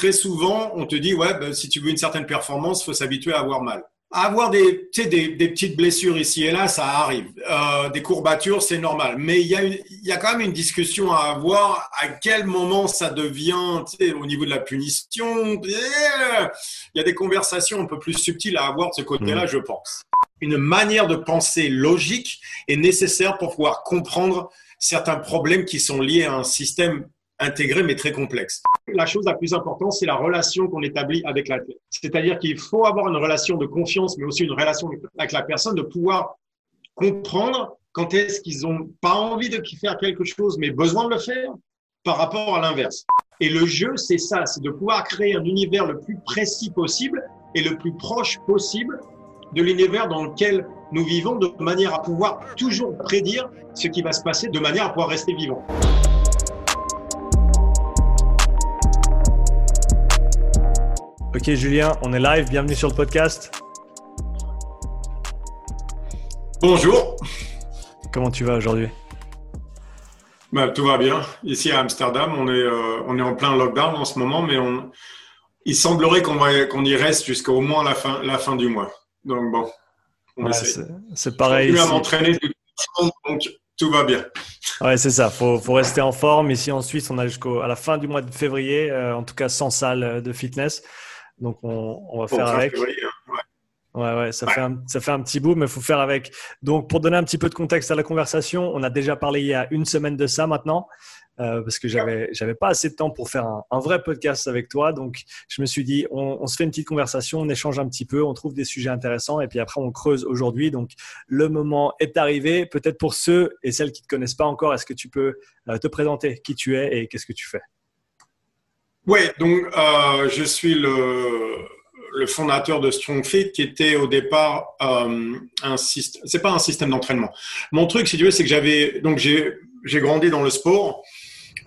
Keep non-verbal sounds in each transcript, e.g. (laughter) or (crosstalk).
très souvent, on te dit, ouais, ben, si tu veux une certaine performance, faut s'habituer à avoir mal. Avoir des, des, des, petites blessures ici et là, ça arrive. Euh, des courbatures, c'est normal. Mais il y, a y a quand même une discussion à avoir. À quel moment ça devient, au niveau de la punition Il y a des conversations un peu plus subtiles à avoir de ce côté-là, mmh. je pense. Une manière de penser logique est nécessaire pour pouvoir comprendre certains problèmes qui sont liés à un système intégré mais très complexe. La chose la plus importante, c'est la relation qu'on établit avec l'athlète. C'est-à-dire qu'il faut avoir une relation de confiance, mais aussi une relation avec la personne, de pouvoir comprendre quand est-ce qu'ils n'ont pas envie de faire quelque chose, mais besoin de le faire par rapport à l'inverse. Et le jeu, c'est ça, c'est de pouvoir créer un univers le plus précis possible et le plus proche possible de l'univers dans lequel nous vivons, de manière à pouvoir toujours prédire ce qui va se passer, de manière à pouvoir rester vivant. Ok Julien, on est live, bienvenue sur le podcast. Bonjour. Comment tu vas aujourd'hui? Bah, Tout va bien. Ici à Amsterdam, on est, euh, on est en plein lockdown en ce moment, mais on, il semblerait qu'on qu'on y reste jusqu'au moins la fin, la fin du mois. Donc bon, on C'est pareil. Je à m'entraîner donc tout va bien. Ouais, c'est ça. Faut, faut rester en forme. Ici en Suisse, on a jusqu'à la fin du mois de février, euh, en tout cas sans salle de fitness. Donc, on, va faire avec. Hein, ouais. ouais, ça, Fait un, ça fait un petit bout, mais il faut faire avec. Donc, pour donner un petit peu de contexte à la conversation, on a déjà parlé il y a une semaine de ça maintenant, euh, parce que j'avais j'avais pas assez de temps pour faire un, vrai podcast avec toi. Donc, je me suis dit, on, se fait une petite conversation, on échange un petit peu, on trouve des sujets intéressants, et puis après, on creuse aujourd'hui. Donc, le moment est arrivé. Peut-être pour ceux et celles qui te connaissent pas encore, est-ce que tu peux euh, te présenter qui tu es et qu'est-ce que tu fais? Oui, donc euh, je suis le, le, fondateur de StrongFit qui était au départ euh, un système. C'est pas un système d'entraînement. Mon truc, si tu veux, c'est que j'avais donc j'ai grandi dans le sport.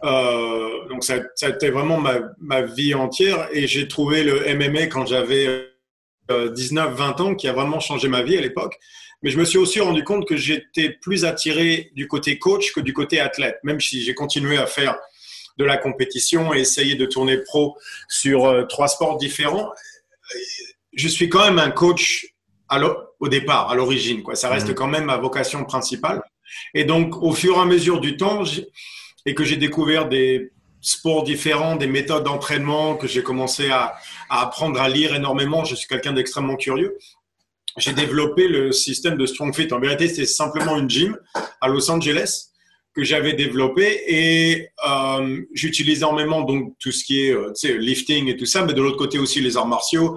Euh, donc ça, ça, a été vraiment ma, ma vie entière et j'ai trouvé le MMA quand j'avais 19-20 euh, ans qui a vraiment changé ma vie à l'époque. Mais je me suis aussi rendu compte que j'étais plus attiré du côté coach que du côté athlète, même si j'ai continué à faire de la compétition et essayer de tourner pro sur euh, trois sports différents. Je suis quand même un coach au départ, à l'origine. Quoi. Ça reste mmh. quand même ma vocation principale. Et donc, au fur et à mesure du temps, et que j'ai découvert des sports différents, des méthodes d'entraînement, que j'ai commencé à, à, apprendre à lire énormément, je suis quelqu'un d'extrêmement curieux. J'ai développé le système de Strong Fit. En vérité, c'est simplement une gym à Los Angeles que j'avais développé et euh, j'utilise énormément donc tout ce qui est euh, lifting et tout ça, mais de l'autre côté aussi les arts martiaux,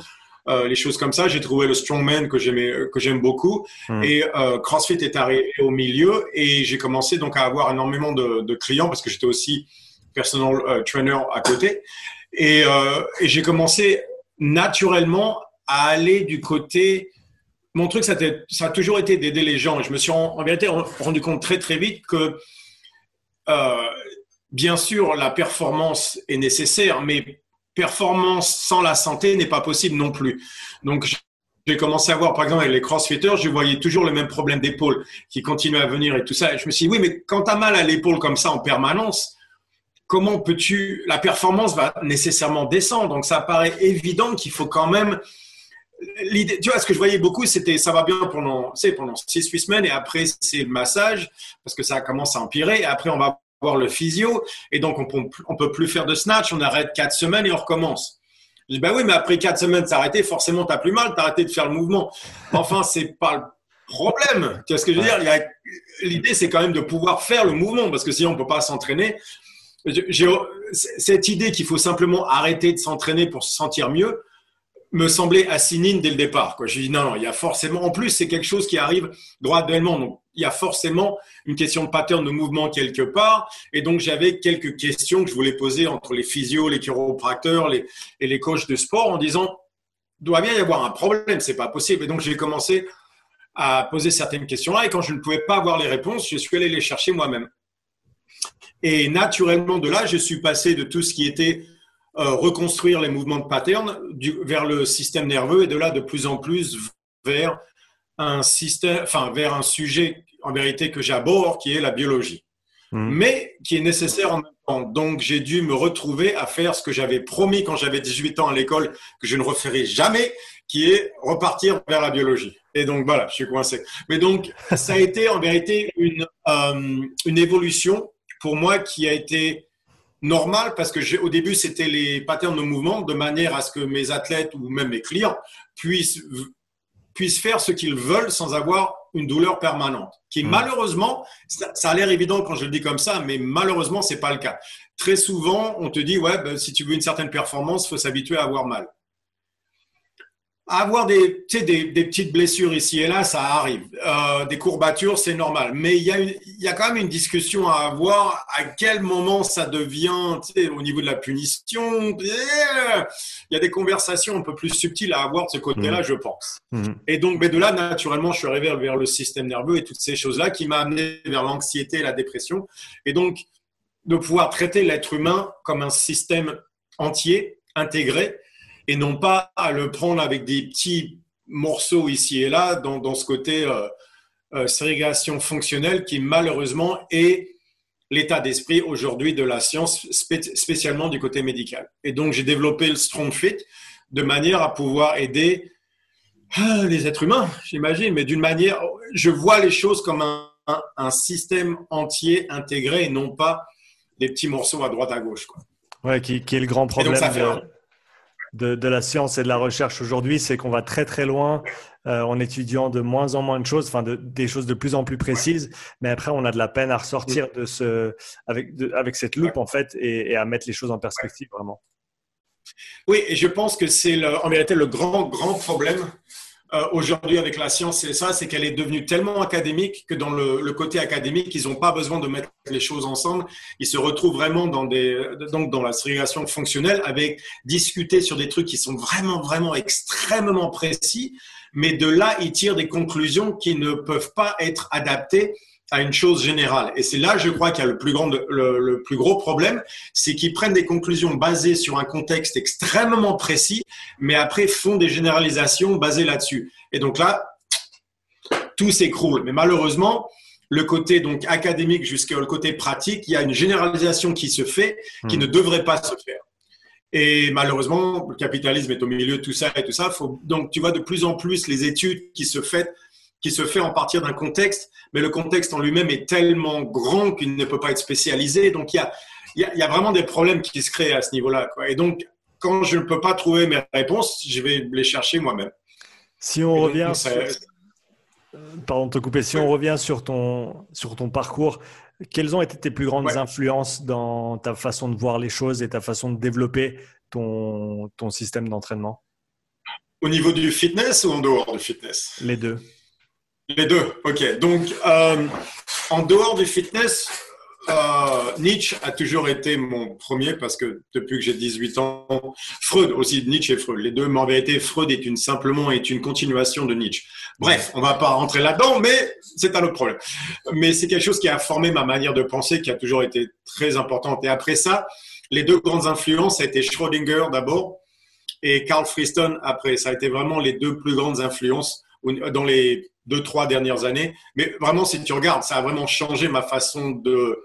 euh, les choses comme ça. J'ai trouvé le strongman que j'aimais que j'aime beaucoup hmm. et euh, CrossFit est arrivé au milieu et j'ai commencé donc à avoir énormément de, de clients parce que j'étais aussi personal euh, trainer à côté et, euh, et j'ai commencé naturellement à aller du côté mon truc, ça, ça a toujours été d'aider les gens. Je me suis en, en vérité rendu compte très très vite que euh, bien sûr, la performance est nécessaire, mais performance sans la santé n'est pas possible non plus. Donc, j'ai commencé à voir, par exemple, avec les crossfitters, je voyais toujours le même problème d'épaule qui continuait à venir et tout ça. Je me suis dit, oui, mais quand tu as mal à l'épaule comme ça en permanence, comment peux-tu, la performance va nécessairement descendre. Donc, ça paraît évident qu'il faut quand même, l'idée, tu vois, ce que je voyais beaucoup, c'était ça va bien pendant, pendant 6-8 semaines et après c'est le massage parce que ça commence à empirer et après on va voir le physio et donc on on peut plus faire de snatch, on arrête 4 semaines et on recommence. Je dis, bah oui, mais après 4 semaines s'arrêter, forcément tu as plus mal, tu as arrêté de faire le mouvement. Enfin, c'est pas le problème. Tu vois ce que je veux dire? L'idée, c'est quand même de pouvoir faire le mouvement parce que sinon on peut pas s'entraîner. Cette idée qu'il faut simplement arrêter de s'entraîner pour se sentir mieux, me semblait assinine dès le départ. Quoi. Je dis non, non, il y a forcément, en plus, c'est quelque chose qui arrive graduellement. Donc, il y a forcément une question de pattern de mouvement quelque part. Et donc, j'avais quelques questions que je voulais poser entre les physios, les chiropracteurs les, et les coachs de sport en disant, doit bien y avoir un problème, c'est pas possible. Et donc, j'ai commencé à poser certaines questions-là. Et quand je ne pouvais pas avoir les réponses, je suis allé les chercher moi-même. Et naturellement, de là, je suis passé de tout ce qui était euh, reconstruire les mouvements de pattern du, vers le système nerveux et de là de plus en plus vers un système, enfin vers un sujet en vérité que j'aborde qui est la biologie, mmh. mais qui est nécessaire en même Donc, j'ai dû me retrouver à faire ce que j'avais promis quand j'avais 18 ans à l'école, que je ne referai jamais, qui est repartir vers la biologie. Et donc, voilà, je suis coincé. Mais donc, ça a été en vérité une, euh, une évolution pour moi qui a été normale parce que au début, c'était les patterns de mouvement de manière à ce que mes athlètes ou même mes clients puissent, puissent faire ce qu'ils veulent sans avoir une douleur permanente. Qui mmh. malheureusement, ça, a l'air évident quand je le dis comme ça, mais malheureusement, c'est pas le cas. Très souvent, on te dit, ouais, ben, si tu veux une certaine performance, faut s'habituer à avoir mal. Avoir des, des, des, petites blessures ici et là, ça arrive. Euh, des courbatures, c'est normal. Mais il y, a il y a quand même une discussion à avoir. À quel moment ça devient, au niveau de la punition, il y a des conversations un peu plus subtiles à avoir de ce côté-là, mmh. je pense. Mmh. Et donc, mais de là, naturellement, je suis arrivé vers le système nerveux et toutes ces choses-là qui m'ont amené vers l'anxiété et la dépression. Et donc, de pouvoir traiter l'être humain comme un système entier, intégré, et non pas à le prendre avec des petits morceaux ici et là dans, dans ce côté euh, euh, ségrégation fonctionnelle qui malheureusement est l'état d'esprit aujourd'hui de la science, spécialement du côté médical. Et donc j'ai développé le Strong Fit de manière à pouvoir aider ah, les êtres humains, j'imagine, mais d'une manière, je vois les choses comme un, un, système entier intégré et non pas des petits morceaux à droite à gauche. Quoi. Ouais, qui, qui est le grand problème. de de, la science et de la recherche aujourd'hui, c'est qu'on va très très loin euh, en étudiant de moins en moins de choses, enfin de, des choses de plus en plus précises, mais après on a de la peine à ressortir de ce, avec, avec cette loupe en fait et, à mettre les choses en perspective vraiment. Oui, et je pense que c'est en vérité le grand grand problème euh, aujourd'hui avec la science, c'est ça, c'est qu'elle est devenue tellement académique que dans le, côté académique, ils n'ont pas besoin de mettre les choses ensemble. Ils se retrouvent vraiment dans des, donc dans la ségrégation fonctionnelle avec discuter sur des trucs qui sont vraiment, vraiment extrêmement précis. Mais de là, ils tirent des conclusions qui ne peuvent pas être adaptées à une chose générale. Et c'est là, je crois, qu'il y a le plus, grand, le, plus gros problème, c'est qu'ils prennent des conclusions basées sur un contexte extrêmement précis, mais après font des généralisations basées là-dessus. Et donc là, tout s'écroule. Mais malheureusement, le côté donc académique jusqu'au côté pratique, il y a une généralisation qui se fait, qui hmm. ne devrait pas se faire. Et malheureusement, le capitalisme est au milieu de tout ça et tout ça. Faut, donc, tu vois de plus en plus les études qui se font qui se fait en partir d'un contexte, mais le contexte en lui-même est tellement grand qu'il ne peut pas être spécialisé. Donc il y a, il y a, vraiment des problèmes qui se créent à ce niveau-là. Et donc, quand je ne peux pas trouver mes réponses, je vais les chercher moi-même. Si on revient, sur... pardon de te couper, si on revient sur ton, sur ton parcours, quelles ont été tes plus grandes influences dans ta façon de voir les choses et ta façon de développer ton, ton système d'entraînement? Au niveau du fitness ou en dehors du fitness? Les deux. Les deux, ok. Donc, euh, en dehors du fitness, euh, Nietzsche a toujours été mon premier parce que depuis que j'ai 18 ans, Freud aussi, Nietzsche et Freud, les deux, mais en vérité, Freud est une, simplement est une continuation de Nietzsche. Bref, on va pas rentrer là-dedans, mais c'est un autre problème. Mais c'est quelque chose qui a formé ma manière de penser, qui a toujours été très importante. Et après ça, les deux grandes influences, ça a été Schrödinger d'abord et Carl Friston après. Ça a été vraiment les deux plus grandes influences dans les deux, trois dernières années. Mais vraiment, si tu regardes, ça a vraiment changé ma façon de.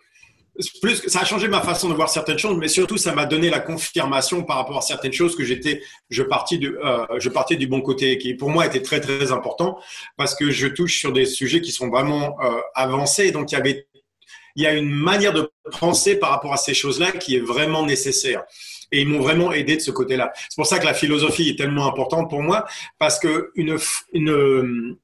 Plus, ça a changé ma façon de voir certaines choses, mais surtout, ça m'a donné la confirmation par rapport à certaines choses que j'étais, je partais du, euh, je partais du bon côté, qui pour moi était très très important parce que je touche sur des sujets qui sont vraiment euh, avancés. Donc il y avait, il y a une manière de penser par rapport à ces choses-là qui est vraiment nécessaire et ils m'ont vraiment aidé de ce côté-là. C'est pour ça que la philosophie est tellement importante pour moi parce que une, une,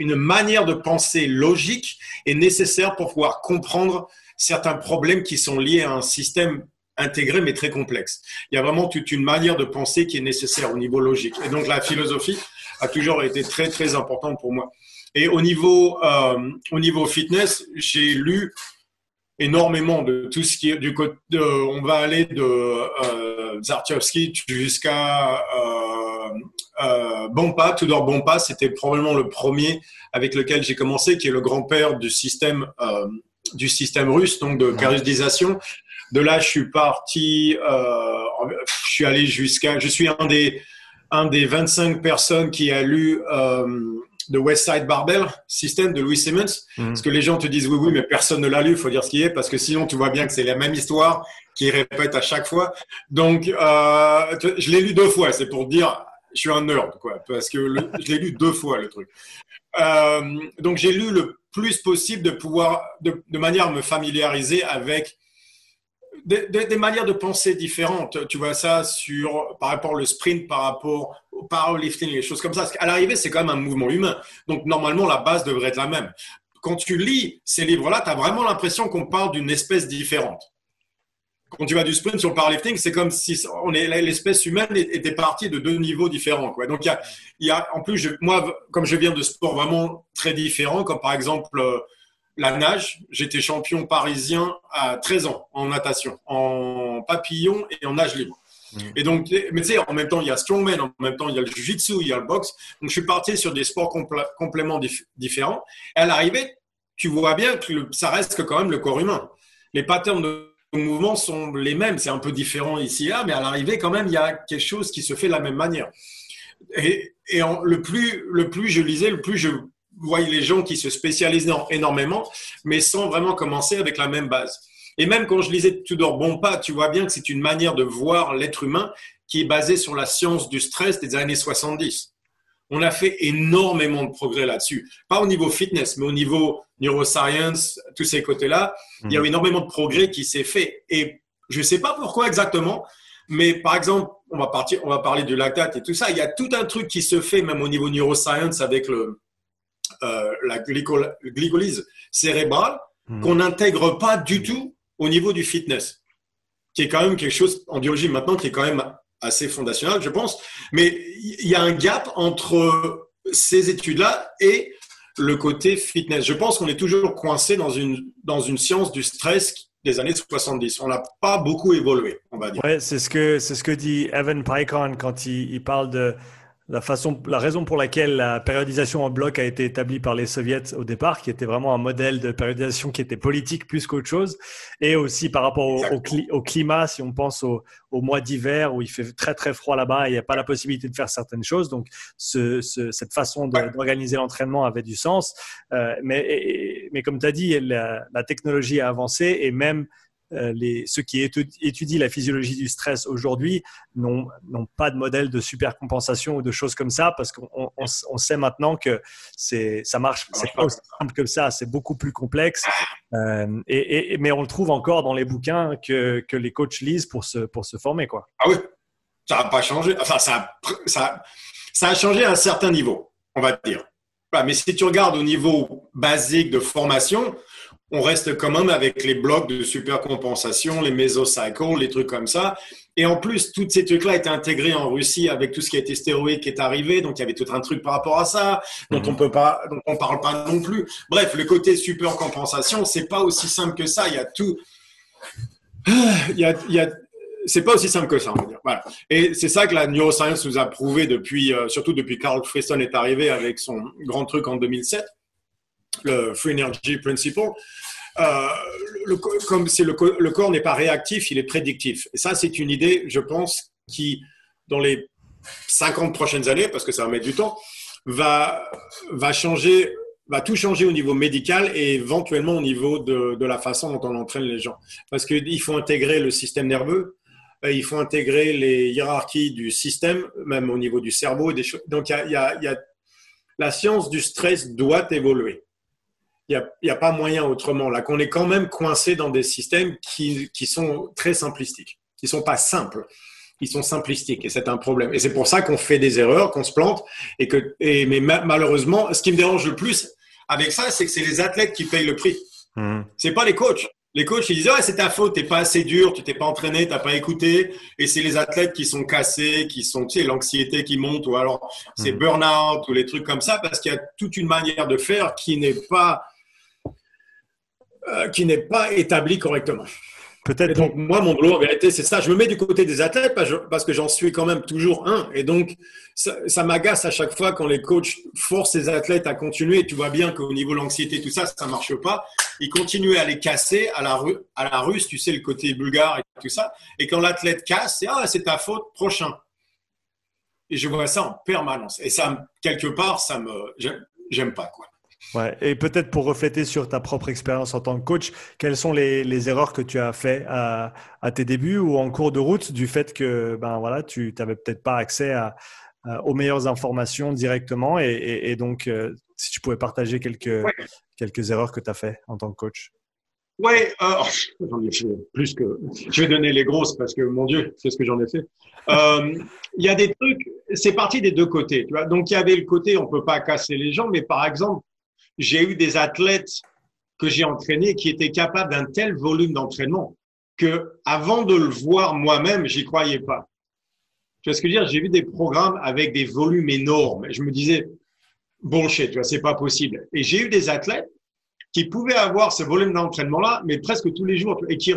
une manière de penser logique est nécessaire pour pouvoir comprendre certains problèmes qui sont liés à un système intégré mais très complexe. Il y a vraiment toute une manière de penser qui est nécessaire au niveau logique. Et donc la philosophie a toujours été très très importante pour moi. Et au niveau euh, au niveau fitness, j'ai lu énormément de tout ce qui est du côté. on va aller de euh, jusqu'à euh, euh, Bompa, Tudor Bompa, c'était probablement le premier avec lequel j'ai commencé, qui est le grand-père du système euh, du système russe, donc de périodisation. De là, je suis parti, euh, je suis allé jusqu'à, je suis un des un des 25 personnes qui a lu de West Side Barbell System de Louis Simmons. Mhm. Parce que les gens te disent oui, oui, mais personne ne l'a lu, il faut dire ce qui est, parce que sinon tu vois bien que c'est la même histoire qui répète à chaque fois. Donc, euh, je l'ai lu deux fois, c'est pour dire, je suis un nerd, quoi, parce que je l'ai lu deux fois le truc. Euh, donc, j'ai lu le plus possible de pouvoir, de, manière à me familiariser avec des, manières de penser différentes. Tu vois ça sur, par rapport au sprint, par rapport au powerlifting, les choses comme ça. À l'arrivée, c'est quand même un mouvement humain. Donc, normalement, la base devrait être la même. Quand tu lis ces livres-là, tu as vraiment l'impression qu'on parle d'une espèce différente. Quand tu vas du sprint sur le powerlifting, c'est comme si on est, l'espèce humaine était partie de deux niveaux différents. Quoi. Donc, il y a, y a en plus, moi, comme je viens de sports vraiment très différents, comme par exemple euh, la nage, j'étais champion parisien à 13 ans en natation, en papillon et en nage libre. Mmh. Et donc, mais tu sais, en même temps, il y a strongman, en même temps, il y a le jiu-jitsu, il y a le boxe. Donc, je suis parti sur des sports compléments différents. Et à l'arrivée, tu vois bien que ça reste quand même le corps humain. Les patterns de mouvement sont les mêmes. C'est un peu différent ici et là, mais à l'arrivée, quand même, il y a quelque chose qui se fait de la même manière. Et, le, plus, le plus je lisais, le plus je voyez les gens qui se spécialisent énormément, mais sans vraiment commencer avec la même base. Et même quand je lisais Tudor Bompa, tu vois bien que c'est une manière de voir l'être humain qui est basée sur la science du stress des années 70. On a fait énormément de progrès là-dessus. Pas au niveau fitness, mais au niveau neuroscience, tous ces côtés-là. Il y a eu mmh. énormément de progrès qui s'est fait. Et je ne sais pas pourquoi exactement, mais par exemple, on va, partir, on va parler du lactate et tout ça. Il y a tout un truc qui se fait même au niveau neuroscience avec le, euh, la glycolyse cérébrale hmm. qu'on n'intègre pas du tout au niveau du fitness, qui est quand même quelque chose en biologie maintenant qui est quand même assez fondationnel, je pense. Mais il y a un gap entre ces études-là et le côté fitness. Je pense qu'on est toujours coincé dans une, dans une science du stress des années 70. On n'a pas beaucoup évolué, on va dire. Ouais, c'est ce que, c'est ce que dit Evan Pycon quand il parle de la, façon, la raison pour laquelle la périodisation en bloc a été établie par les soviets au départ, qui était vraiment un modèle de périodisation qui était politique plus qu'autre chose, et aussi par rapport au, climat, si on pense au, mois d'hiver où il fait très très froid là-bas et il n'y a pas la possibilité de faire certaines choses. Donc cette façon d'organiser l'entraînement avait du sens. Euh, mais, mais comme tu as dit, la, la, technologie a avancé et même les, ceux qui étudient la physiologie du stress aujourd'hui n'ont pas de modèle de supercompensation ou de choses comme ça parce qu'on on, sait maintenant que ça marche, c'est pas aussi simple que ça, c'est beaucoup plus complexe. Euh, et, mais on le trouve encore dans les bouquins que, que, les coachs lisent pour se, pour se former. Quoi. Ah oui, ça n'a pas changé. Enfin, ça, ça, ça a changé à un certain niveau, on va dire. Mais si tu regardes au niveau basique de formation, on reste quand même avec les blocs de supercompensation, les mesocycles, les trucs comme ça. Et en plus, tous ces trucs-là étaient intégrés en Russie avec tout ce qui a été stéroïde qui est arrivé. Donc, il y avait tout un truc par rapport à ça dont on mhm. peut pas, dont on parle pas non plus. Bref, le côté supercompensation, c'est pas aussi simple que ça. Il y a tout, (sighs) il y a, il y a, c'est pas aussi simple que ça, on va dire. Voilà. Et c'est ça que la neuroscience nous a prouvé depuis, euh, surtout depuis Carl Friston est arrivé avec son grand truc en 2007 le Free Energy Principle, euh, le, comme si le, corps n'est pas réactif, il est prédictif. Et ça, c'est une idée, je pense, qui, dans les 50 prochaines années, parce que ça va mettre du temps, va, changer, va tout changer au niveau médical et éventuellement au niveau de, la façon dont on entraîne les gens. Parce qu'il faut intégrer le système nerveux, il faut intégrer les hiérarchies du système, même au niveau du cerveau. Donc, la science du stress doit évoluer n'y a, pas moyen autrement. Là, qu'on est quand même coincé dans des systèmes qui, qui sont très simplistiques, qui ne sont pas simples. Ils sont simplistiques et c'est un problème. Et c'est pour ça qu'on fait des erreurs, qu'on se plante. Et que, et, mais malheureusement, ce qui me dérange le plus avec ça, c'est que c'est les athlètes qui payent le prix. Mmh. C'est pas les coachs. Les coachs, ils disent, ouais, c'est ta faute, t'es pas assez dur, tu t'es pas entraîné, t'as pas écouté. Et c'est les athlètes qui sont cassés, qui sont, tu sais, l'anxiété qui monte, ou alors c'est mmh. burn-out, ou les trucs comme ça, parce qu'il y a toute une manière de faire qui n'est pas, euh, qui n'est pas établi correctement. Peut-être. Donc, moi, mon boulot, en vérité, c'est ça. Je me mets du côté des athlètes parce que j'en suis quand même toujours un. Et donc, ça, m'agace à chaque fois quand les coachs forcent les athlètes à continuer. Tu vois bien qu'au niveau de l'anxiété, tout ça, ça ne marche pas. Ils continuent à les casser à la, à la russe, tu sais, le côté bulgare et tout ça. Et quand l'athlète casse, c'est Ah, c'est ta faute, prochain. Et je vois ça en permanence. Et ça, quelque part, ça me j'aime pas quoi. Ouais. Et peut-être pour refléter sur ta propre expérience en tant que coach, quelles sont les, les erreurs que tu as fait à, à, tes débuts ou en cours de route du fait que ben voilà, tu n'avais peut-être pas accès à, aux meilleures informations directement et, et, et donc euh, si tu pouvais partager quelques, quelques erreurs que tu as fait en tant que coach. Oui, euh, (laughs) j'en ai fait plus que. Je vais donner les grosses parce que mon Dieu, c'est ce que j'en ai fait. Euh, il y a des trucs, c'est parti des deux côtés. Tu vois Donc il y avait le côté, on peut pas casser les gens, mais par exemple, j'ai eu des athlètes que j'ai entraînés qui étaient capables d'un tel volume d'entraînement que avant de le voir moi-même, j'y croyais pas. Tu vois ce que je veux dire? J'ai vu des programmes avec des volumes énormes. Je me disais, bullshit, tu vois, c'est pas possible. Et j'ai eu des athlètes qui pouvaient avoir ce volume d'entraînement-là, mais presque tous les jours, et qui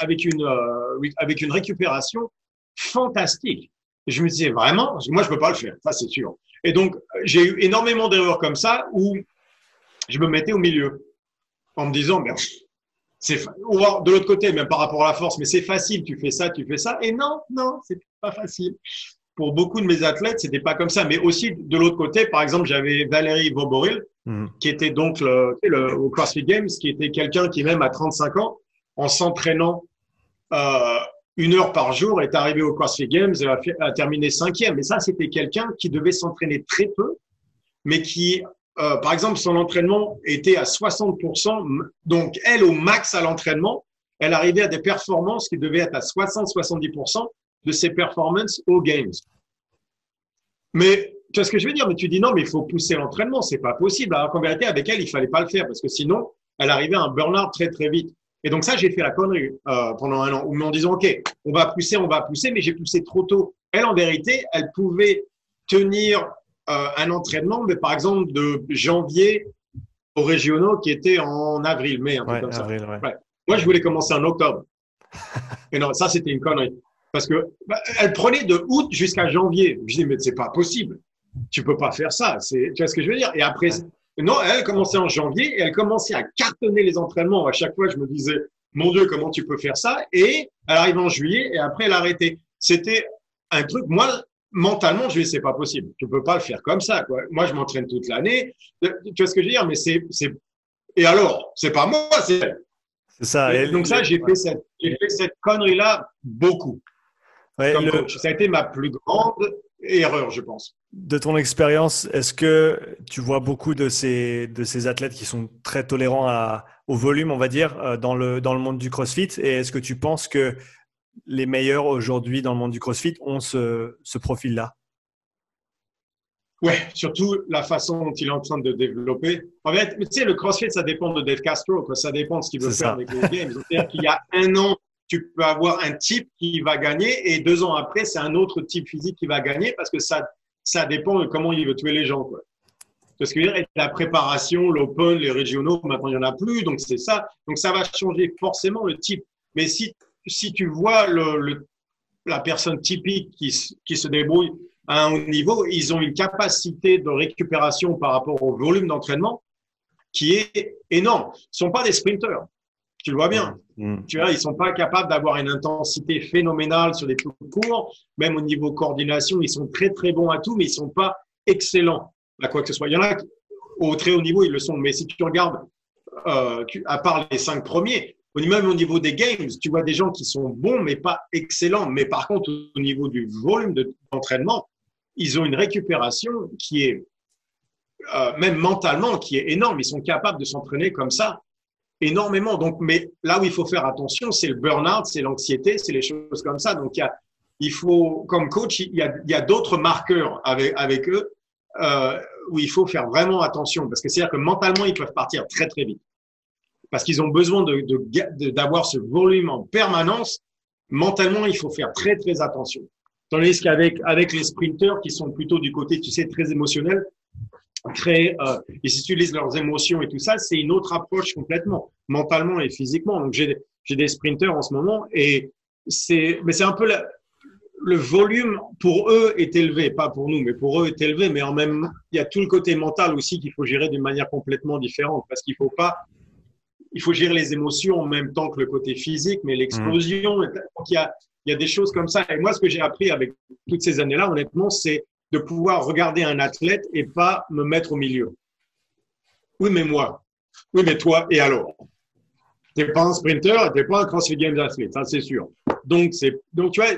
avec une euh, avec une récupération fantastique. Et je me disais vraiment, moi je peux pas le faire, ça c'est sûr. Et donc j'ai eu énormément d'erreurs comme ça où je me mettais au milieu en me disant, ben, c'est de l'autre côté, même par rapport à la force, mais c'est facile, tu fais ça, tu fais ça. Et non, non, c'est pas facile. Pour beaucoup de mes athlètes, c'était pas comme ça. Mais aussi de l'autre côté, par exemple, j'avais Valérie Voboril, Mm. qui était donc le, le, au CrossFit Games, qui était quelqu'un qui même à 35 ans, en s'entraînant euh, une heure par jour, est arrivé au CrossFit Games et a, a terminé cinquième. Et ça, c'était quelqu'un qui devait s'entraîner très peu, mais qui, euh, par exemple, son entraînement était à 60%. Donc, elle, au max à l'entraînement, elle arrivait à des performances qui devaient être à 60-70% de ses performances aux Games. Mais tu vois ce que je veux dire? Mais tu dis non, mais il faut pousser l'entraînement, c'est pas possible. Alors qu'en vérité, avec elle, il fallait pas le faire parce que sinon, elle arrivait à un burn-out très très vite. Et donc ça, j'ai fait la connerie euh, pendant un an, où en disant ok, on va pousser, on va pousser, mais j'ai poussé trop tôt. Elle, en vérité, elle pouvait tenir euh, un entraînement, mais par exemple de janvier aux régionaux qui était en avril, mai, un truc comme ça. Ouais. Moi, je voulais commencer en octobre. (laughs) Et non, ça, c'était une connerie. Parce que bah, elle prenait de août jusqu'à janvier. Je dis, mais c'est pas possible tu peux pas faire ça. Tu vois ce que je veux dire? Et après, non, elle commençait en janvier et elle commençait à cartonner les entraînements. À chaque fois, je me disais, mon Dieu, comment tu peux faire ça? Et elle arrive en juillet et après, elle a arrêté. C'était un truc, moi, mentalement, je dis, c'est pas possible. Tu peux pas le faire comme ça, quoi. Moi, je m'entraîne toute l'année. Tu vois ce que je veux dire? Mais c'est, c'est, et alors, c'est pas moi, c'est elle. C'est ça. Et donc ça, j'ai fait cette, j'ai fait cette connerie-là beaucoup. Ouais, Ça a été ma plus grande erreur, je pense. De ton expérience, est-ce que tu vois beaucoup de ces, de ces athlètes qui sont très tolérants à, au volume, on va dire, euh, dans le, dans le monde du CrossFit? Et est-ce que tu penses que les meilleurs aujourd'hui dans le monde du CrossFit ont ce, ce profil-là Ouais, surtout la façon dont il est en train de développer. En fait, tu sais, le CrossFit, ça dépend de Dave Castro, quoi. ça dépend de ce qu'il veut faire avec les games. C'est-à-dire qu'il y a un an, tu peux avoir un type qui va gagner et deux ans après, c'est un autre type physique qui va gagner parce que ça, ça dépend de comment il veut tuer les gens. Quoi. Parce que la préparation, l'open, les régionaux, maintenant il n'y en a plus, donc c'est ça. Donc ça va changer forcément le type. Mais si, si tu vois le, la personne typique qui, qui se débrouille à un haut niveau, ils ont une capacité de récupération par rapport au volume d'entraînement qui est énorme. Ce ne sont pas des sprinteurs. Tu le vois bien. Mm. Tu vois, ils sont pas capables d'avoir une intensité phénoménale sur des trucs courts. Même au niveau coordination, ils sont très très bons à tout, mais ils sont pas excellents à quoi que ce soit. Il y en a au très haut niveau, ils le sont. Mais si tu regardes, euh, à part les cinq premiers, même au niveau des games, tu vois des gens qui sont bons, mais pas excellents. Mais par contre, au niveau du volume d'entraînement, ils ont une récupération qui est, euh, même mentalement, qui est énorme. Ils sont capables de s'entraîner comme ça énormément. Donc, mais là où il faut faire attention, c'est le burn-out, c'est l'anxiété, c'est les choses comme ça. Donc, il, y a, il faut, comme coach, il y a, il y a d'autres marqueurs avec, avec eux euh, où il faut faire vraiment attention parce que c'est-à-dire que mentalement, ils peuvent partir très, très vite parce qu'ils ont besoin de, d'avoir ce volume en permanence. Mentalement, il faut faire très, très attention. Tandis qu'avec avec les sprinteurs qui sont plutôt du côté, tu sais, très émotionnel, créer, euh, ils utilisent leurs émotions et tout ça, c'est une autre approche complètement, mentalement et physiquement. Donc j'ai des sprinters en ce moment et c'est mais c'est un peu le volume pour eux est élevé, pas pour nous, mais pour eux est élevé. Mais en même, il y a tout le côté mental aussi qu'il faut gérer d'une manière complètement différente parce qu'il faut pas, il faut gérer les émotions en même temps que le côté physique, mais l'explosion. Mmh. il y a, il y a des choses comme ça. Et moi, ce que j'ai appris avec toutes ces années-là, honnêtement, c'est de pouvoir regarder un athlète et pas me mettre au milieu. Oui, mais moi. Oui, mais toi, et alors? Tu n'es pas un sprinter, tu n'es pas un CrossFit Games athlète, ça c'est sûr. Donc, c'est, donc, tu vois,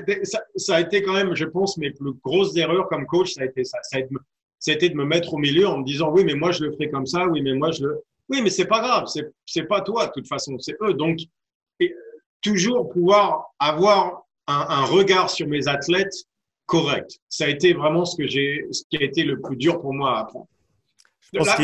ça, a été quand même, je pense, mes plus grosses erreurs comme coach, ça a été ça. Ça a été, de me mettre au milieu en me disant, oui, mais moi, je le ferai comme ça, oui, mais moi, je le. Oui, mais c'est pas grave, c'est, pas toi, de toute façon, c'est eux. Donc, toujours pouvoir avoir un, un, regard sur mes athlètes correct. Ça a été vraiment ce que ce qui a été le plus dur pour moi à apprendre.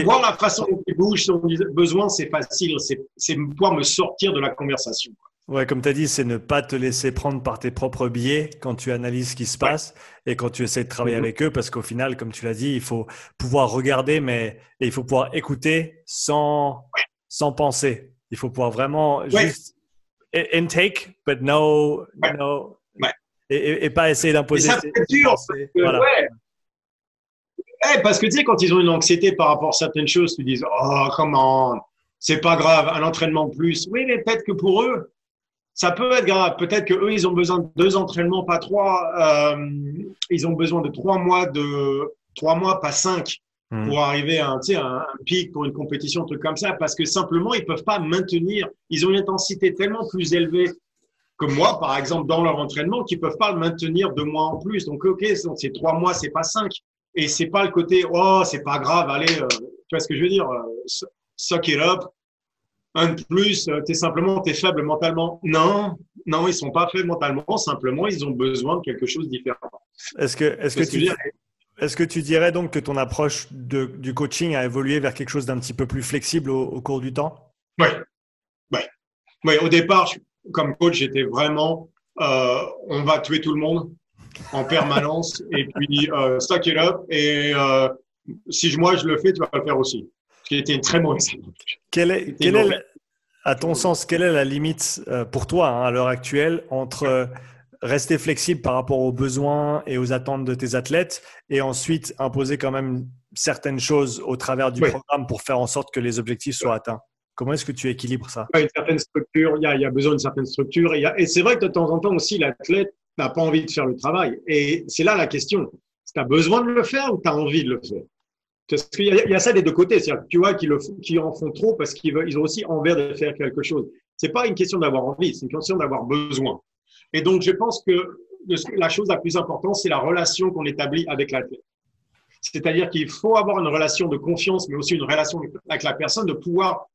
voir la façon dont ils bougent, son besoin, c'est facile. C'est pouvoir me sortir de la conversation. Ouais, comme tu as dit, c'est ne pas te laisser prendre par tes propres biais quand tu analyses ce qui se passe et quand tu essaies de travailler mm-hmm. avec eux, parce qu'au final, comme tu l'as dit, il faut pouvoir regarder, mais il faut pouvoir écouter sans, sans penser. Il faut pouvoir vraiment juste intake, but no, no et, pas essayer d'imposer. Ça fait dur. Parce que, ouais. parce que tu sais, quand ils ont une anxiété par rapport à certaines choses, tu dis Oh, comment C'est pas grave, un entraînement plus. Oui, mais peut-être que pour eux, ça peut être grave. Peut-être que eux, ils ont besoin de deux entraînements, pas trois. Euh, ils ont besoin de trois mois, de trois mois, pas cinq, hmm. pour arriver à un, un, un pic pour une compétition, un truc comme ça, parce que simplement, ils peuvent pas maintenir. Ils ont une intensité tellement plus élevée comme moi, par exemple, dans leur entraînement, qui peuvent pas le maintenir deux mois en plus. Donc, ok, c'est trois mois, c'est pas cinq. Et c'est pas le côté, oh, c'est pas grave, allez, euh, tu vois ce que je veux dire, euh, suck it up. Un de plus, euh, tu es simplement, tu es faible mentalement. Non, non, ils sont pas faibles mentalement, simplement, ils ont besoin de quelque chose de différent. Est-ce que, est-ce que, tu, est-ce que tu dirais donc que ton approche de, du coaching a évolué vers quelque chose d'un petit peu plus flexible au, au cours du temps? Oui. Ouais. Ouais, au départ, je, comme coach, j'étais vraiment, euh, on va tuer tout le monde en permanence et puis euh, stock it up et euh, si moi je le fais, tu vas le faire aussi. Qui était une très mauvaise. Quelle est, quelle est à ton sens, quelle est la limite euh, pour toi hein, à l'heure actuelle entre rester flexible par rapport aux besoins et aux attentes de tes athlètes et ensuite imposer quand même certaines choses au travers du programme pour faire en sorte que les objectifs soient atteints? Comment est-ce que tu équilibres ça? Une certaine structure, il y, a, il y a besoin d'une certaine structure. Et, et c'est vrai que de temps en temps aussi, l'athlète n'a pas envie de faire le travail. Et c'est là la question. Tu as besoin de le faire ou tu as envie de le faire? Parce qu'il y, y, a ça des deux côtés. C'est-à-dire tu vois, qui, le, qui en font trop parce qu'ils ils ont aussi envie de faire quelque chose. C'est pas une question d'avoir envie, c'est une question d'avoir besoin. Et donc, je pense que la chose la plus importante, c'est la relation qu'on établit avec l'athlète. C'est-à-dire qu'il faut avoir une relation de confiance, mais aussi une relation avec la personne, de pouvoir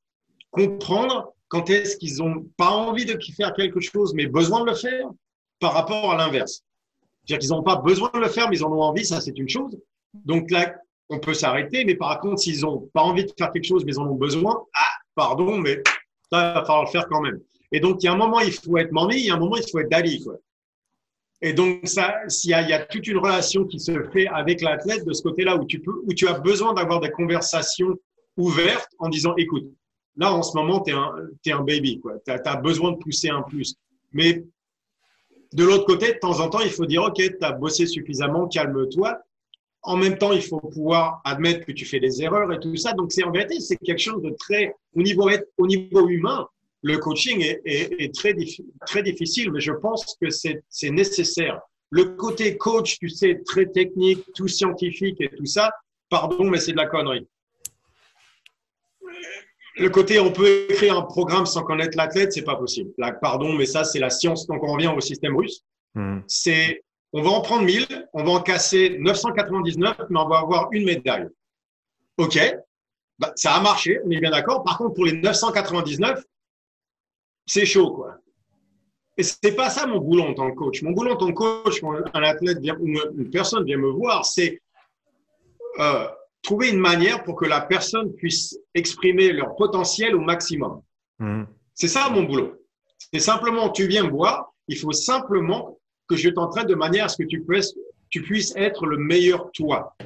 comprendre quand est-ce qu'ils n'ont pas envie de faire quelque chose, mais besoin de le faire, par rapport à l'inverse. C'est-à-dire qu'ils n'ont pas besoin de le faire, mais ils en ont envie, ça c'est une chose. Donc là, on peut s'arrêter, mais par contre, s'ils n'ont pas envie de faire quelque chose, mais ils en ont besoin, ah, pardon, mais ça, il va falloir le faire quand même. Et donc, il y a un moment, il faut être mamie, il y a un moment, il faut être dali, quoi. Et donc, ça, s'il y, a, il y a toute une relation qui se fait avec l'athlète de ce côté-là où tu peux, où tu as besoin d'avoir des conversations ouvertes en disant, écoute, Là, en ce moment, tu es, es, un baby. Tu as, besoin de pousser un plus. Mais de l'autre côté, de temps en temps, il faut dire, OK, tu as bossé suffisamment, calme-toi. En même temps, il faut pouvoir admettre que tu fais des erreurs et tout ça. Donc, c'est en vérité, c'est quelque chose de très, au niveau, au niveau humain, le coaching est, est, est très, très difficile, mais je pense que c'est nécessaire. Le côté coach, tu sais, très technique, tout scientifique et tout ça, pardon, mais c'est de la connerie le côté on peut écrire un programme sans connaître l'athlète, c'est pas possible. Là, pardon, mais ça, c'est la science. Donc, on revient au système russe. Hmm. C'est, on va en prendre 1000, on va en casser 999, mais on va avoir une médaille. OK. Bah, ça a marché, on est bien d'accord. Par contre, pour les 999, c'est chaud, quoi. Et c'est pas ça mon boulot en tant que coach. Mon boulot en tant que coach, quand un athlète vient, ou une personne vient me voir, c'est euh, trouver une manière pour que la personne puisse exprimer leur potentiel au maximum. Mmh. C'est ça mon boulot. C'est simplement, tu viens me voir, il faut simplement que je t'entraîne de manière à ce que tu puisses, tu puisses être le meilleur toi.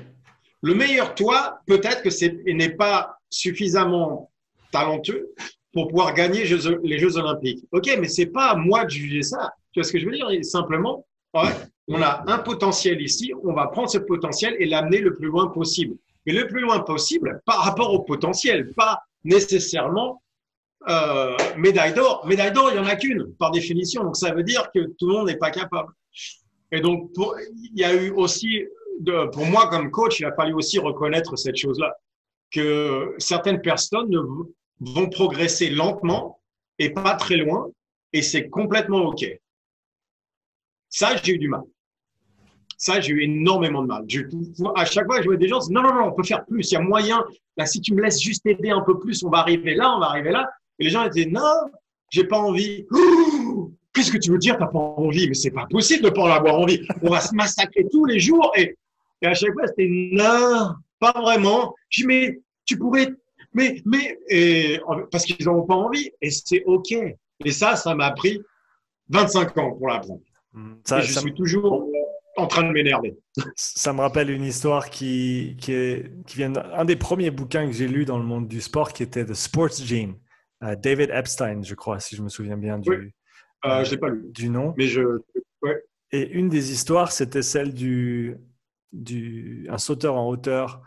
Le meilleur toi, peut-être que c'est n'est pas suffisamment talentueux pour pouvoir gagner les Jeux Olympiques. Ok, mais c'est pas à moi de juger ça. Tu vois ce que je veux dire? Simplement, on a un potentiel ici, on va prendre ce potentiel et l'amener le plus loin possible mais le plus loin possible par rapport au potentiel, pas nécessairement euh, médaille d'or. Médaille d'or, il n'y en a qu'une par définition, donc ça veut dire que tout le monde n'est pas capable. Et donc, il y a eu aussi, pour moi comme coach, il a fallu aussi reconnaître cette chose-là. que certaines personnes vont progresser lentement et pas très loin, et c'est complètement OK. Ça, j'ai eu du mal. Ça, j'ai eu énormément de mal. à chaque fois, je vois des gens, non, non, non, on peut faire plus. Il y a moyen. Là, si tu me laisses juste aider un peu plus, on va arriver là, on va arriver là. Et les gens étaient, non, j'ai pas envie. Qu'est-ce que tu veux dire, t'as pas envie? Mais c'est pas possible de pas en avoir envie. On va se massacrer tous les jours. Et, à chaque fois, c'était, non, pas vraiment. Je dis, mais tu pourrais, mais, mais, et, parce qu'ils n'ont pas envie. Et c'est OK. Et ça, ça m'a pris 25 ans pour l'apprendre. Mmh. Ça, je suis toujours en train de m'énerver. (laughs) Ça me rappelle une histoire qui, qui, est, qui vient d'un des premiers bouquins que j'ai lu dans le monde du sport, qui était The Sports Gene. Euh, David Epstein, je crois, si je me souviens bien du, oui. euh, euh pas lu. du nom. Mais je, ouais. Et une des histoires, c'était celle du, du un sauteur en hauteur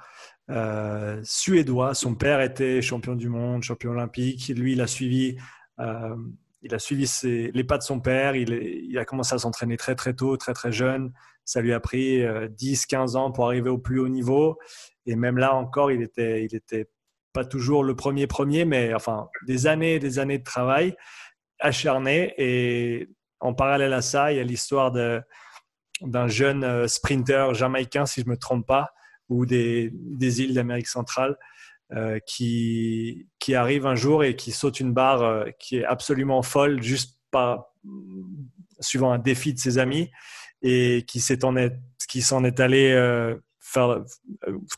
euh, suédois. Son père était champion du monde, champion olympique. Lui, il a suivi euh, il a suivi les pas de son père, il, a commencé à s'entraîner très très tôt, très très jeune. Ça lui a pris 10-15 euh, ans pour arriver au plus haut niveau. Et même là encore, il était, il était pas toujours le premier premier, mais enfin des années et des années de travail acharné. Et en parallèle à ça, il y a l'histoire d'un jeune euh, sprinter jamaïcain, si je ne me trompe pas, ou des, des îles d'Amérique centrale, euh, qui, qui arrive un jour et qui saute une barre euh, qui est absolument folle, juste pas suivant un défi de ses amis, et qui s'en est, qui s'en est allé faire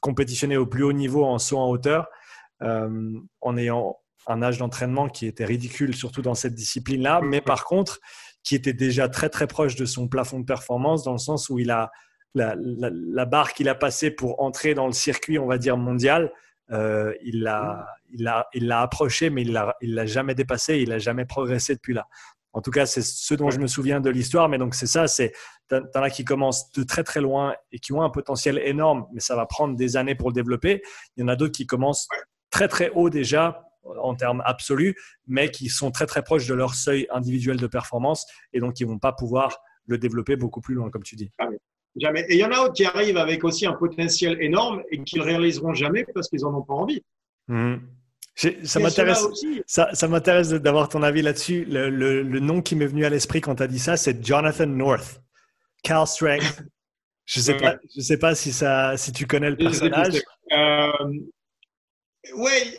compétitionner au plus haut niveau en saut en hauteur, en ayant un âge d'entraînement qui était ridicule, surtout dans cette discipline-là, mais par contre, qui était déjà très très proche de son plafond de performance, dans le sens où il a la, barre qu'il a passée pour entrer dans le circuit, on va dire mondial, euh, il l'a il a, il l'a approché, mais il l'a il l'a jamais dépassé, il n'a jamais progressé depuis là. En tout cas, c'est ce dont je me souviens de l'histoire. Mais donc, c'est ça, c'est t'en as qui commencent de très très loin et qui ont un potentiel énorme, mais ça va prendre des années pour le développer. Il y en a d'autres qui commencent très très haut déjà en termes absolus, mais qui sont très très proches de leur seuil individuel de performance et donc ils vont pas pouvoir le développer beaucoup plus loin, comme tu dis. Ah Jamais. Et il y en a d'autres qui arrivent avec aussi un potentiel énorme et qui le réaliseront jamais parce qu'ils en ont pas envie. Mmh. Ça m'intéresse, ça, ça m'intéresse d'avoir ton avis là-dessus. Le, le, nom qui m'est venu à l'esprit quand tu as dit ça, c'est Jonathan North. Cal Strength. (laughs) Je sais pas, je sais pas si ça, si tu connais le personnage. Euh, oui.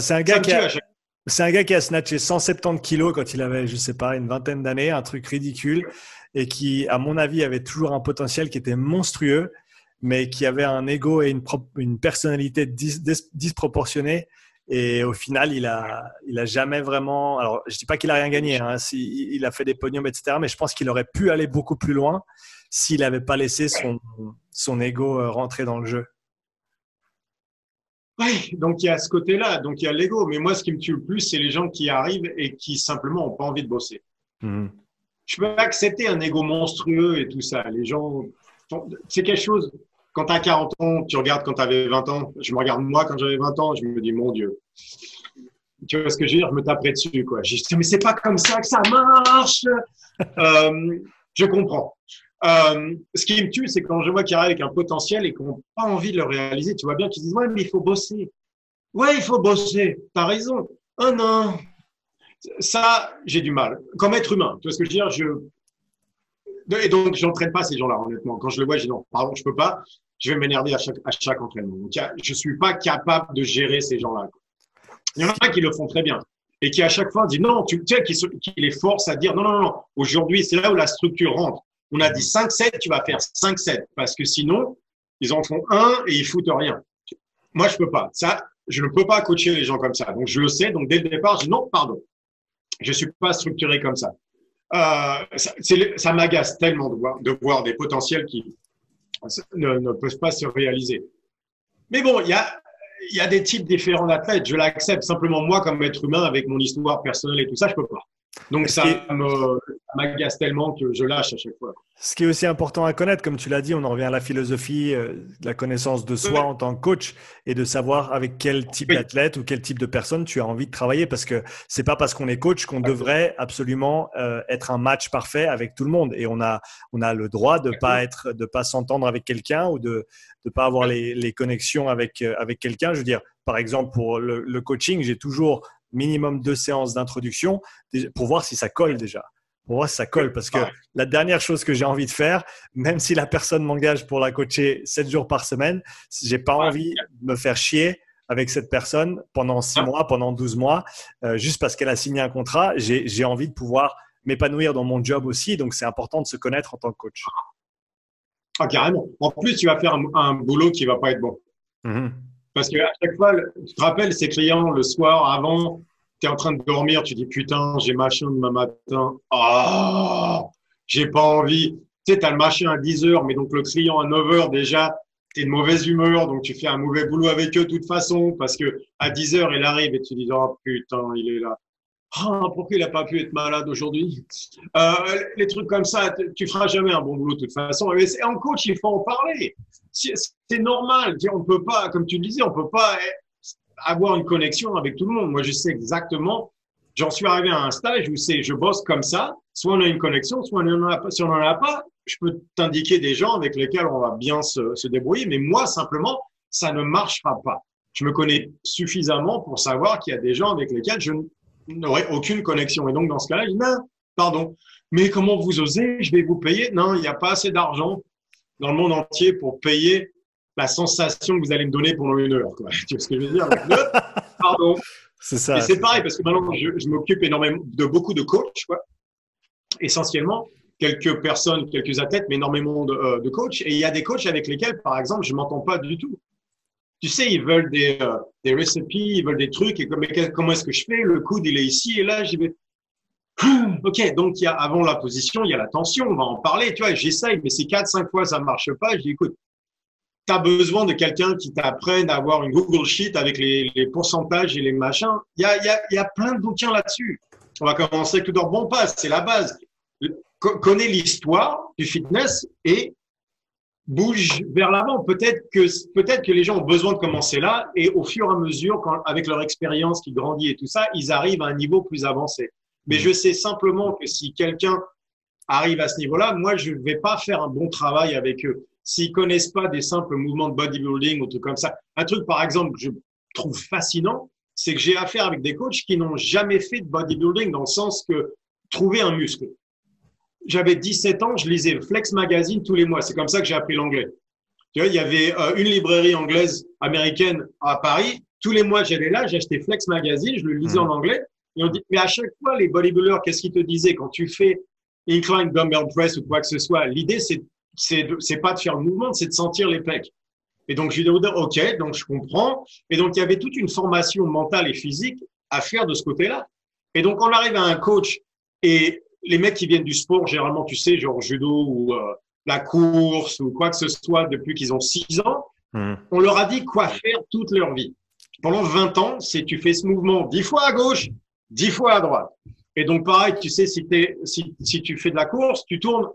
c'est un gars qui a, c'est un gars qui a snatché 170 kilos quand il avait, je sais pas, une vingtaine d'années, un truc ridicule et qui, à mon avis, avait toujours un potentiel qui était monstrueux, mais qui avait un ego et une, une personnalité disproportionnée. Et au final, il a, il a jamais vraiment. Alors, je dis pas qu'il a rien gagné. Hein, il a fait des podiums, etc. Mais je pense qu'il aurait pu aller beaucoup plus loin s'il n'avait pas laissé son, son ego euh, rentrer dans le jeu. Oui, donc il y a ce côté-là, donc il y a l'ego. Mais moi, ce qui me tue le plus, c'est les gens qui arrivent et qui simplement n'ont pas envie de bosser. Mmh je peux accepter un ego monstrueux et tout ça. Les gens, c'est quelque chose. Quand tu as 40 ans, tu regardes quand tu avais 20 ans. Je me regarde moi quand j'avais 20 ans, je me dis, mon Dieu. Tu vois ce que je veux dire? Je me taperais dessus, quoi. Je dis, mais c'est pas comme ça que ça marche. (laughs) euh, je comprends. Euh, ce qui me tue, c'est quand je vois qu'ils arrivent avec un potentiel et qu'ils n'ont pas envie de le réaliser. Tu vois bien qu'ils disent, ouais, mais il faut bosser. Ouais, il faut bosser. T'as raison. Oh non, ça, j'ai du mal. Comme être humain, tu vois ce que je veux dire. Et donc, je n'entraîne pas ces gens-là, honnêtement. Quand je le vois, je dis non, pardon, je peux pas. Je vais m'énerver à chaque, entraînement. Donc, je suis pas capable de gérer ces gens-là. Il y en a qui le font très bien et qui à chaque fois disent non, tu sais, qui, qui les force à dire non, non, non, aujourd'hui, c'est là où la structure rentre. On a dit 5-7, tu vas faire 5-7 parce que sinon, ils en font un et ils foutent rien. Moi, je peux pas. Ça, je ne peux pas coacher les gens comme ça. Donc, je le sais. Donc, dès le départ, je dis non, pardon. Je suis pas structuré comme ça. Euh, ça, m'agace tellement de voir, de voir des potentiels qui ne, ne peuvent pas se réaliser. Mais bon, il y a, y a des types différents d'athlètes. Je l'accepte. Simplement, moi, comme être humain, avec mon histoire personnelle et tout ça, je peux pas. Donc ça m'agace tellement que je lâche à chaque fois. Ce qui est aussi important à connaître, comme tu l'as dit, on en revient à la philosophie, euh, la connaissance de soi en tant que coach et de savoir avec quel type d'athlète ou quel type de personne tu as envie de travailler parce que c'est pas parce qu'on est coach qu'on devrait absolument euh, être un match parfait avec tout le monde et on a on a le droit de pas être de pas s'entendre avec quelqu'un ou de de pas avoir les, les connexions avec euh, avec quelqu'un. Je veux dire, par exemple pour le, le coaching, j'ai toujours minimum deux séances d'introduction pour voir si ça colle déjà. Pour voir si ça colle. Parce que la dernière chose que j'ai envie de faire, même si la personne m'engage pour la coacher sept jours par semaine, j'ai pas envie de me faire chier avec cette personne pendant six mois, pendant 12 mois, euh, juste parce qu'elle a signé un contrat. J'ai envie de pouvoir m'épanouir dans mon job aussi. Donc, c'est important de se connaître en tant que coach. Ah, carrément. En plus, tu vas faire un, boulot qui va pas être bon. Mm-hmm. Parce qu'à chaque fois, tu te rappelles ces clients le soir avant, tu es en train de dormir, tu dis putain, j'ai machin demain matin. Ah, j'ai pas envie. Tu sais, tu as le machin à 10 heures, mais donc le client à 9 heures déjà, tu es de mauvaise humeur, donc tu fais un mauvais boulot avec eux de toute façon, parce que à 10 heures, il arrive et tu dis oh putain, il est là. Ah, pourquoi il n'a pas pu être malade aujourd'hui? Euh, Les trucs comme ça, tu feras jamais un bon boulot de toute façon. Mais en coach, il faut en parler. C'est normal. On peut pas, comme tu le disais, on peut pas avoir une connexion avec tout le monde. Moi, je sais exactement. J'en suis arrivé à un stage où c'est, je bosse comme ça. Soit on a une connexion, soit on en a pas. Si on n'en a pas, je peux t'indiquer des gens avec lesquels on va bien se, se débrouiller. Mais moi, simplement, ça ne marchera pas. Je me connais suffisamment pour savoir qu'il y a des gens avec lesquels je n'aurait aucune connexion. Et donc, dans ce cas-là, il dit, non, pardon, mais comment vous osez? Je vais vous payer? Non, il n'y a pas assez d'argent dans le monde entier pour payer la sensation que vous allez me donner pendant une heure. Quoi. (laughs) Tu vois ce que je veux dire? (laughs) Pardon. C'est ça. Et c'est pareil, parce que maintenant, je, m'occupe énormément de beaucoup de coachs, quoi. essentiellement quelques personnes, quelques athlètes, mais énormément de, euh, de coachs. Et il y a des coachs avec lesquels, par exemple, je m'entends pas du tout tu sais, ils veulent des, euh, des recipes, ils veulent des trucs. Et comme, comment est-ce que je fais? Le coude, il est ici et là, j'y vais. Ok, donc il y a avant la position, il y a la tension, on va en parler. Tu vois, j'essaye, mais c'est quatre, cinq fois ça marche pas. Je dis, écoute, tu as besoin de quelqu'un qui t'apprenne à avoir une Google Sheet avec les, pourcentages et les machins. Il y a, y, y a plein de bouquins là-dessus. On va commencer avec le bon pas, c'est la base. Connais l'histoire du fitness et bouge vers l'avant. Peut-être que, peut-être que les gens ont besoin de commencer là et au fur et à mesure, quand, avec leur expérience qui grandit et tout ça, ils arrivent à un niveau plus avancé. Mais je sais simplement que si quelqu'un arrive à ce niveau-là, moi, je ne vais pas faire un bon travail avec eux. S'ils connaissent pas des simples mouvements de bodybuilding ou tout comme ça. Un truc, par exemple, que je trouve fascinant, c'est que j'ai affaire avec des coachs qui n'ont jamais fait de bodybuilding dans le sens que trouver un muscle j'avais 17 ans, je lisais Flex Magazine tous les mois. C'est comme ça que j'ai appris l'anglais. Tu vois, il y avait euh, une librairie anglaise américaine à Paris. Tous les mois, j'allais là, j'achetais Flex Magazine, je le lisais en mmh. anglais. Et on dit, mais à chaque fois, les bodybuilders, qu'est-ce qu'ils te disaient? Quand tu fais incline dumbbell press ou quoi que ce soit L'idée, c'est c'est c'est pas de faire le mouvement, c'est de sentir les pecs. Et donc je lui dis, ok, donc je comprends. Et donc il y avait toute une formation mentale et physique à faire de ce côté-là. Et donc on arrive à un coach et les mecs qui viennent du sport, généralement, tu sais, genre judo ou euh, la course ou quoi que ce soit depuis qu'ils ont 6 ans, hmm. on leur a dit quoi faire toute leur vie. Pendant 20 ans, c'est tu fais ce mouvement 10 fois à gauche, 10 fois à droite. Et donc, pareil, tu sais, si, si, si tu fais de la course, tu tournes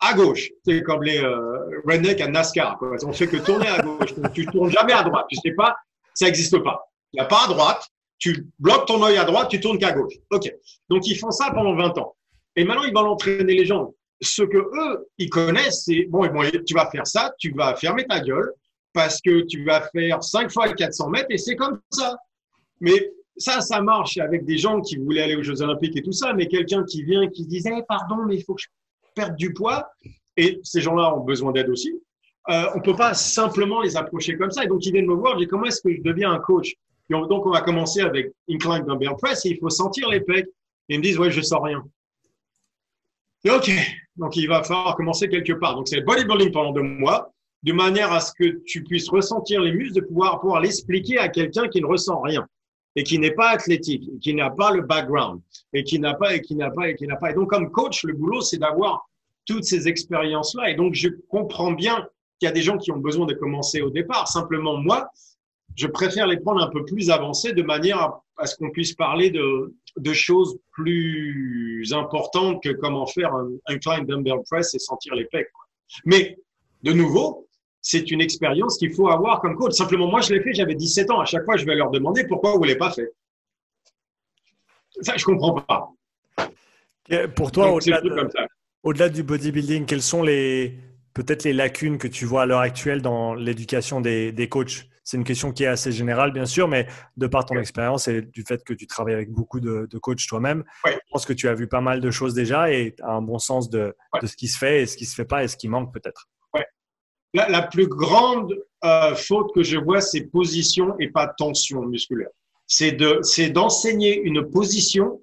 à gauche. C'est comme les euh, rednecks à NASCAR. Quoi. On fait que tourner à gauche. tu tournes jamais à droite. Tu sais pas, ça n'existe pas. Il n'y a pas à droite. Tu bloques ton œil à droite, tu tournes qu'à gauche. OK. Donc, ils font ça pendant 20 ans. Et maintenant, ils vont entraîner les gens. Ce que eux, ils connaissent, c'est bon, tu vas faire ça, tu vas fermer ta gueule parce que tu vas faire 5 fois 400 mètres et c'est comme ça. Mais ça, ça marche avec des gens qui voulaient aller aux Jeux Olympiques et tout ça, mais quelqu'un qui vient, qui disait, eh, pardon, mais il faut que je perde du poids. Et ces gens-là ont besoin d'aide aussi. Euh, on peut pas simplement les approcher comme ça. Et donc, ils viennent me voir, je dis, comment est-ce que je deviens un coach? donc, on va commencer avec incline dumbbell press et il faut sentir les pecs. Et ils me disent, ouais, je sens rien. OK, donc il va falloir commencer quelque part. Donc c'est le bodybuilding pendant deux mois, de manière à ce que tu puisses ressentir les muscles, de pouvoir pouvoir l'expliquer à quelqu'un qui ne ressent rien et qui n'est pas athlétique, qui n'a pas le background et qui n'a pas et qui n'a pas et qui n'a pas. Et donc comme coach, le boulot c'est d'avoir toutes ces expériences-là. Et donc je comprends bien qu'il y a des gens qui ont besoin de commencer au départ. Simplement moi, je préfère les prendre un peu plus avancés de manière à, ce qu'on puisse parler de, de, choses plus importantes que comment faire un, un climb dumbbell press et sentir les pecs. Mais de nouveau, c'est une expérience qu'il faut avoir comme coach. Simplement, moi, je l'ai fait, j'avais 17 ans. À chaque fois, je vais leur demander pourquoi vous ne l'avez pas fait. Ça, je comprends pas. pour toi, au-delà du bodybuilding, quelles sont les peut-être les lacunes que tu vois à l'heure actuelle dans l'éducation des, des coachs? C'est une question qui est assez générale, bien sûr, mais de par ton expérience et du fait que tu travailles avec beaucoup de, de coachs toi-même, je pense que tu as vu pas mal de choses déjà et as un bon sens de, de, ce qui se fait et ce qui se fait pas et ce qui manque peut-être. La, la, plus grande euh, faute que je vois, c'est position et pas tension musculaire. C'est de, c'est d'enseigner une position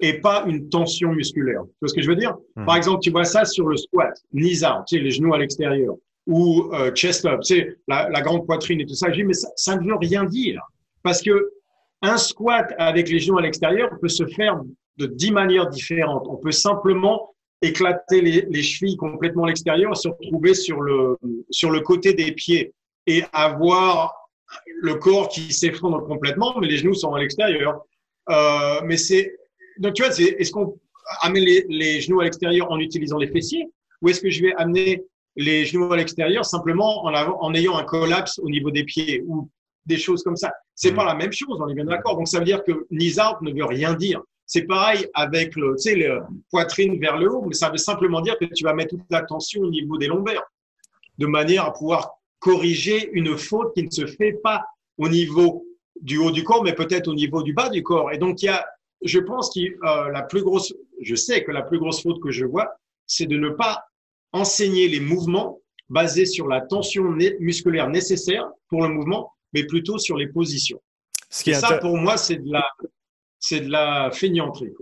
et pas une tension musculaire. Tu vois ce que je veux dire? Hmm. Par exemple, tu vois ça sur le squat, knees out, tu sais, les genoux à l'extérieur, ou euh, chest up, sais, la, la, grande poitrine et tout ça. Je dis, mais ça, ça, ne veut rien dire. Parce que un squat avec les genoux à l'extérieur peut se faire de dix manières différentes. On peut simplement éclater les, les chevilles complètement à l'extérieur et se retrouver sur le, sur le côté des pieds et avoir le corps qui s'effondre complètement, mais les genoux sont à l'extérieur. Euh, mais c'est donc, tu vois, est-ce qu'on amène les, les, genoux à l'extérieur en utilisant les fessiers ou est-ce que je vais amener les genoux à l'extérieur simplement en, en, ayant un collapse au niveau des pieds ou des choses comme ça C'est mmh. pas la même chose, on est bien d'accord. Donc, ça veut dire que out ne veut rien dire. C'est pareil avec le, tu sais, le poitrine vers le haut, mais ça veut simplement dire que tu vas mettre toute l'attention au niveau des lombaires, de manière à pouvoir corriger une faute qui ne se fait pas au niveau du haut du corps, mais peut-être au niveau du bas du corps. Et donc, il y a je pense que euh, la plus grosse, je sais que la plus grosse faute que je vois, c'est de ne pas enseigner les mouvements basés sur la tension musculaire nécessaire pour le mouvement, mais plutôt sur les positions. Ce qui est ça, pour moi, c'est de la, c'est de la feignanterie.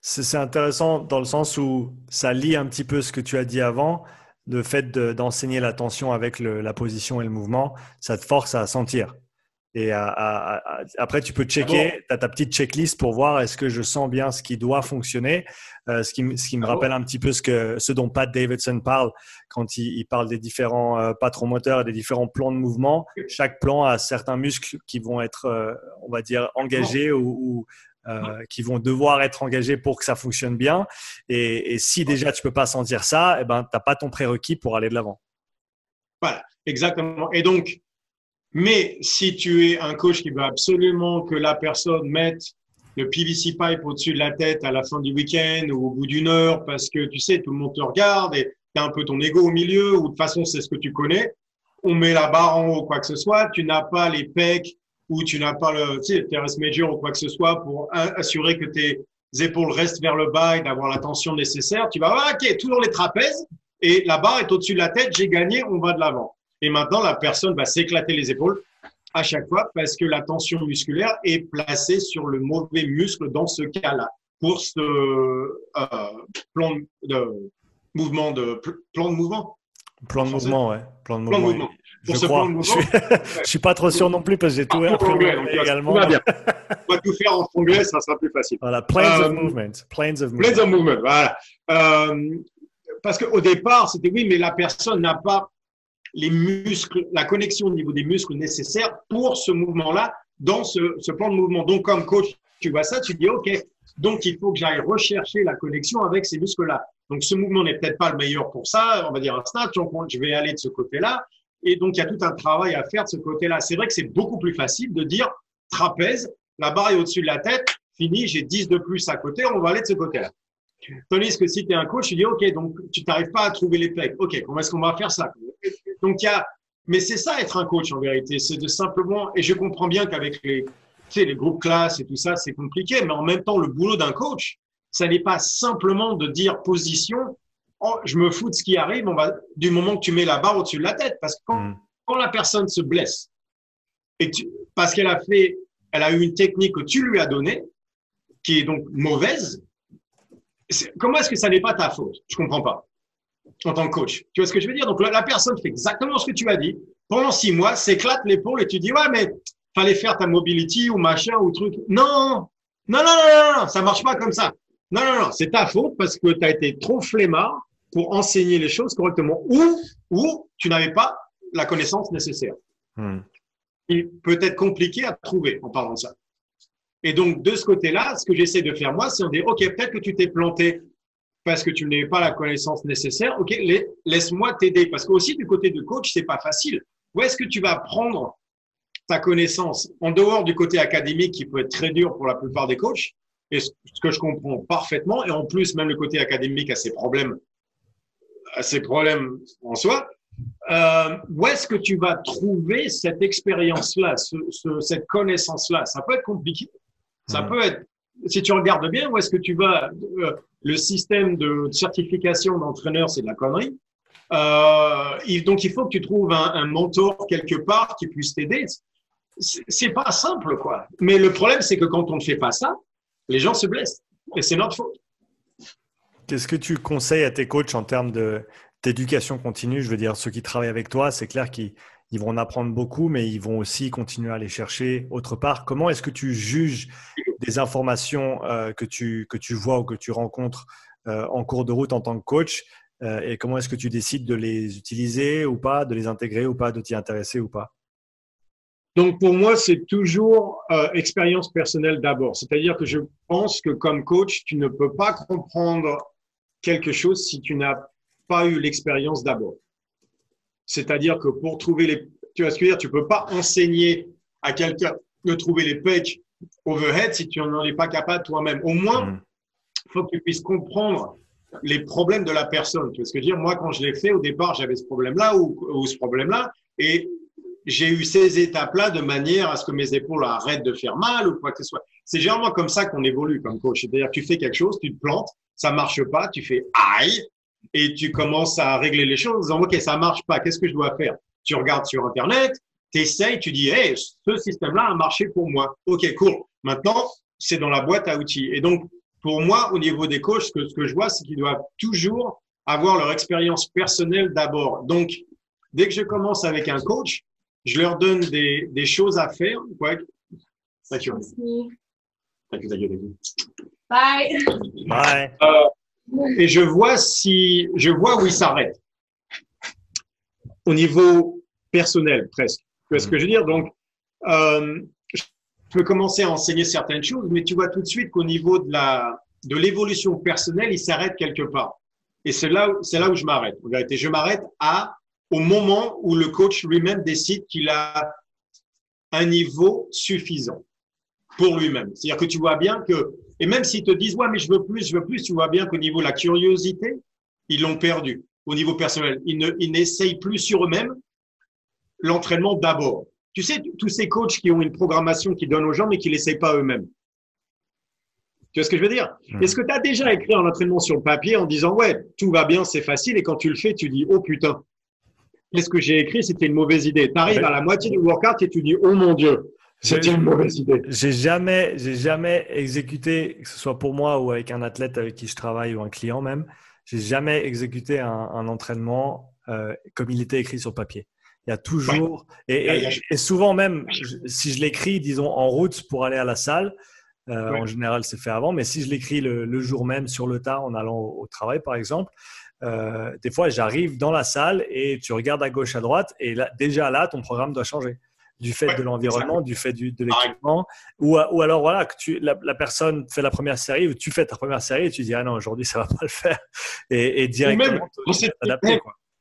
C'est intéressant dans le sens où ça lie un petit peu ce que tu as dit avant. Le fait d'enseigner la tension avec le, la position et le mouvement, ça te force à sentir. Et après, tu peux checker, tu as ta petite checklist pour voir est-ce que je sens bien ce qui doit fonctionner. Euh, ce qui, ce qui me rappelle un petit peu ce, que, ce dont Pat Davidson parle quand il, il parle des différents euh, patrons moteurs et des différents plans de mouvement. Chaque plan a certains muscles qui vont être, euh, on va dire, engagés ou, ou euh, qui vont devoir être engagés pour que ça fonctionne bien. Et, et si déjà tu peux pas sentir ça, eh ben, tu n'as pas ton prérequis pour aller de l'avant. Voilà, exactement. Et donc, mais si tu es un coach qui veut absolument que la personne mette le PVC pipe au-dessus de la tête à la fin du week-end ou au bout d'une heure parce que tu sais, tout le monde te regarde et tu as un peu ton ego au milieu ou de toute façon, c'est ce que tu connais. On met la barre en haut, quoi que ce soit. Tu n'as pas les pecs ou tu n'as pas le, tu terrace major ou quoi que ce soit pour assurer que tes épaules restent vers le bas et d'avoir la tension nécessaire. Tu vas, ah, OK, toujours les trapèzes et la barre est au-dessus de la tête. J'ai gagné, on va de l'avant. Et maintenant, la personne va s'éclater les épaules à chaque fois parce que la tension musculaire est placée sur le mauvais muscle dans ce cas-là pour ce euh, plan de mouvement de plan de mouvement. Plan de mouvement, ouais. Plan de mouvement. Je crois. Je suis, (laughs) suis pas trop sûr non plus parce que j'ai tout ah, appris anglais, également. On va, bien. (laughs) on va tout faire en anglais, ça sera plus facile. Voilà, planes of euh, movement. Planes of movement. Planes of movement, voilà. Euh, parce qu'au départ, c'était oui, mais la personne n'a pas les muscles, la connexion au niveau des muscles nécessaires pour ce mouvement-là dans ce, ce, plan de mouvement. Donc, comme coach, tu vois ça, tu dis, OK, donc il faut que j'aille rechercher la connexion avec ces muscles-là. Donc, ce mouvement n'est peut-être pas le meilleur pour ça, on va dire un snatch, je vais aller de ce côté-là. Et donc, il y a tout un travail à faire de ce côté-là. C'est vrai que c'est beaucoup plus facile de dire trapèze, la barre est au-dessus de la tête, fini, j'ai 10 de plus à côté, on va aller de ce côté-là. Tandis que si tu es un coach, tu dis, OK, donc tu n'arrives pas à trouver les pecs. OK, comment est-ce qu'on va faire ça? Donc, il y a, mais c'est ça être un coach en vérité, c'est de simplement, et je comprends bien qu'avec les, tu sais, les groupes classes et tout ça, c'est compliqué, mais en même temps, le boulot d'un coach, ça n'est pas simplement de dire position, oh, je me fous de ce qui arrive, on va, du moment que tu mets la barre au-dessus de la tête, parce que quand, mm. quand la personne se blesse, et tu, parce qu'elle a fait, elle a eu une technique que tu lui as donnée, qui est donc mauvaise, comment est-ce que ça n'est pas ta faute? Je comprends pas en tant que coach. Tu vois ce que je veux dire? Donc la, personne fait exactement ce que tu as dit. Pendant six mois, s'éclate l'épaule et tu dis ouais mais fallait faire ta mobility ou machin ou truc. Non, non, non, non, non, ça marche pas comme ça. Non, non, non, c'est ta faute parce que tu as été trop flemmard pour enseigner les choses correctement ou ou tu n'avais pas la connaissance nécessaire. Hmm. peut être compliqué à trouver en parlant de ça. Et donc, de ce côté-là, ce que j'essaie de faire moi, c'est de dire, OK, peut-être que tu t'es planté parce que tu n'avais pas la connaissance nécessaire. OK, laisse-moi t'aider. Parce que aussi, du côté de coach, c'est pas facile. Où est-ce que tu vas prendre ta connaissance en dehors du côté académique qui peut être très dur pour la plupart des coachs, et ce que je comprends parfaitement, et en plus, même le côté académique a ses problèmes, a ses problèmes en soi. Euh, où est-ce que tu vas trouver cette expérience-là, ce, ce, cette connaissance-là? Ça peut être compliqué. Ça peut être, si tu regardes bien, où est-ce que tu vas euh, Le système de certification d'entraîneur, c'est de la connerie. Euh, donc, il faut que tu trouves un, un mentor quelque part qui puisse t'aider. C'est pas simple, quoi. Mais le problème, c'est que quand on ne fait pas ça, les gens se blessent. Et c'est notre faute. Qu'est-ce que tu conseilles à tes coachs en termes d'éducation continue? Je veux dire, ceux qui travaillent avec toi, c'est clair qu'ils vont en apprendre beaucoup, mais ils vont aussi continuer à aller chercher autre part. Comment est-ce que tu juges des informations euh, que, tu, que tu vois ou que tu rencontres euh, en cours de route en tant que coach euh, Et comment est-ce que tu décides de les utiliser ou pas, de les intégrer ou pas, de t'y intéresser ou pas? Donc pour moi, c'est toujours expérience personnelle d'abord. C'est-à-dire que je pense que comme coach, tu ne peux pas comprendre quelque chose si tu n'as pas eu l'expérience d'abord. C'est-à-dire que pour trouver les, tu vas ce que dire, tu peux pas enseigner à quelqu'un de trouver les pecs overhead si tu n'en es pas capable toi-même. Au moins, il mm. faut que tu puisses comprendre les problèmes de la personne. Tu vois ce que je veux dire? Moi, quand je l'ai fait, au départ, j'avais ce problème-là ou, ou ce problème-là, et j'ai eu ces étapes-là de manière à ce que mes épaules arrêtent de faire mal ou quoi que ce soit. C'est généralement comme ça qu'on évolue comme coach. C'est-à-dire, tu fais quelque chose, tu te plantes, ça marche pas, tu fais aïe, et tu commences à régler les choses en disant, OK, ça marche pas, qu'est-ce que je dois faire? Tu regardes sur Internet, tu essayes, tu dis, hey, ce système-là a marché pour moi. OK, cool. Maintenant, c'est dans la boîte à outils. Et donc, pour moi, au niveau des coachs, ce que, ce que je vois, c'est qu'ils doivent toujours avoir leur expérience personnelle d'abord. Donc, dès que je commence avec un coach, je leur donne des, des choses à faire. Ouais. Thank you. Thank you, thank you, Bye. Bye. Euh, et je vois si, je vois où ils s'arrêtent. Au niveau personnel, presque. Tu vois ce que je veux dire? Donc, euh, je peux commencer à enseigner certaines choses, mais tu vois tout de suite qu'au niveau de la, de l'évolution personnelle, il s'arrête quelque part. Et c'est là, c'est là où je m'arrête. En vérité, je m'arrête à au moment où le coach lui-même décide qu'il a un niveau suffisant pour lui-même. C'est-à-dire que tu vois bien que, et même s'ils te disent, ouais, mais je veux plus, je veux plus, tu vois bien qu'au niveau de la curiosité, ils l'ont perdu au niveau personnel. Ils ne, ils n'essayent plus sur eux-mêmes l'entraînement d'abord. Tu sais, tous ces coachs qui ont une programmation qui donnent aux gens, mais qui l'essayent pas eux-mêmes. Tu vois ce que je veux dire? Hmm. Est-ce que tu as déjà écrit un entraînement sur le papier en disant ouais, tout va bien, c'est facile, et quand tu le fais, tu dis oh putain, qu'est-ce que j'ai écrit, c'était une mauvaise idée? Tu arrives à la moitié du workout et tu dis, oh mon Dieu, c'était une mauvaise idée. J'ai jamais, j'ai jamais exécuté, que ce soit pour moi ou avec un athlète avec qui je travaille ou un client même, j'ai jamais exécuté un, entraînement euh, comme il était écrit sur papier. Il y a toujours, et, souvent même, si je l'écris, disons, en route pour aller à la salle, euh, en général, c'est fait avant, mais si je l'écris le, jour même sur le tas en allant au travail, par exemple, euh, des fois, j'arrive dans la salle et tu regardes à gauche, à droite, et là, déjà là, ton programme doit changer du fait de l'environnement, du fait du, de l'équipement, ou, ou, alors voilà, que tu, la, personne fait la première série, ou tu fais ta première série, et tu dis ah non aujourd'hui ça va pas le faire, et, et directement t'adapter.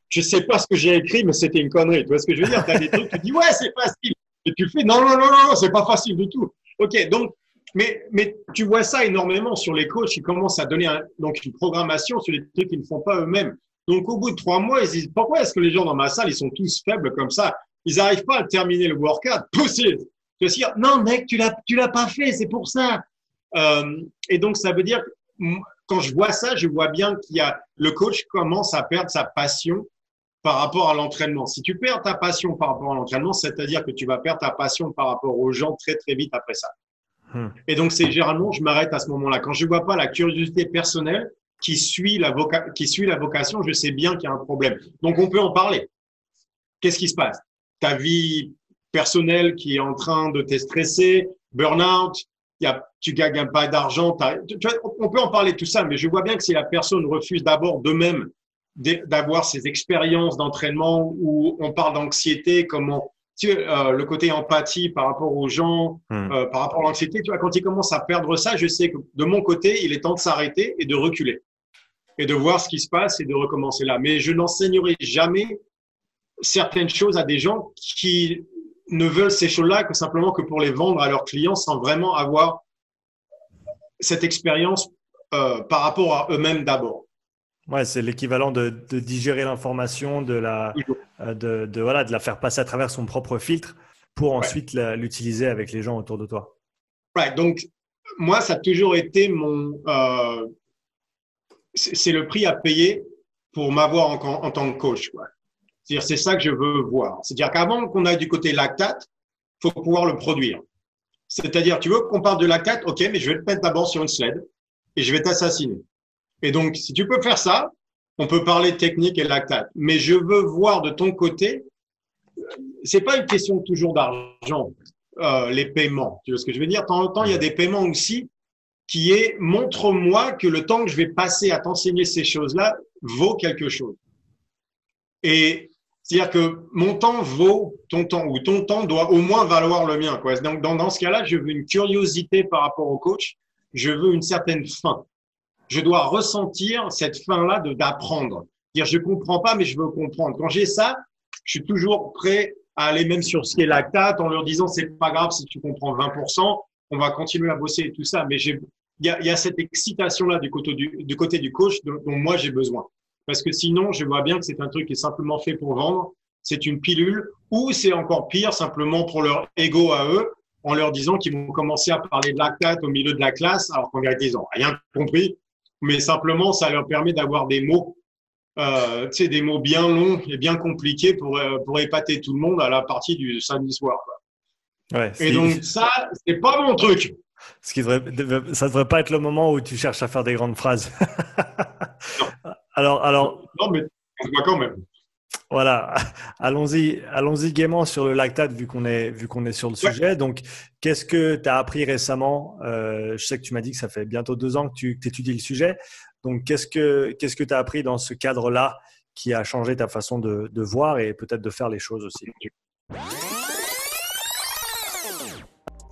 Je sais pas ce que j'ai écrit, mais c'était une connerie. Tu vois ce que je veux dire? Tu as des trucs, tu dis ouais c'est facile, et tu fais non non non non, c'est pas facile du tout. Ok, donc mais, mais tu vois ça énormément sur les coachs, ils commencent à donner donc une programmation sur les trucs qu'ils ne font pas eux-mêmes. Donc, au bout de trois mois, ils disent, pourquoi est-ce que les gens dans ma salle, ils sont tous faibles comme ça? Ils n'arrivent pas à terminer le workout. Possible. Tu vas dire, non, mec, tu l'as, tu l'as pas fait, c'est pour ça. Euh, et donc, ça veut dire, quand je vois ça, je vois bien qu'il y a, le coach commence à perdre sa passion par rapport à l'entraînement. Si tu perds ta passion par rapport à l'entraînement, c'est-à-dire que tu vas perdre ta passion par rapport aux gens très, très vite après ça. Hmm. Et donc, c'est généralement, je m'arrête à ce moment-là. Quand je vois pas la curiosité personnelle qui suit la, qui suit la vocation, je sais bien qu'il y a un problème. Donc, on peut en parler. Qu'est-ce qui se passe? Ta vie personnelle qui est en train de te stresser, burn-out, tu gagnes pas d'argent. On peut en parler tout ça, mais je vois bien que si la personne refuse d'abord d'eux-mêmes d'avoir ces expériences d'entraînement où on parle d'anxiété, comment tu euh, le côté empathie par rapport aux gens, hmm. euh, par rapport à l'anxiété, tu vois, quand il commence à perdre ça, je sais que de mon côté, il est temps de s'arrêter et de reculer et de voir ce qui se passe et de recommencer là. Mais je n'enseignerai jamais certaines choses à des gens qui ne veulent ces choses-là que simplement que pour les vendre à leurs clients sans vraiment avoir cette expérience euh, par rapport à eux-mêmes d'abord. Ouais, c'est l'équivalent de, digérer l'information, de la, euh, de, voilà, de la faire passer à travers son propre filtre pour ensuite l'utiliser avec les gens autour de toi. Right. Donc, moi, ça a toujours été mon. Euh, c'est le prix à payer pour m'avoir en, en, tant que coach. C'est-à-dire, c'est ça que je veux voir. C'est-à-dire qu'avant qu'on aille du côté lactate, faut pouvoir le produire. C'est-à-dire, tu veux qu'on parle de lactate, ok, mais je vais te mettre d'abord sur une sled et je vais t'assassiner. Et donc, si tu peux faire ça, on peut parler technique et lactate. Mais je veux voir de ton côté, c'est pas une question toujours d'argent, euh, les paiements. Tu vois ce que je veux dire? De temps en temps, il y a des paiements aussi qui est montre-moi que le temps que je vais passer à t'enseigner ces choses-là vaut quelque chose. Et c'est-à-dire que mon temps vaut ton temps, ou ton temps doit au moins valoir le mien. Quoi. Donc, dans, ce cas-là, je veux une curiosité par rapport au coach, je veux une certaine fin je dois ressentir cette fin-là d'apprendre. Dire, je comprends pas, mais je veux comprendre. Quand j'ai ça, je suis toujours prêt à aller même sur ce qui est lactate en leur disant, c'est pas grave si tu comprends 20%, on va continuer à bosser et tout ça. Mais il y a, y a, cette excitation-là du côté du, du côté du coach dont, moi j'ai besoin. Parce que sinon, je vois bien que c'est un truc qui est simplement fait pour vendre. C'est une pilule ou c'est encore pire, simplement pour leur ego à eux, en leur disant qu'ils vont commencer à parler de lactate au milieu de la classe, alors qu'en vérité, ils n'ont rien compris mais simplement, ça leur permet d'avoir des mots, euh, tu sais, des mots bien longs et bien compliqués pour, euh, pour épater tout le monde à la partie du samedi soir. Ouais, et donc, ça, c'est pas mon truc. Ce qui devrait, ça devrait pas être le moment où tu cherches à faire des grandes phrases. (laughs) alors, alors. Non, mais on voit quand même. Voilà, (laughs) allons-y, allons-y gaiement sur le lactate vu qu'on est vu qu'on est sur le sujet. Donc, qu'est-ce que tu as appris récemment? Euh, Je sais que tu m'as dit que ça fait bientôt deux ans que tu étudies le sujet. Donc, qu'est-ce que qu'est-ce que tu as appris dans ce cadre-là qui a changé ta façon de, de voir et peut-être de faire les choses aussi?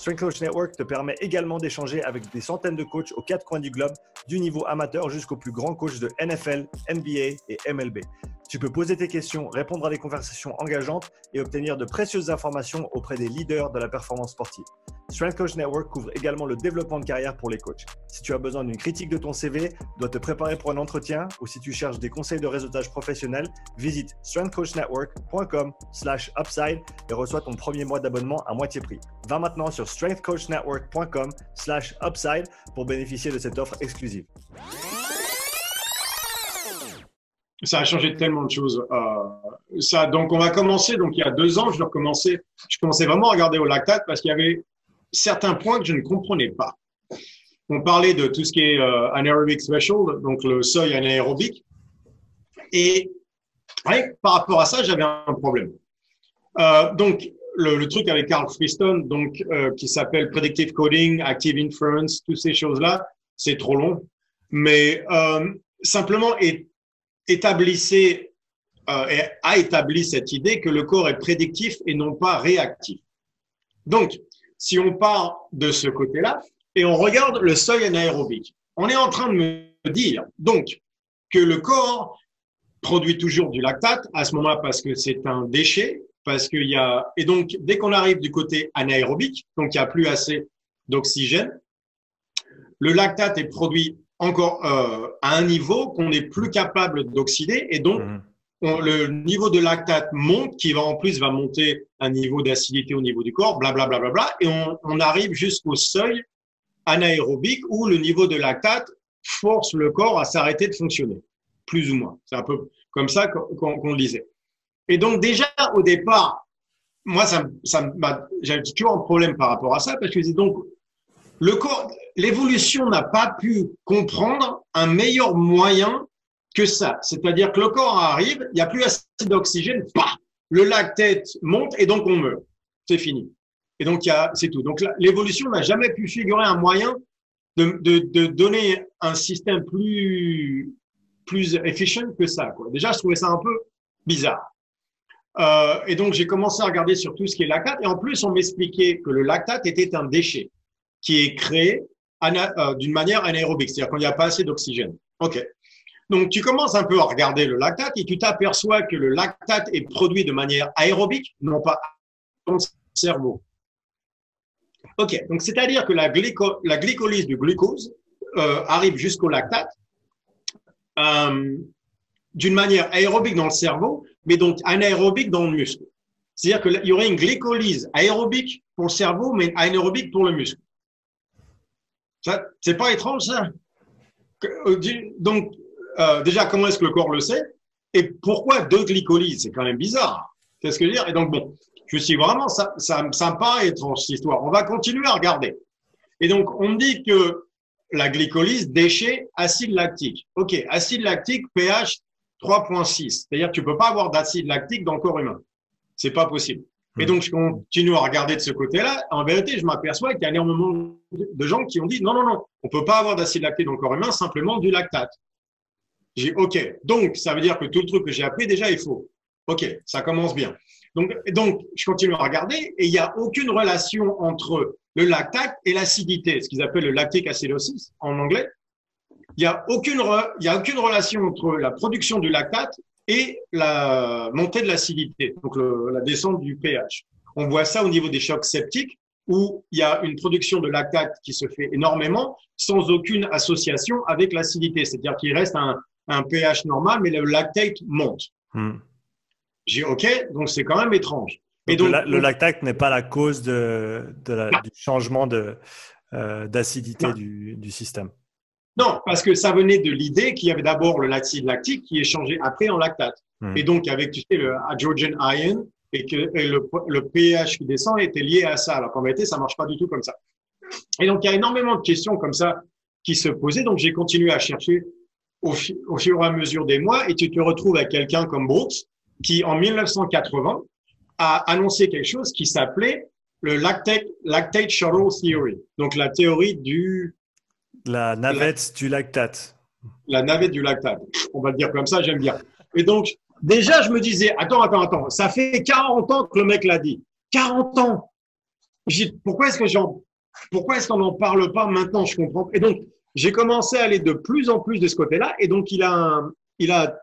Strength Coach Network te permet également d'échanger avec des centaines de coachs aux quatre coins du globe, du niveau amateur jusqu'aux plus grands coachs de NFL, NBA et MLB. Tu peux poser tes questions, répondre à des conversations engageantes et obtenir de précieuses informations auprès des leaders de la performance sportive. Strength Coach Network couvre également le développement de carrière pour les coachs. Si tu as besoin d'une critique de ton CV, dois te préparer pour un entretien ou si tu cherches des conseils de réseautage professionnel, visite strengthcoachnetwork.com/upside et reçois ton premier mois d'abonnement à moitié prix. Va maintenant sur strengthcoachnetwork.com/upside pour bénéficier de cette offre exclusive. Ça a changé tellement de choses. Euh, ça, donc, on va commencer. Donc, il y a deux ans, je recommençais. Je commençais vraiment à regarder au lactate parce qu'il y avait certains points que je ne comprenais pas. On parlait de tout ce qui est euh, anaerobic threshold, donc le seuil anaérobique. Et par rapport à ça, j'avais un problème. Euh, donc, le, truc avec Carl Freestone, donc, euh, qui s'appelle Predictive Coding, Active Inference, toutes ces choses-là, c'est trop long. Mais euh, simplement, établissez, euh, a établi cette idée que le corps est prédictif et non pas réactif. Donc, si on part de ce côté-là et on regarde le seuil anaérobique, on est en train de me dire donc que le corps produit toujours du lactate à ce moment-là parce que c'est un déchet, parce qu'il y a et donc dès qu'on arrive du côté anaérobique, donc il n'y a plus assez d'oxygène, le lactate est produit encore euh, à un niveau qu'on n'est plus capable d'oxyder et donc mmh le niveau de lactate monte, qui va en plus va monter un niveau d'acidité au niveau du corps, blablabla, bla, bla, bla, et on, arrive jusqu'au seuil anaérobique où le niveau de lactate force le corps à s'arrêter de fonctionner, plus ou moins. C'est un peu comme ça qu'on qu le disait. Et donc déjà au départ, moi ça, ça j'avais toujours un problème par rapport à ça parce que donc le corps, l'évolution n'a pas pu comprendre un meilleur moyen que ça. C'est-à-dire que le corps arrive, il n'y a plus assez d'oxygène, le lactate monte et donc on meurt. C'est fini. Et donc, c'est tout. Donc, l'évolution n'a jamais pu figurer un moyen de, de, donner un système plus, plus efficient que ça. Quoi. Déjà, je trouvais ça un peu bizarre. Euh, et donc, j'ai commencé à regarder sur tout ce qui est lactate. Et en plus, on m'expliquait que le lactate était un déchet qui est créé euh, d'une manière anaérobique, c'est-à-dire quand il n'y a pas assez d'oxygène. OK. Donc, tu commences un peu à regarder le lactate et tu t'aperçois que le lactate est produit de manière aérobique, non pas dans le cerveau. OK, donc c'est-à-dire que la, glycolyse du glucose euh, arrive jusqu'au lactate euh, d'une manière aérobique dans le cerveau, mais donc anaérobique dans le muscle. C'est-à-dire qu'il y aurait une glycolyse aérobique pour le cerveau, mais anaérobique pour le muscle. C'est pas étrange ça? Euh, déjà, comment est-ce que le corps le sait Et pourquoi deux glycolyses C'est quand même bizarre. Qu'est-ce que je veux dire? Et donc, bon, je suis vraiment, ça, ça, me étrange cette histoire. On va continuer à regarder. Et donc, on dit que la glycolyse déchet acide lactique. OK, acide lactique, pH 3.6. C'est-à-dire tu peux pas avoir d'acide lactique dans le corps humain. C'est pas possible. Et donc, je continue à regarder de ce côté-là. En vérité, je m'aperçois qu'il y a énormément de gens qui ont dit non, non, non, on peut pas avoir d'acide lactique dans le corps humain, simplement du lactate. J'ai OK. Donc, ça veut dire que tout le truc que j'ai appris déjà est faux. OK, ça commence bien. Donc, donc, je continue à regarder et il n'y a aucune relation entre le lactate et l'acidité, ce qu'ils appellent le lactic acidosis en anglais. Il n'y a aucune, a aucune relation entre la production du lactate et la montée de l'acidité, donc la descente du pH. On voit ça au niveau des chocs septiques où il y a une production de lactate qui se fait énormément sans aucune association avec l'acidité. C'est-à-dire qu'il reste un, un, pH normal, mais le lactate monte. Hmm. J'ai OK, donc c'est quand même étrange. Et donc, le, lactate n'est pas la cause de, du changement euh, d'acidité du, du, système. Non, parce que ça venait de l'idée qu'il y avait d'abord le l'acide lactique qui est changé après en lactate. Hmm. Et donc, avec tu sais, le hydrogen ion et que le, le, pH qui descend était lié à ça. Alors qu'en réalité, ça marche pas du tout comme ça. Et donc, il y a énormément de questions comme ça qui se posaient. Donc, j'ai continué à chercher au, au, fur et à mesure des mois et tu te retrouves avec quelqu'un comme Brooks qui, en 1980, a annoncé quelque chose qui s'appelait le lactate, lactate shuttle theory. Donc, la théorie du... La navette du lactate. La navette du lactate. On va le dire comme ça, j'aime bien. Et donc, déjà, je me disais, attends, attends, attends, ça fait 40 ans que le mec l'a dit. 40 ans. Pourquoi est-ce que j'en, pourquoi est-ce qu'on n'en parle pas maintenant? Je comprends. Et donc, j'ai commencé à aller de plus en plus de ce côté-là. Et donc, il a, il a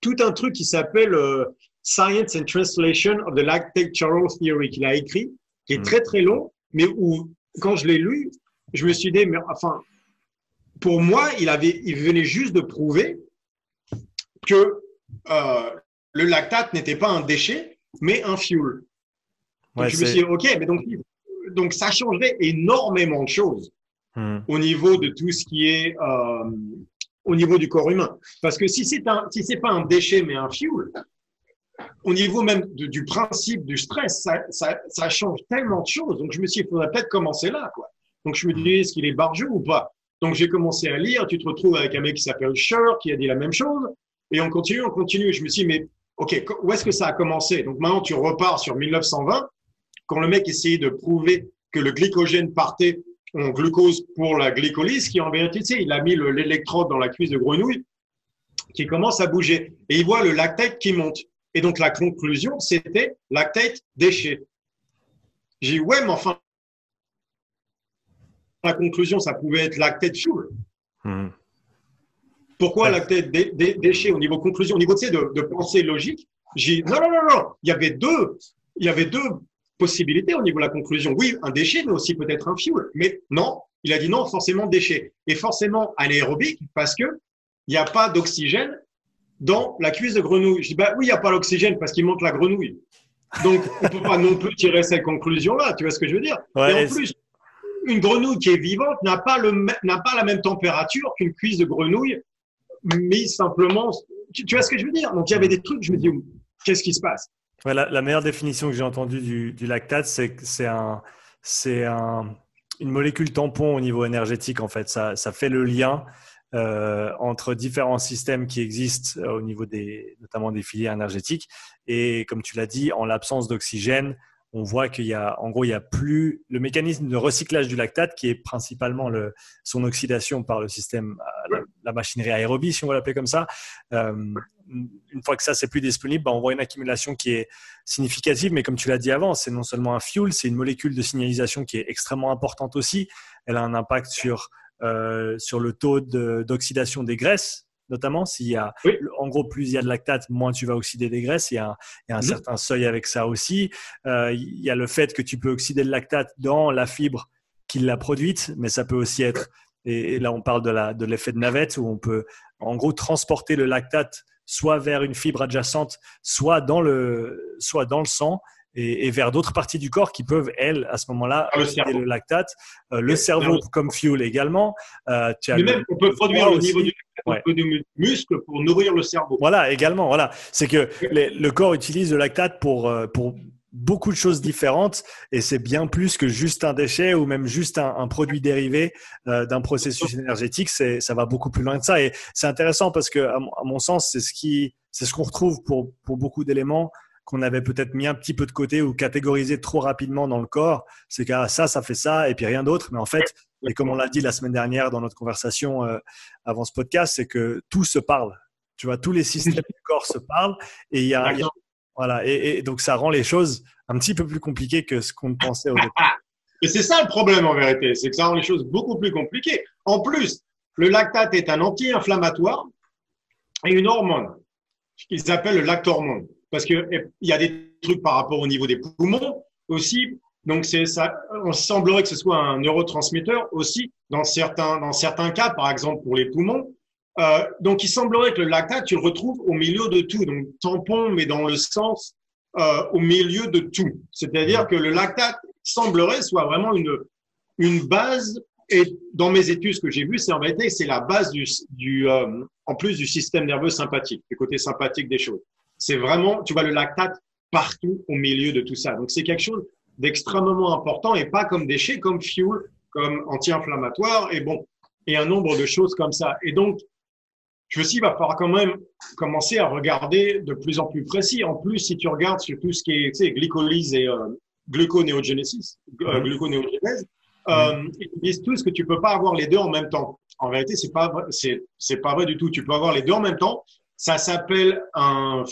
tout un truc qui s'appelle euh, Science and Translation of the Lactate Charles Theory qu'il a écrit, qui est hmm. très très long, mais où quand je l'ai lu, je me suis dit, mais enfin, pour moi, il avait, il venait juste de prouver que euh, le lactate n'était pas un déchet, mais un fuel. Donc je me suis dit, ok, mais donc, donc ça changerait énormément de choses hmm. au niveau de tout ce qui est euh, au niveau du corps humain. Parce que si c'est un, si c'est pas un déchet mais un fuel, au niveau même du principe du stress, ça, ça, ça, change tellement de choses. Donc je me suis dit, il faudrait peut-être commencer là, quoi. Donc je me dis, est-ce qu'il est barjou ou pas? Donc j'ai commencé à lire. Tu te retrouves avec un mec qui s'appelle Scher qui a dit la même chose. Et on continue, on continue. Je me suis dit, mais ok, où est-ce que ça a commencé? Donc maintenant tu repars sur 1920, quand le mec essayait de prouver que le glycogène partait en glucose pour la glycolyse, qui en vérité, il a mis l'électrode dans la cuisse de grenouille, qui commence à bouger. Et il voit le lactate qui monte. Et donc la conclusion, c'était lactate déchet. J'ai dit, ouais, mais enfin, la conclusion, ça pouvait être lactate fuel. Hmm. Pourquoi lactate déchet au niveau conclusion, au niveau de, de pensée logique? J'ai non, non, non, non, il y avait deux, il y avait deux possibilité au niveau de la conclusion. Oui, un déchet, mais aussi peut-être un fuel. Mais non, il a dit non, forcément déchet. Et forcément anaérobique parce que il n'y a pas d'oxygène dans la cuisse de grenouille. Je dis, bah oui, il n'y a pas d'oxygène parce qu'il manque la grenouille. Donc, on peut pas non plus tirer cette conclusion-là. Tu vois ce que je veux dire? et en plus, une grenouille qui est vivante n'a pas le, n'a pas la même température qu'une cuisse de grenouille mais simplement, tu, tu vois ce que je veux dire? Donc, il y avait des trucs, je me dis, qu'est-ce qui se passe? La, meilleure définition que j'ai entendue du, lactate, c'est que c'est un, c'est un, une molécule tampon au niveau énergétique, en fait. Ça, fait le lien euh, entre différents systèmes qui existent euh, au niveau des, notamment des filières énergétiques. Et comme tu l'as dit, en l'absence d'oxygène, on voit qu'il y a, en gros, il y a plus le mécanisme de recyclage du lactate qui est principalement le, son oxydation par le système, euh, la, machinerie aérobie, si on veut l'appeler comme ça. Une fois que ça c'est plus disponible, bah, on voit une accumulation qui est significative. Mais comme tu l'as dit avant, c'est non seulement un fuel, c'est une molécule de signalisation qui est extrêmement importante aussi. Elle a un impact sur euh, sur le taux d'oxydation des graisses notamment s'il y a, en gros, plus il y a de lactate, moins tu vas oxyder des graisses. Il y a un, mhm. certain seuil avec ça aussi. Euh, il y a le fait que tu peux oxyder le lactate dans la fibre qui l'a produite, mais ça peut aussi être, et, là on parle de l'effet de, de navette, où on peut en gros transporter le lactate soit vers une fibre adjacente, soit dans le, soit dans le sang et, vers d'autres parties du corps qui peuvent, elles, à ce moment-là, le, le lactate. Euh, le cerveau comme fuel également. Euh, tu as Mais même, on peut produire au niveau du, muscle pour nourrir le cerveau. Voilà, également. Voilà. C'est que le corps utilise le lactate pour, euh, pour beaucoup de choses différentes et c'est bien plus que juste un déchet ou même juste un, produit dérivé d'un processus énergétique. C'est, ça va beaucoup plus loin que ça et c'est intéressant parce que, à, mon sens, c'est ce qui, c'est ce qu'on retrouve pour, pour beaucoup d'éléments qu'on avait peut-être mis un petit peu de côté ou catégorisé trop rapidement dans le corps. C'est que ça, ça fait ça et puis rien d'autre. Mais en fait, et comme on l'a dit la semaine dernière dans notre conversation euh, avant ce podcast, c'est que tout se parle. Tu vois, tous les systèmes du corps se parlent et il y a, voilà. Et, donc ça rend les choses un petit peu plus compliquées que ce qu'on pensait au départ. (laughs) Et c'est ça le problème en vérité, c'est que ça rend les choses beaucoup plus compliquées. En plus, le lactate est un anti-inflammatoire et une hormone qu'ils appellent le lactormone parce qu'il y a des trucs par rapport au niveau des poumons aussi. Donc, c'est ça, on semblerait que ce soit un neurotransmetteur aussi dans certains, dans certains cas, par exemple pour les poumons. Euh, donc, il semblerait que le lactate, tu le retrouves au milieu de tout. Donc, tampon, mais dans le sens euh, au milieu de tout. C'est-à-dire que le lactate semblerait soit vraiment une, une base. Et dans mes études, ce que j'ai vu, c'est en vérité, c'est la base du, du euh, en plus du système nerveux sympathique, du côté sympathique des choses. C'est vraiment, tu vois le lactate partout au milieu de tout ça. Donc c'est quelque chose d'extrêmement important et pas comme déchet, comme fuel, comme anti-inflammatoire et bon, et un nombre de choses comme ça. Et donc, je dit, il va falloir quand même commencer à regarder de plus en plus précis. En plus, si tu regardes sur tout ce qui est, tu sais, glycolyse et euh, gluconéogénésis, euh, gluconéogénèse, euh, ils disent tous que tu peux pas avoir les deux en même temps. En réalité, c'est pas c'est c'est pas vrai du tout. Tu peux avoir les deux en même temps, ça s'appelle un,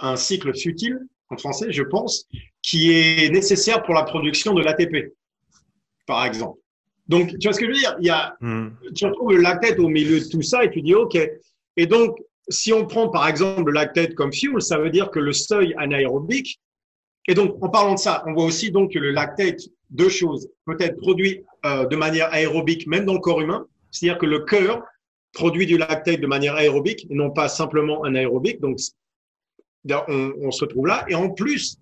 un cycle futile, en français, je pense, qui est nécessaire pour la production de l'ATP, par exemple. Donc, tu vois ce que je veux dire? Il y a, hmm. Tu retrouves le lactate au milieu de tout ça et tu dis OK. Et donc, si on prend par exemple le lactate comme fuel, ça veut dire que le seuil anaérobique. Et donc, en parlant de ça, on voit aussi donc que le lactate, deux choses, peut être produit euh, de manière aérobique même dans le corps humain. C'est-à-dire que le cœur produit du lactate de manière aérobique et non pas simplement anaérobique. Donc, on, on se retrouve là. Et en plus,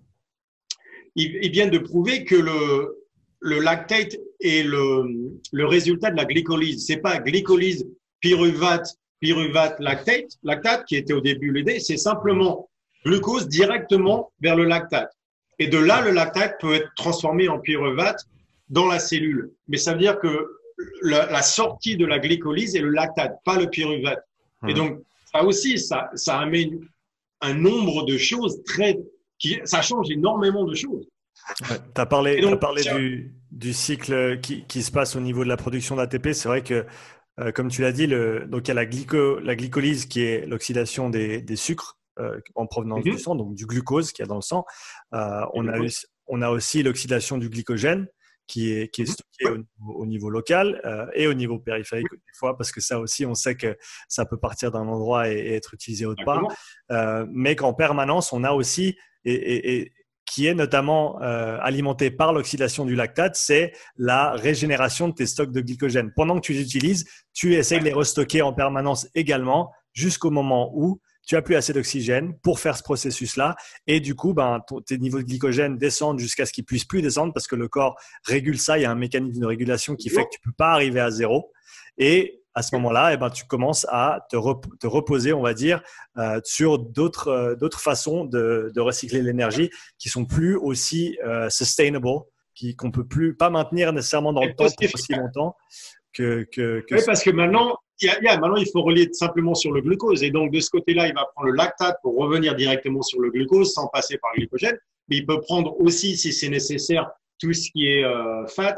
ils, viennent de prouver que le, le lactate est le, le résultat de la glycolyse. C'est pas glycolyse pyruvate, pyruvate lactate, lactate qui était au début l'idée, c'est simplement glucose directement vers le lactate. Et de là, le lactate peut être transformé en pyruvate dans la cellule. Mais ça veut dire que la, sortie de la glycolyse est le lactate, pas le pyruvate. Et hmm. donc, ça aussi, ça, ça amène un nombre de choses très. Qui, ça change énormément de choses. Tu as parlé, as parlé du, du, cycle qui, qui, se passe au niveau de la production d'ATP. C'est vrai que, euh, comme tu l'as dit, le, donc il y a la, glyco, la glycolyse qui est l'oxydation des, des, sucres euh, en provenance du mhm. sang, donc du glucose qu'il y a dans le sang. Euh, on, a, on a aussi l'oxydation du glycogène qui est, qui est mhm. stocké au, niveau local euh, et au niveau périphérique des fois, parce que ça aussi, on sait que ça peut partir d'un endroit et, être utilisé autre part, euh, mais qu'en permanence, on a aussi, et, et, qui est notamment euh, alimenté par l'oxydation du lactate, c'est la régénération de tes stocks de glycogène. Pendant que tu les utilises, tu essaies de les restocker en permanence également jusqu'au moment où tu as plus assez d'oxygène pour faire ce processus-là. Et du coup, ben, tes niveaux de glycogène descendent jusqu'à ce qu'ils puissent plus descendre parce que le corps régule ça. Il y a un mécanisme de régulation qui fait que tu peux pas arriver à zéro. Et à ce moment-là, eh ben, tu commences à te, te reposer, on va dire, euh, sur d'autres euh, d'autres façons de, de recycler l'énergie qui sont plus aussi euh, sustainable qu'on ne peut plus pas maintenir nécessairement dans le temps pour aussi longtemps. Que, que, Oui, parce que maintenant il, y a, maintenant, il faut relier simplement sur le glucose. Et donc, de ce côté-là, il va prendre le lactate pour revenir directement sur le glucose sans passer par le glycogène. Mais il peut prendre aussi, si c'est nécessaire, tout ce qui est euh, fat,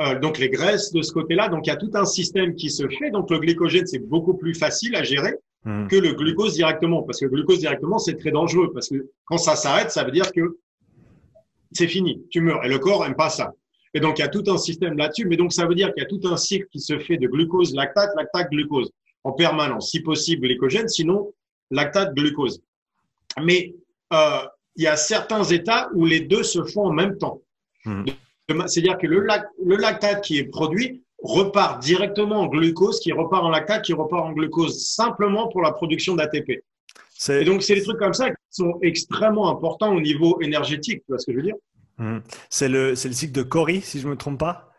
euh, donc les graisses de ce côté-là. Donc, il y a tout un système qui se fait. Donc, le glycogène, c'est beaucoup plus facile à gérer mmh. que le glucose directement. Parce que le glucose directement, c'est très dangereux. Parce que quand ça s'arrête, ça veut dire que c'est fini, tu meurs. Et le corps aime pas ça. Et donc, il y a tout un système là-dessus. Mais donc, ça veut dire qu'il y a tout un cycle qui se fait de glucose, lactate, lactate, glucose en permanence. Si possible, glycogène, sinon lactate, glucose. Mais euh, il y a certains états où les deux se font en même temps. Mmh. C'est-à-dire que le, le lactate qui est produit repart directement en glucose, qui repart en lactate, qui repart en glucose, simplement pour la production d'ATP. Et donc, c'est des trucs comme ça qui sont extrêmement importants au niveau énergétique, tu vois ce que je veux dire? Hmm. C'est le, le cycle de Cori, si je ne me trompe pas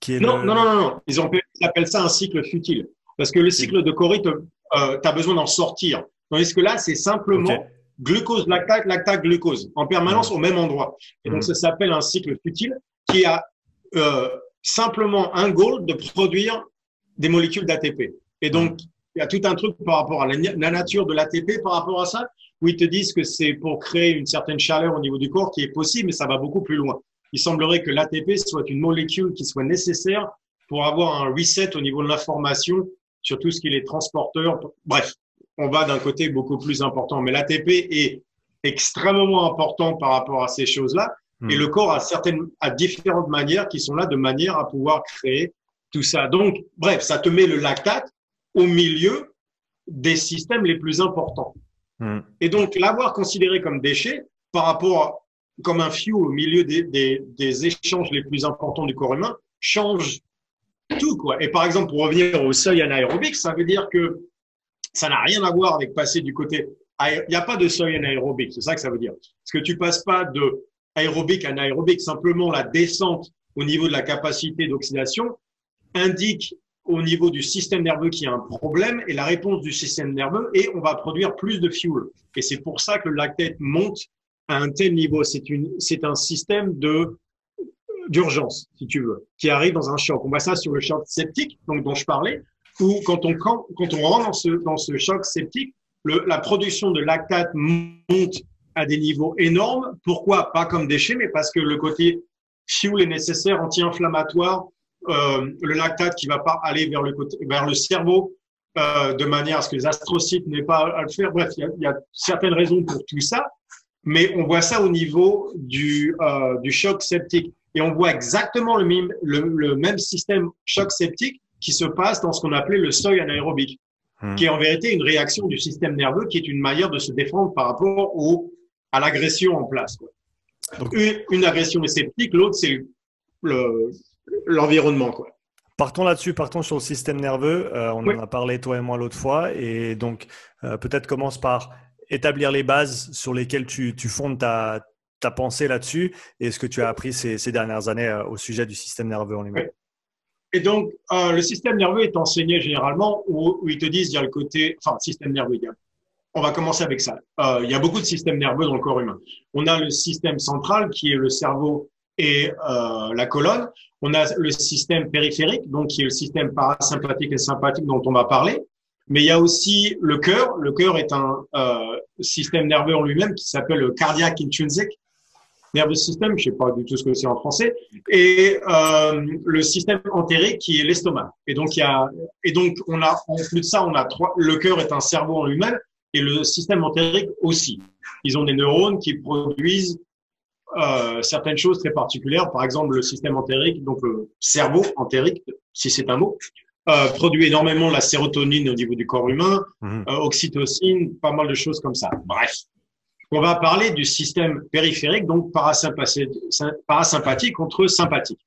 qui est non, non, non, non, Ils, ont, appellent ça un cycle futile. Parce que le cycle de Cori, tu euh, as besoin d'en sortir. Tandis que là, c'est simplement glucose, lactate, lactate, glucose, en permanence hmm. au même endroit. Et donc, hmm. ça s'appelle un cycle futile qui a euh, simplement un goal de produire des molécules d'ATP. Et donc, il y a tout un truc par rapport à la nature de l'ATP par rapport à ça où ils te disent que c'est pour créer une certaine chaleur au niveau du corps qui est possible, mais ça va beaucoup plus loin. Il semblerait que l'ATP soit une molécule qui soit nécessaire pour avoir un reset au niveau de l'information sur tout ce qui est les transporteurs. Bref, on va d'un côté beaucoup plus important, mais l'ATP est extrêmement important par rapport à ces choses-là. Et hmm. le corps a certaines, a différentes manières qui sont là de manière à pouvoir créer tout ça. Donc, bref, ça te met le lactate au milieu des systèmes les plus importants. Hmm. Et donc, l'avoir considéré comme déchet par rapport comme un fuel au milieu des, des, des, échanges les plus importants du corps humain change tout, quoi. Et par exemple, pour revenir au seuil anaérobique, ça veut dire que ça n'a rien à voir avec passer du côté. Il n'y a pas de seuil anaérobique, c'est ça que ça veut dire. Parce que tu passes pas de aérobique anaérobique, simplement la descente au niveau de la capacité d'oxydation indique au niveau du système nerveux qui a un problème et la réponse du système nerveux et on va produire plus de fuel. Et c'est pour ça que le lactate monte à un tel niveau. C'est une, c'est un système de d'urgence, si tu veux, qui arrive dans un choc. On voit ça sur le choc septique, donc dont je parlais, où quand on quand, on rentre dans ce dans ce choc septique, le, la production de lactate monte à des niveaux énormes. Pourquoi Pas comme déchet, mais parce que le côté fuel est nécessaire, anti-inflammatoire, euh, le lactate qui va pas aller vers le, côté, vers le cerveau euh, de manière à ce que les astrocytes n'aient pas à le faire. Bref, il y, a, il y, a, certaines raisons pour tout ça, mais on voit ça au niveau du, euh, du choc septique. Et on voit exactement le même, le, le, même système choc septique qui se passe dans ce qu'on appelait le seuil anaérobique, hmm. qui est en vérité une réaction du système nerveux qui est une manière de se défendre par rapport au, à l'agression en place. Quoi. Donc, une, une agression est septique, l'autre c'est le, l'environnement. Quoi. Partons là-dessus, partons sur le système nerveux. Euh, on en a parlé toi et moi l'autre fois. Et donc, euh, peut-être commence par établir les bases sur lesquelles tu, tu fondes ta, ta pensée là-dessus et ce que tu as appris ces, ces dernières années euh, au sujet du système nerveux en lui-même. Et donc, le système nerveux est enseigné généralement où, où, ils te disent il y a le côté, enfin, système nerveux, il on va commencer avec ça. il y a beaucoup de systèmes nerveux dans le corps humain. On a le système central qui est le cerveau et euh, la colonne. On a le système périphérique, donc qui est le système parasympathique et sympathique dont on va parler. Mais il y a aussi le cœur. Le cœur est un euh, système nerveux en lui-même qui s'appelle le cardiac intrinsic nerveux système, je sais pas du tout ce que c'est en français, et euh, le système entérique qui est l'estomac. Et donc il y a, et donc on a en plus de ça, on a trois. Le cœur est un cerveau en lui-même et le système entérique aussi. Ils ont des neurones qui produisent euh, certaines choses très particulières, par exemple le système entérique, donc le cerveau entérique, si c'est un mot, euh, produit énormément la sérotonine au niveau du corps humain, mhm. euh, oxytocine, pas mal de choses comme ça. Bref, on va parler du système périphérique, donc parasympathique, contre sympathique.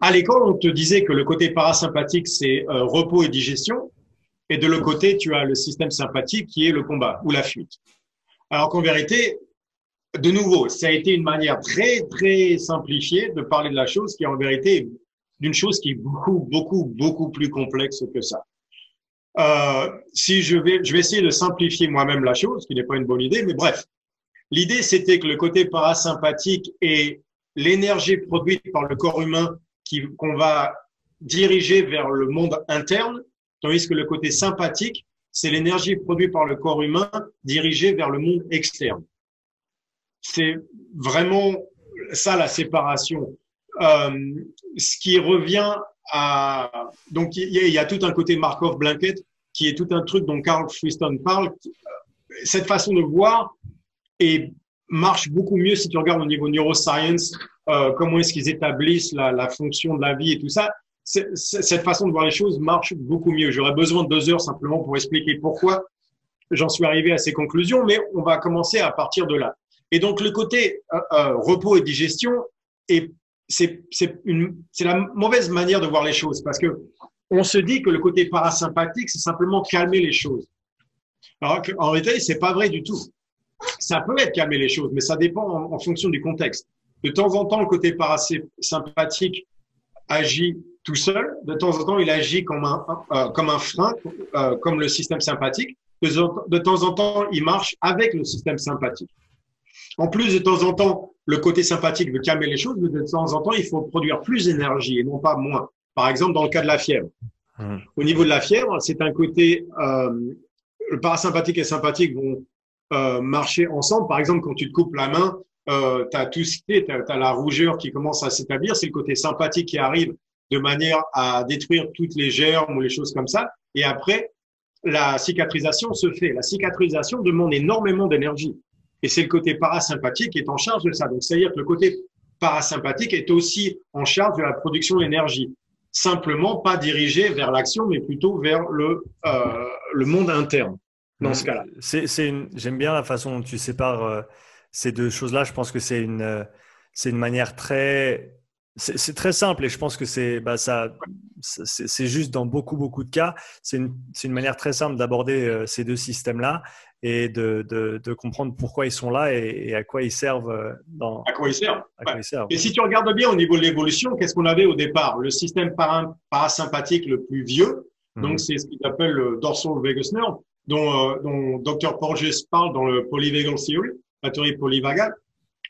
À l'école, on te disait que le côté parasympathique, c'est repos et digestion, et de l'autre côté, tu as le système sympathique qui est le combat ou la fuite. Alors qu'en vérité, de nouveau, ça a été une manière très, très simplifiée de parler de la chose qui, en vérité, d'une chose qui est beaucoup, beaucoup, beaucoup plus complexe que ça. Euh, si je vais, je vais essayer de simplifier moi-même la chose, ce qui n'est pas une bonne idée, mais bref. L'idée, c'était que le côté parasympathique est l'énergie produite par le corps humain qu'on va diriger vers le monde interne, tandis que le côté sympathique, c'est l'énergie produite par le corps humain dirigée vers le monde externe. C'est vraiment ça la séparation. Euh, ce qui revient à donc il y, a tout un côté Markov Blanket qui est tout un truc dont Carl Friston parle. Cette façon de voir et marche beaucoup mieux si tu regardes au niveau neuroscience euh, comment est-ce qu'ils établissent la, fonction de la vie et tout ça. Cette façon de voir les choses marche beaucoup mieux. J'aurais besoin de deux heures simplement pour expliquer pourquoi j'en suis arrivé à ces conclusions, mais on va commencer à partir de là. Et donc le côté euh, euh repos et digestion est c'est la mauvaise manière de voir les choses parce que on se dit que le côté parasympathique c'est simplement calmer les choses. Alors qu'en réalité c'est pas vrai du tout. Ça peut être calmer les choses, mais ça dépend en, en fonction du contexte. De temps en temps, le côté parasympathique agit tout seul. De temps en temps, il agit comme un, euh, comme un frein, euh, comme le système sympathique. De, de, temps en temps, il marche avec le système sympathique. En plus, de temps en temps, le côté sympathique veut calmer les choses, mais de temps en temps, il faut produire plus d'énergie et non pas moins. Par exemple, dans le cas de la fièvre. Mmh. Au niveau de la fièvre, c'est un côté, euh, le parasympathique et sympathique vont euh, marcher ensemble. Par exemple, quand tu te coupes la main, euh, tu as tout ce qui est, tu as, la rougeur qui commence à s'établir, c'est le côté sympathique qui arrive de manière à détruire toutes les germes ou les choses comme ça. Et après, la cicatrisation se fait. La cicatrisation demande énormément d'énergie. Et c'est le côté parasympathique qui est en charge de ça. Donc, c'est-à-dire que le côté parasympathique est aussi en charge de la production d'énergie. Simplement pas dirigé vers l'action, mais plutôt vers le, euh, le monde interne dans ce cas-là. J'aime bien la façon dont tu sépares euh, ces deux choses-là. Je pense que c'est une, euh, c'est une manière très c'est très simple et je pense que c'est bah, ça, c'est juste dans beaucoup beaucoup de cas. C'est une, une, manière très simple d'aborder euh, ces deux systèmes-là et de, de, de, comprendre pourquoi ils sont là et, à quoi ils servent. Euh, dans, à quoi ils servent. Et si tu regardes bien au niveau de l'évolution, qu'est-ce qu'on avait au départ? Le système parasympathique le plus vieux, mmh. donc c'est ce qu'ils appellent le dorsal vagus nerve, dont, euh, dont Dr. Porges parle dans le polyvagal theory, la théorie polyvagale.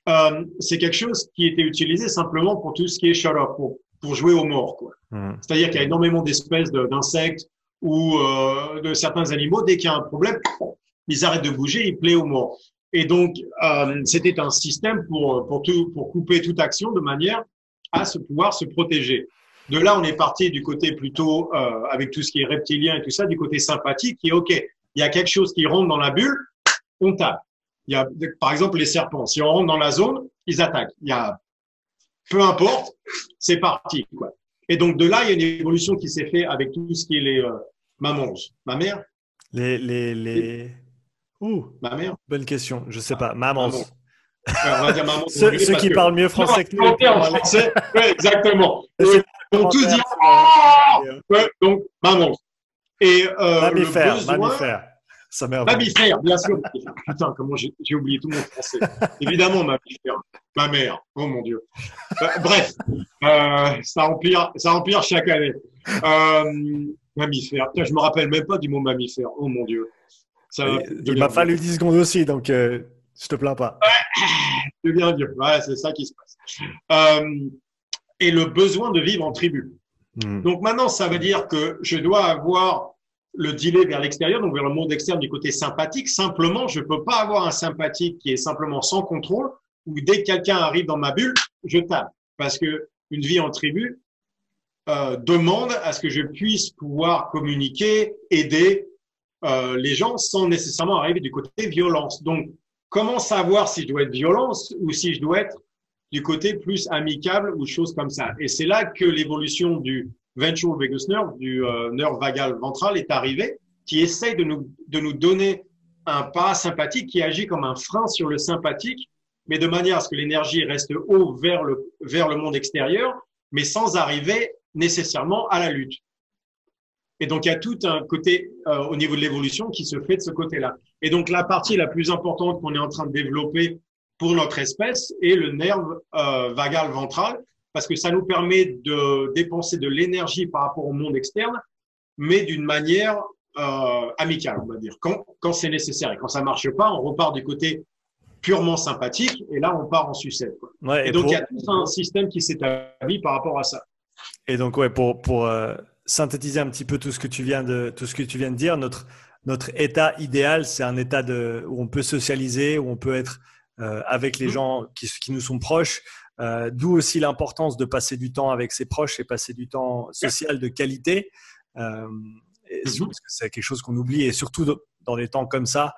Euh, c'est quelque chose qui était utilisé simplement pour tout ce qui est shut up, pour, pour jouer aux morts. Quoi. Mmh. C'est-à-dire qu'il y a énormément d'espèces d'insectes ou euh, de certains animaux. Dès qu'il y a un problème, ils arrêtent de bouger, ils plaient aux morts. Et donc, euh, c'était un système pour, pour, tout, pour couper toute action de manière à se pouvoir se protéger. De là, on est parti du côté plutôt, euh, avec tout ce qui est reptilien et tout ça, du côté sympathique, qui est OK, il y a quelque chose qui rentre dans la bulle, on tape. Il y a, par exemple, les serpents. Si on rentre dans la zone, ils attaquent. Il y a, peu importe, c'est parti. Quoi. Et donc de là, il y a une évolution qui s'est faite avec tout ce qui est les euh, mamans. Ma mère? Les les les. Ouh. Ma mère? Bonne question. Je sais pas. Mamans. on va dire maman. (laughs) ceux, qui parlent mieux français que nous. En français, ouais, exactement. on tout dit. Oh ouais, donc maman. Et euh, mammifère, le besoin, mammifère. Ça mammifère, bien sûr. (laughs) Putain, comment j'ai oublié tout mon français. Évidemment, mammifère. Ma mère. Oh mon Dieu. Euh, bref, euh, ça, empire, ça empire chaque année. Euh, mammifère. Putain, je me rappelle même pas du mot mammifère. Oh mon Dieu. Ça, il m'a fallu 10 secondes aussi, donc euh, je te plains pas. (clears throat) C'est bien vieux. Ouais, c'est ça qui se passe. Et le besoin de vivre en tribu. Hmm. Donc maintenant, ça veut dire que je dois avoir le delay vers l'extérieur, donc vers le monde externe du côté sympathique. Simplement, je ne peux pas avoir un sympathique qui est simplement sans contrôle, où dès que quelqu'un arrive dans ma bulle, je tape. Parce que une vie en tribu euh, demande à ce que je puisse pouvoir communiquer, aider euh, les gens sans nécessairement arriver du côté violence. Donc, comment savoir si je dois être violence ou si je dois être du côté plus amicable ou choses comme ça? Et c'est là que l'évolution du ventral vagus nerve, du euh, nerf vagal ventral, est arrivé, qui essaye de nous, de nous donner un parasympathique qui agit comme un frein sur le sympathique, mais de manière à ce que l'énergie reste haut vers le, vers le monde extérieur, mais sans arriver nécessairement à la lutte. Et donc, il y a tout un côté euh, au niveau de l'évolution qui se fait de ce côté-là. Et donc, la partie la plus importante qu'on est en train de développer pour notre espèce est le nerf euh, vagal ventral, parce que ça nous permet de dépenser de l'énergie par rapport au monde externe, mais d'une manière euh, amicale, on va dire, quand, quand c'est nécessaire. Et quand ça marche pas, on repart du côté purement sympathique, et là, on part en sucette. et, donc, il y a tout un système qui s'établit par rapport à ça. Et donc, ouais, pour, pour euh, synthétiser un petit peu tout ce que tu viens de, tout ce que tu viens de dire, notre, notre état idéal, c'est un état de, où on peut socialiser, où on peut être avec les mmh. gens qui, qui, nous sont proches. Euh, D'où aussi l'importance de passer du temps avec ses proches et passer du temps social de qualité. Euh, mmh. c'est quelque chose qu'on oublie et surtout dans des temps comme ça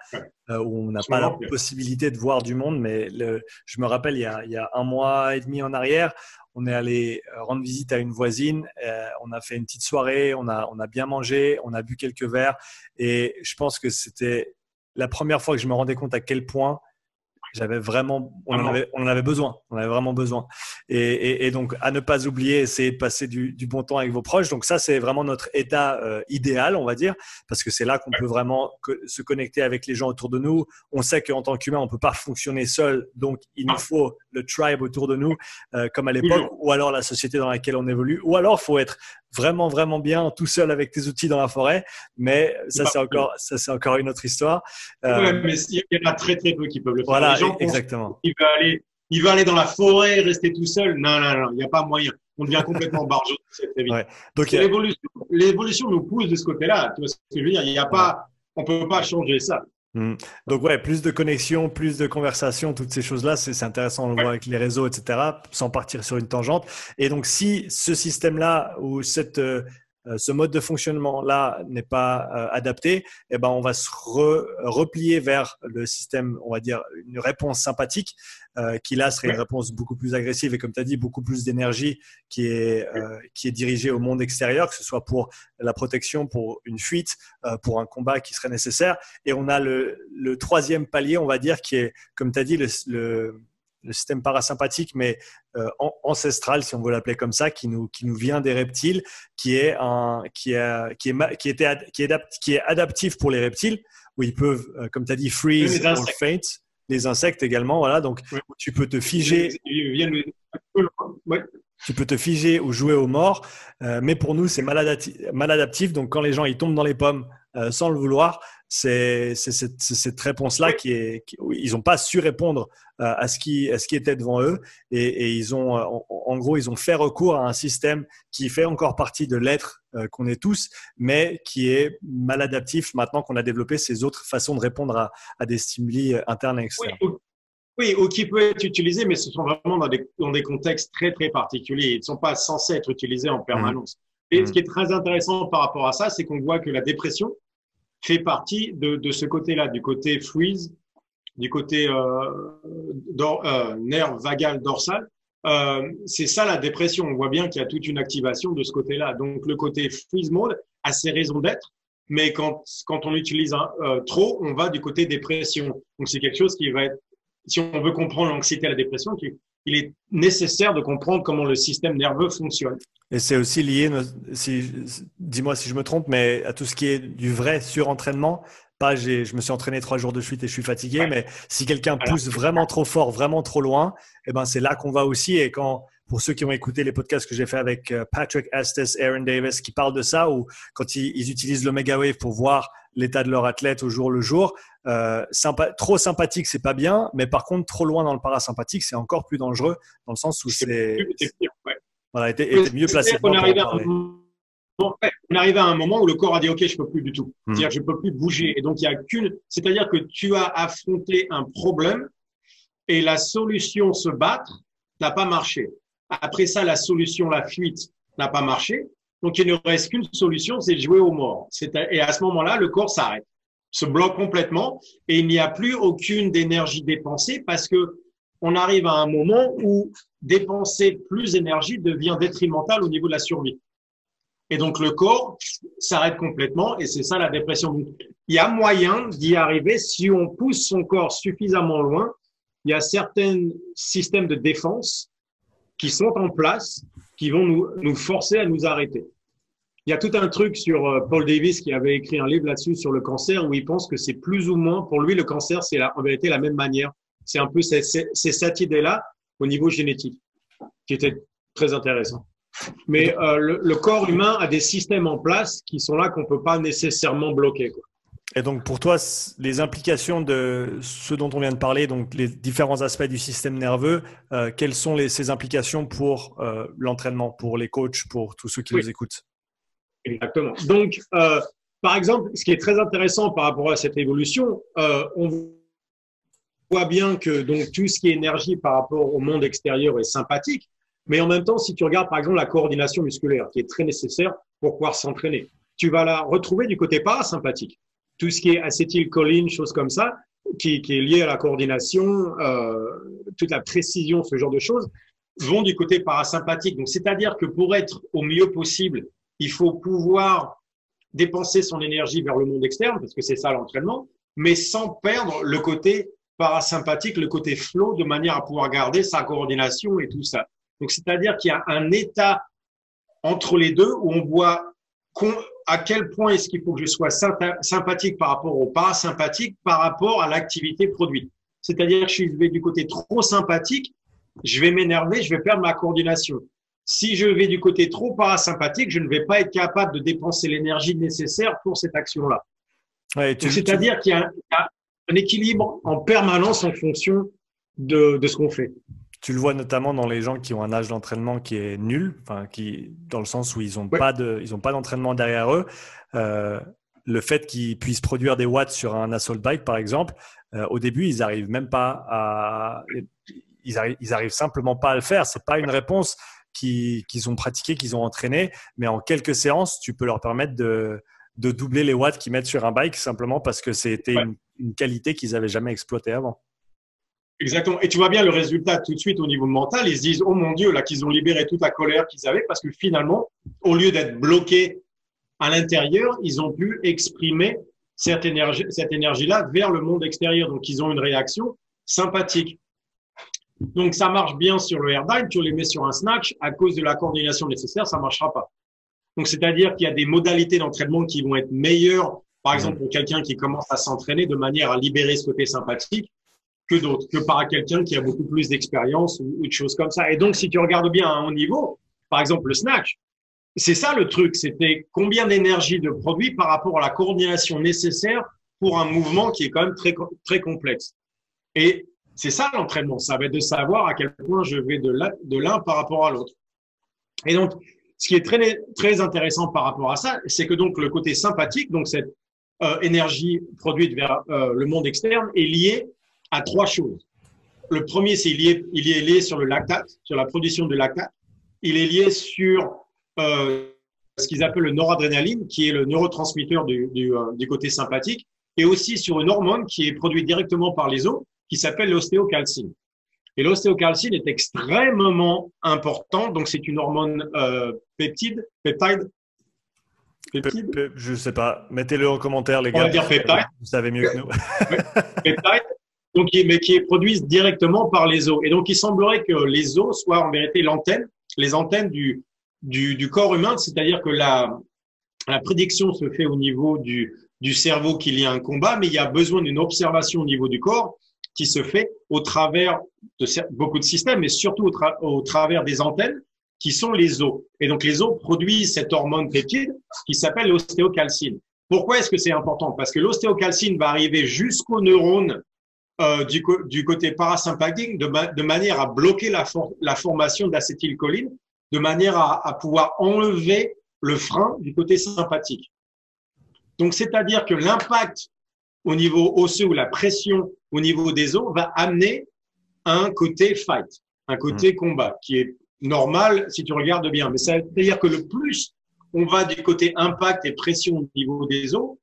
euh, où on n'a pas la possibilité de voir du monde. Mais le, je me rappelle, il y, a, il y, a, un mois et demi en arrière, on est allé euh, rendre visite à une voisine. Euh, on a fait une petite soirée, on a, on a bien mangé, on a bu quelques verres. Et je pense que c'était la première fois que je me rendais compte à quel point j'avais vraiment, on en, avait, on en avait besoin, on avait vraiment besoin. Et, et, donc, à ne pas oublier, essayer de passer du, du, bon temps avec vos proches. Donc ça, c'est vraiment notre état euh, idéal, on va dire, parce que c'est là qu'on peut vraiment se connecter avec les gens autour de nous. On sait qu'en tant qu'humain, on peut pas fonctionner seul, donc il nous faut le tribe autour de nous, euh, comme à l'époque, ou alors la société dans laquelle on évolue, ou alors faut être vraiment vraiment bien tout seul avec tes outils dans la forêt. Mais ça c'est encore ça c'est encore une autre histoire. Euh, mais il y en a très très peu qui peuvent le faire. Voilà, exactement. Il veut aller il veut aller dans la forêt, rester tout seul. Non non non, il n'y a pas moyen. On devient complètement (laughs) barjot très vite. Donc l'évolution nous pousse de ce côté-là. Tu vois ce que je veux dire? Il y a pas on peut pas changer ça. Hmm. Donc ouais, plus de connexions, plus de conversations, toutes ces choses-là, c'est intéressant, on le voit avec les réseaux, etc., sans partir sur une tangente. Et donc si ce système-là ou cette, euh, ce mode de fonctionnement-là n'est pas euh, adapté, eh ben, on va se replier vers le système, on va dire, une réponse sympathique, euh, qui là serait une réponse beaucoup plus agressive et comme tu as dit, beaucoup plus d'énergie qui, est qui est dirigée au monde extérieur, que ce soit pour la protection, pour une fuite, pour un combat qui serait nécessaire. Et on a le, le troisième palier, on va dire, qui est, comme tu as dit, le le système parasympathique, mais euh, ancestral, si on veut l'appeler comme ça, qui nous, qui nous vient des reptiles, qui est, un, qui, est, qui, est, qui, était, qui, est, qui est adaptif pour les reptiles, où ils peuvent, euh, comme tu as dit, freeze or faint. Les insectes également, voilà. Donc, tu peux te figer. Tu peux te figer ou jouer aux morts, euh, mais pour nous, c'est mal, adaptif. Donc, quand les gens ils tombent dans les pommes sans le vouloir, c'est cette, cette réponse-là qui est. ils n'ont pas su répondre euh, à ce qui, à ce qui était devant eux et, et ils ont, euh, en, gros, ils ont fait recours à un système qui fait encore partie de l'être euh, qu'on est tous, mais qui est maladaptif maintenant qu'on a développé ces autres façons de répondre à, à des stimuli internes et externes. Oui, ou, qui peut être utilisé, mais ce sont vraiment dans des, dans des contextes très très particuliers. Ils ne sont pas censés être utilisés en permanence. Mmh. Et ce mmh. qui est très intéressant par rapport à ça, c'est qu'on voit que la dépression, fait partie de, de ce côté-là, du côté freeze, du côté euh, euh, nerf vagal dorsal. Euh, c'est ça la dépression. On voit bien qu'il y a toute une activation de ce côté-là. Donc le côté freeze mode a ses raisons d'être, mais quand, quand on utilise un, euh, trop, on va du côté dépression. Donc c'est quelque chose qui va être, si on veut comprendre l'anxiété et la dépression, il est nécessaire de comprendre comment le système nerveux fonctionne. Et c'est aussi lié, si, dis-moi si je me trompe, mais à tout ce qui est du vrai surentraînement. Pas, je me suis entraîné trois jours de suite et je suis fatigué, mais si quelqu'un pousse vraiment trop fort, vraiment trop loin, eh ben c'est là qu'on va aussi. Et quand, pour ceux qui ont écouté les podcasts que j'ai fait avec euh, Patrick Estes, Aaron Davis, qui parlent de ça, ou quand ils, ils utilisent le Mega Wave pour voir l'état de leur athlète au jour le jour, euh, trop sympathique, c'est pas bien, mais par contre, trop loin dans le parasympathique, c'est encore plus dangereux dans le sens où c'est. Voilà, était, mieux placé. On arrive, à un moment, on arrive à un moment où le corps a dit OK, je peux plus du tout. Hmm. C'est-à-dire, je peux plus bouger. Et donc, il y a qu'une. C'est-à-dire que tu as affronté un problème et la solution se battre n'a pas marché. Après ça, la solution, la fuite n'a pas marché. Donc, il ne reste qu'une solution, c'est de jouer aux morts. Et à ce moment-là, le corps s'arrête se bloque complètement et il n'y a plus aucune d'énergie dépensée parce que on arrive à un moment où dépenser plus d'énergie devient détrimental au niveau de la survie. Et donc le corps s'arrête complètement et c'est ça la dépression. il y a moyen d'y arriver si on pousse son corps suffisamment loin. Il y a certains systèmes de défense qui sont en place qui vont nous, nous forcer à nous arrêter. Il y a tout un truc sur euh, Paul Davis qui avait écrit un livre là-dessus sur le cancer où il pense que c'est plus ou moins, pour lui, le cancer, c'est en vérité la même manière. C'est un peu c'est, cette idée-là au niveau génétique qui était très intéressant. Mais euh, le, corps humain a des systèmes en place qui sont là qu'on peut pas nécessairement bloquer. Quoi. Et donc pour toi, les implications de ce dont on vient de parler, donc les différents aspects du système nerveux, euh, quelles sont les, ces implications pour euh, l'entraînement, pour les coachs, pour tous ceux qui nous écoutent? Exactement. Donc, euh, par exemple, ce qui est très intéressant par rapport à cette évolution, on voit bien que donc tout ce qui est énergie par rapport au monde extérieur est sympathique, mais en même temps, si tu regardes par exemple la coordination musculaire, qui est très nécessaire pour pouvoir s'entraîner, tu vas la retrouver du côté parasympathique tout ce qui est acétylcholine, choses comme ça, qui, est lié à la coordination, euh, toute la précision, ce genre de choses, vont du côté parasympathique. Donc, c'est-à-dire que pour être au mieux possible, il faut pouvoir dépenser son énergie vers le monde externe, parce que c'est ça l'entraînement, mais sans perdre le côté parasympathique, le côté flow, de manière à pouvoir garder sa coordination et tout ça. Donc, c'est-à-dire qu'il y a un état entre les deux où on voit à quel point est-ce qu'il faut que je sois sympathique par rapport au parasympathique par rapport à l'activité produite. C'est-à-dire que si je vais du côté trop sympathique, je vais m'énerver, je vais perdre ma coordination. Si je vais du côté trop parasympathique, je ne vais pas être capable de dépenser l'énergie nécessaire pour cette action-là. C'est-à-dire qu'il y, a un équilibre en permanence en fonction de ce qu'on fait. Tu le vois notamment dans les gens qui ont un âge d'entraînement qui est nul, enfin, qui, dans le sens où ils n'ont pas de, ils ont pas d'entraînement derrière eux. Euh, le fait qu'ils puissent produire des watts sur un assault bike, par exemple, euh, au début, ils arrivent même pas à, ils arrivent, ils arrivent simplement pas à le faire. C'est pas une réponse qu'ils ont pratiquée, qu'ils ont entraînée, mais en quelques séances, tu peux leur permettre de, de doubler les watts qu'ils mettent sur un bike simplement parce que c'était une, une, qualité qu'ils avaient jamais exploitée avant. Exactement. Et tu vois bien le résultat tout de suite au niveau mental. Ils se disent, oh mon Dieu, là, qu'ils ont libéré toute la colère qu'ils avaient parce que finalement, au lieu d'être bloqués à l'intérieur, ils ont pu exprimer cette énergie, cette énergie-là vers le monde extérieur. Donc, ils ont une réaction sympathique. Donc, ça marche bien sur le airdyne. Tu les mets sur un snatch. À cause de la coordination nécessaire, ça marchera pas. Donc, c'est-à-dire qu'il y a des modalités d'entraînement qui vont être meilleures. Par exemple, pour quelqu'un qui commence à s'entraîner de manière à libérer ce côté sympathique que d'autres, que par quelqu'un qui a beaucoup plus d'expérience ou, de choses comme ça. Et donc, si tu regardes bien à un haut niveau, par exemple le snatch, c'est ça le truc, c'était combien d'énergie de produit par rapport à la coordination nécessaire pour un mouvement qui est quand même très, très complexe. Et c'est ça l'entraînement, ça va être de savoir à quel point je vais de l'un par rapport à l'autre. Et donc, ce qui est très, très intéressant par rapport à ça, c'est que donc le côté sympathique, donc cette euh, énergie produite vers euh, le monde externe, est liée à trois choses. Le premier, c'est il, est, il est lié sur le lactate, sur la production de lactate. Il est lié sur euh, ce qu'ils appellent le noradrénaline, qui est le neurotransmetteur du, du, euh, du, côté sympathique, et aussi sur une hormone qui est produite directement par les os, qui s'appelle l'ostéocalcine. Et l'ostéocalcine est extrêmement important, donc c'est une hormone euh, peptide, peptide. Peptide. je sais pas. Mettez-le en commentaire, les gars. On va dire peptide. Vous savez mieux que nous. peptide donc, mais qui est produite directement par les os. Et donc, il semblerait que les os soient en vérité l'antenne, les antennes du, du, du corps humain, c'est-à-dire que la, la prédiction se fait au niveau du, du cerveau qu'il y a un combat, mais il y a besoin d'une observation au niveau du corps qui se fait au travers de beaucoup de systèmes, mais surtout au, au travers des antennes qui sont les os. Et donc, les os produisent cette hormone peptide qui s'appelle l'ostéocalcine. Pourquoi est-ce que c'est important? Parce que l'ostéocalcine va arriver jusqu'aux neurones euh, du, du, côté parasympathique de, de, manière à bloquer la, la formation d'acétylcholine, de manière à, à, pouvoir enlever le frein du côté sympathique. Donc, c'est-à-dire que l'impact au niveau osseux ou la pression au niveau des os va amener un côté fight, un côté mmh. combat, qui est normal si tu regardes bien. Mais ça veut dire que le plus on va du côté impact et pression au niveau des os,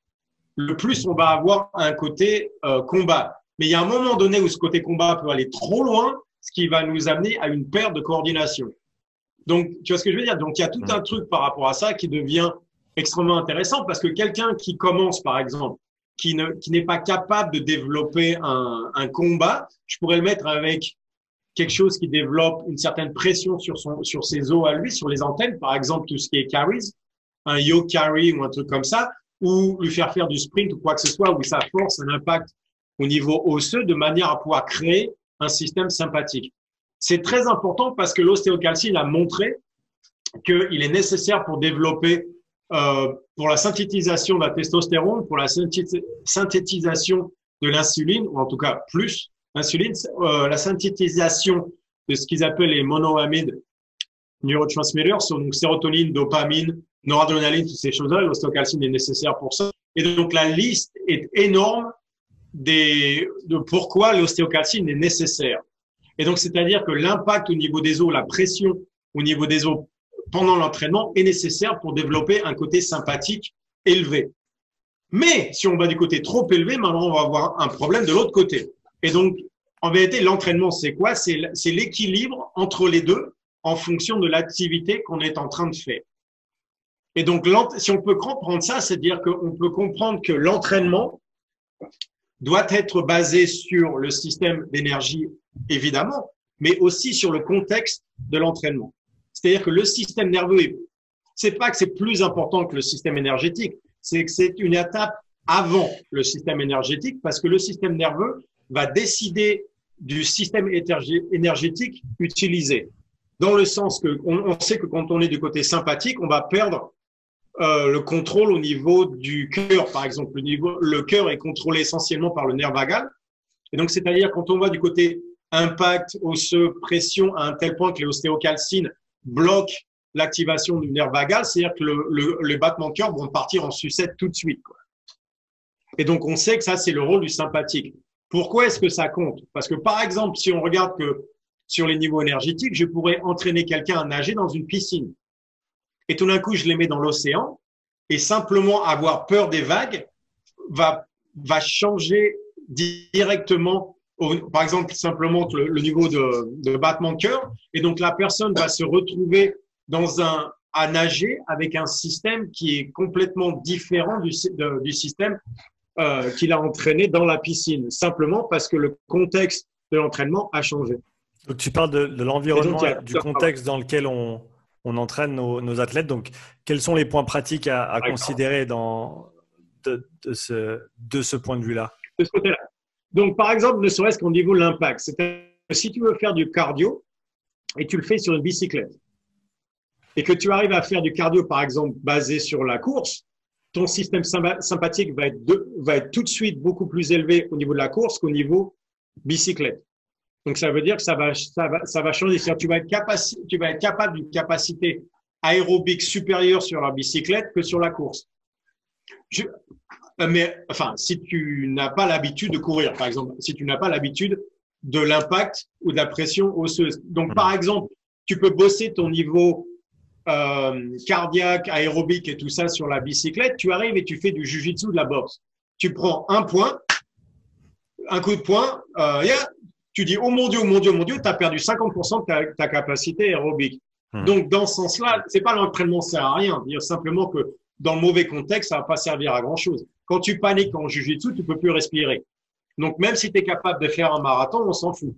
le plus on va avoir un côté euh, combat. Mais il y a un moment donné où ce côté combat peut aller trop loin, ce qui va nous amener à une perte de coordination. Donc, tu vois ce que je veux dire? Donc, il y a tout un truc par rapport à ça qui devient extrêmement intéressant parce que quelqu'un qui commence, par exemple, qui ne qui n'est pas capable de développer un, un combat, je pourrais le mettre avec quelque chose qui développe une certaine pression sur son sur ses os à lui, sur les antennes, par exemple tout ce qui est carries, un yo carry ou un truc comme ça, ou lui faire faire du sprint ou quoi que ce soit où ça force un impact au niveau osseux de manière à pouvoir créer un système sympathique. C'est très important parce que l'ostéocalcine a montré qu'il est nécessaire pour développer euh, pour la synthétisation de la testostérone, pour la synthétisation de l'insuline, ou en tout cas plus l'insuline, euh, la synthétisation de ce qu'ils appellent les monoamides neurotransmitters, donc sérotonine, dopamine, noradrénaline, toutes ces choses-là, l'ostéocalcine est nécessaire pour ça. Et donc la liste est énorme de pourquoi l'ostéocalcine est nécessaire. Et donc c'est-à-dire que l'impact au niveau des os, la pression au niveau des os pendant l'entraînement est nécessaire pour développer un côté sympathique élevé. Mais si on va du côté trop élevé, maintenant on va avoir un problème de l'autre côté. Et donc, en vérité, l'entraînement, c'est quoi? C'est l'équilibre entre les deux en fonction de l'activité qu'on est en train de faire. Et donc, si on peut comprendre ça, c'est-à-dire qu'on peut comprendre que l'entraînement doit être basé sur le système d'énergie, évidemment, mais aussi sur le contexte de l'entraînement. C'est-à-dire que le système nerveux, c'est pas que c'est plus important que le système énergétique, c'est que c'est une étape avant le système énergétique parce que le système nerveux va décider du système énergétique utilisé. Dans le sens que on, sait que quand on est du côté sympathique, on va perdre euh, le contrôle au niveau du cœur, par exemple. Le, niveau, le cœur est contrôlé essentiellement par le nerf vagal. Et donc, c'est-à-dire quand on va du côté impact osseux, pression à un tel point que les ostéocalcines bloquent l'activation du nerf vagal, c'est-à-dire que le, le, les battements de cœur vont partir en sucette tout de suite. Quoi. Et donc, on sait que ça, c'est le rôle du sympathique. Pourquoi est-ce que ça compte? Parce que, par exemple, si on regarde que sur les niveaux énergétiques, je pourrais entraîner quelqu'un à nager dans une piscine. Et tout d'un coup, je les mets dans l'océan et simplement avoir peur des vagues va, va changer directement, par exemple, simplement le, niveau de, de battement de cœur. Et donc, la personne va se retrouver dans un, à nager avec un système qui est complètement différent du, du système euh, qu'il a entraîné dans la piscine, simplement parce que le contexte de l'entraînement a changé. Donc tu parles de, de l'environnement, du contexte dans lequel on, on entraîne nos, nos, athlètes. Donc quels sont les points pratiques à, à considérer dans, de, de, ce, de ce point de vue-là? De ce côté-là. Donc par exemple, ne serait-ce qu'au niveau de l'impact. C'est-à-dire si tu veux faire du cardio et tu le fais sur une bicyclette, et que tu arrives à faire du cardio, par exemple, basé sur la course, ton système sympathique va être, va être tout de suite beaucoup plus élevé au niveau de la course qu'au niveau bicyclette. Donc, ça veut dire que ça va, ça va, ça va changer. C'est-à-dire tu vas être capaci tu vas être capable d'une capacité aérobique supérieure sur la bicyclette que sur la course. Je, euh, mais, enfin, si tu n'as pas l'habitude de courir, par exemple, si tu n'as pas l'habitude de l'impact ou de la pression osseuse. Donc, par mmh. exemple, tu peux bosser ton niveau euh, cardiaque, aérobique et tout ça sur la bicyclette, tu arrives et tu fais du jujitsu, de la boxe. Tu prends un point, un coup de poing, euh, tu dis oh mon dieu, oh mon dieu, oh mon dieu, tu as perdu 50% de ta, ta, capacité aérobique. Hmm. Donc dans ce sens-là, c'est pas l'entraînement sert à rien, dire simplement que dans le mauvais contexte, ça va pas servir à grand chose. Quand tu paniques en jujitsu, tu peux plus respirer. Donc même si tu es capable de faire un marathon, on s'en fout.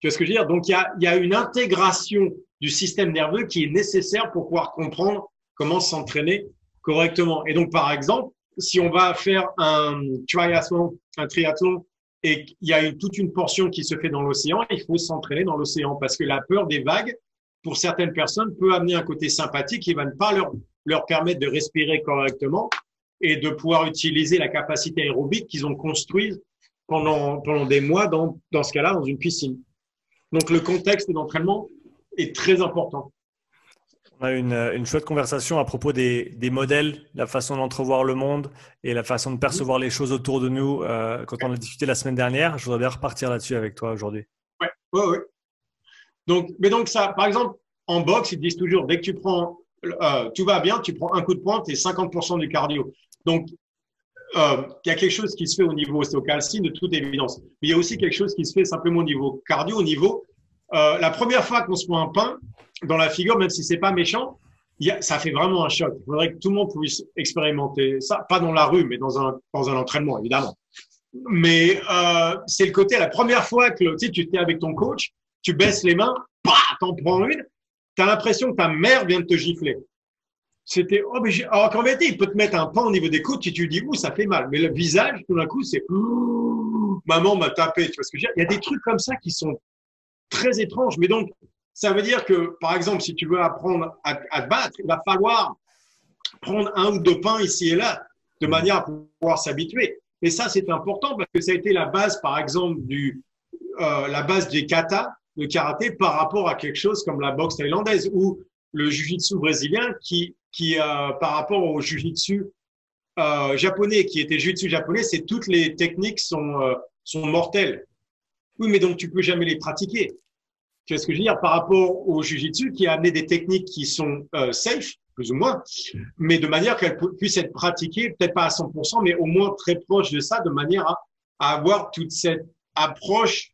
Tu vois ce que je veux dire? Donc il y a, y a une intégration du système nerveux qui est nécessaire pour pouvoir comprendre comment s'entraîner correctement. Et donc, par exemple, si on va faire un triathlon, un triathlon et qu'il y a toute une portion qui se fait dans l'océan, il faut s'entraîner dans l'océan parce que la peur des vagues, pour certaines personnes, peut amener un côté sympathique qui va ne pas leur, leur permettre de respirer correctement et de pouvoir utiliser la capacité aérobique qu'ils ont construite pendant, pendant des mois dans, dans ce cas-là, dans une piscine. Donc, le contexte d'entraînement est très important. On a une, une chouette conversation à propos des, des, modèles, la façon d'entrevoir le monde et la façon de percevoir les choses autour de nous euh, quand on a discuté la semaine dernière. Je voudrais bien repartir là-dessus avec toi aujourd'hui. Oui, oui, oui. Donc, mais donc, ça, par exemple, en boxe, ils disent toujours, dès que tu prends, euh, tout va bien, tu prends un coup de poing, tu es 50% du cardio. Donc, euh, il y a quelque chose qui se fait au niveau ostéocalcine de toute évidence. Mais il y a aussi quelque chose qui se fait simplement au niveau cardio, au niveau euh, la première fois qu'on se prend un pain dans la figure, même si c'est pas méchant, ça fait vraiment un choc. Il faudrait que tout le monde puisse expérimenter ça, pas dans la rue, mais dans un, dans un entraînement, évidemment. Mais euh, c'est le côté, la première fois que tu sais, tu avec ton coach, tu baisses les mains, bah, t'en prends une, tu as l'impression que ta mère vient de te gifler. C'était obligé. Alors qu'en vérité, il peut te mettre un pain au niveau des côtes et tu dis, ouh, ça fait mal. Mais le visage, tout d'un coup, c'est, maman m'a tapé. Tu vois ce que je veux dire? Il y a des trucs comme ça qui sont très étrange. Mais donc, ça veut dire que, par exemple, si tu veux apprendre à, te battre, il va falloir prendre un ou deux pains ici et là, de manière à pouvoir s'habituer. Et ça, c'est important parce que ça a été la base, par exemple, du, euh, la base des kata, le karaté, par rapport à quelque chose comme la boxe thaïlandaise ou le jujitsu brésilien qui, qui euh, par rapport au jujitsu euh, japonais, qui était jujitsu japonais, c'est toutes les techniques sont, euh, sont mortelles. Oui, mais donc tu peux jamais les pratiquer. Tu vois ce que je veux dire? Par rapport au jujitsu qui a amené des techniques qui sont euh, safe, plus ou moins, mais de manière qu'elles puissent être pratiquées, peut-être pas à 100%, mais au moins très proche de ça, de manière à, à avoir toute cette approche,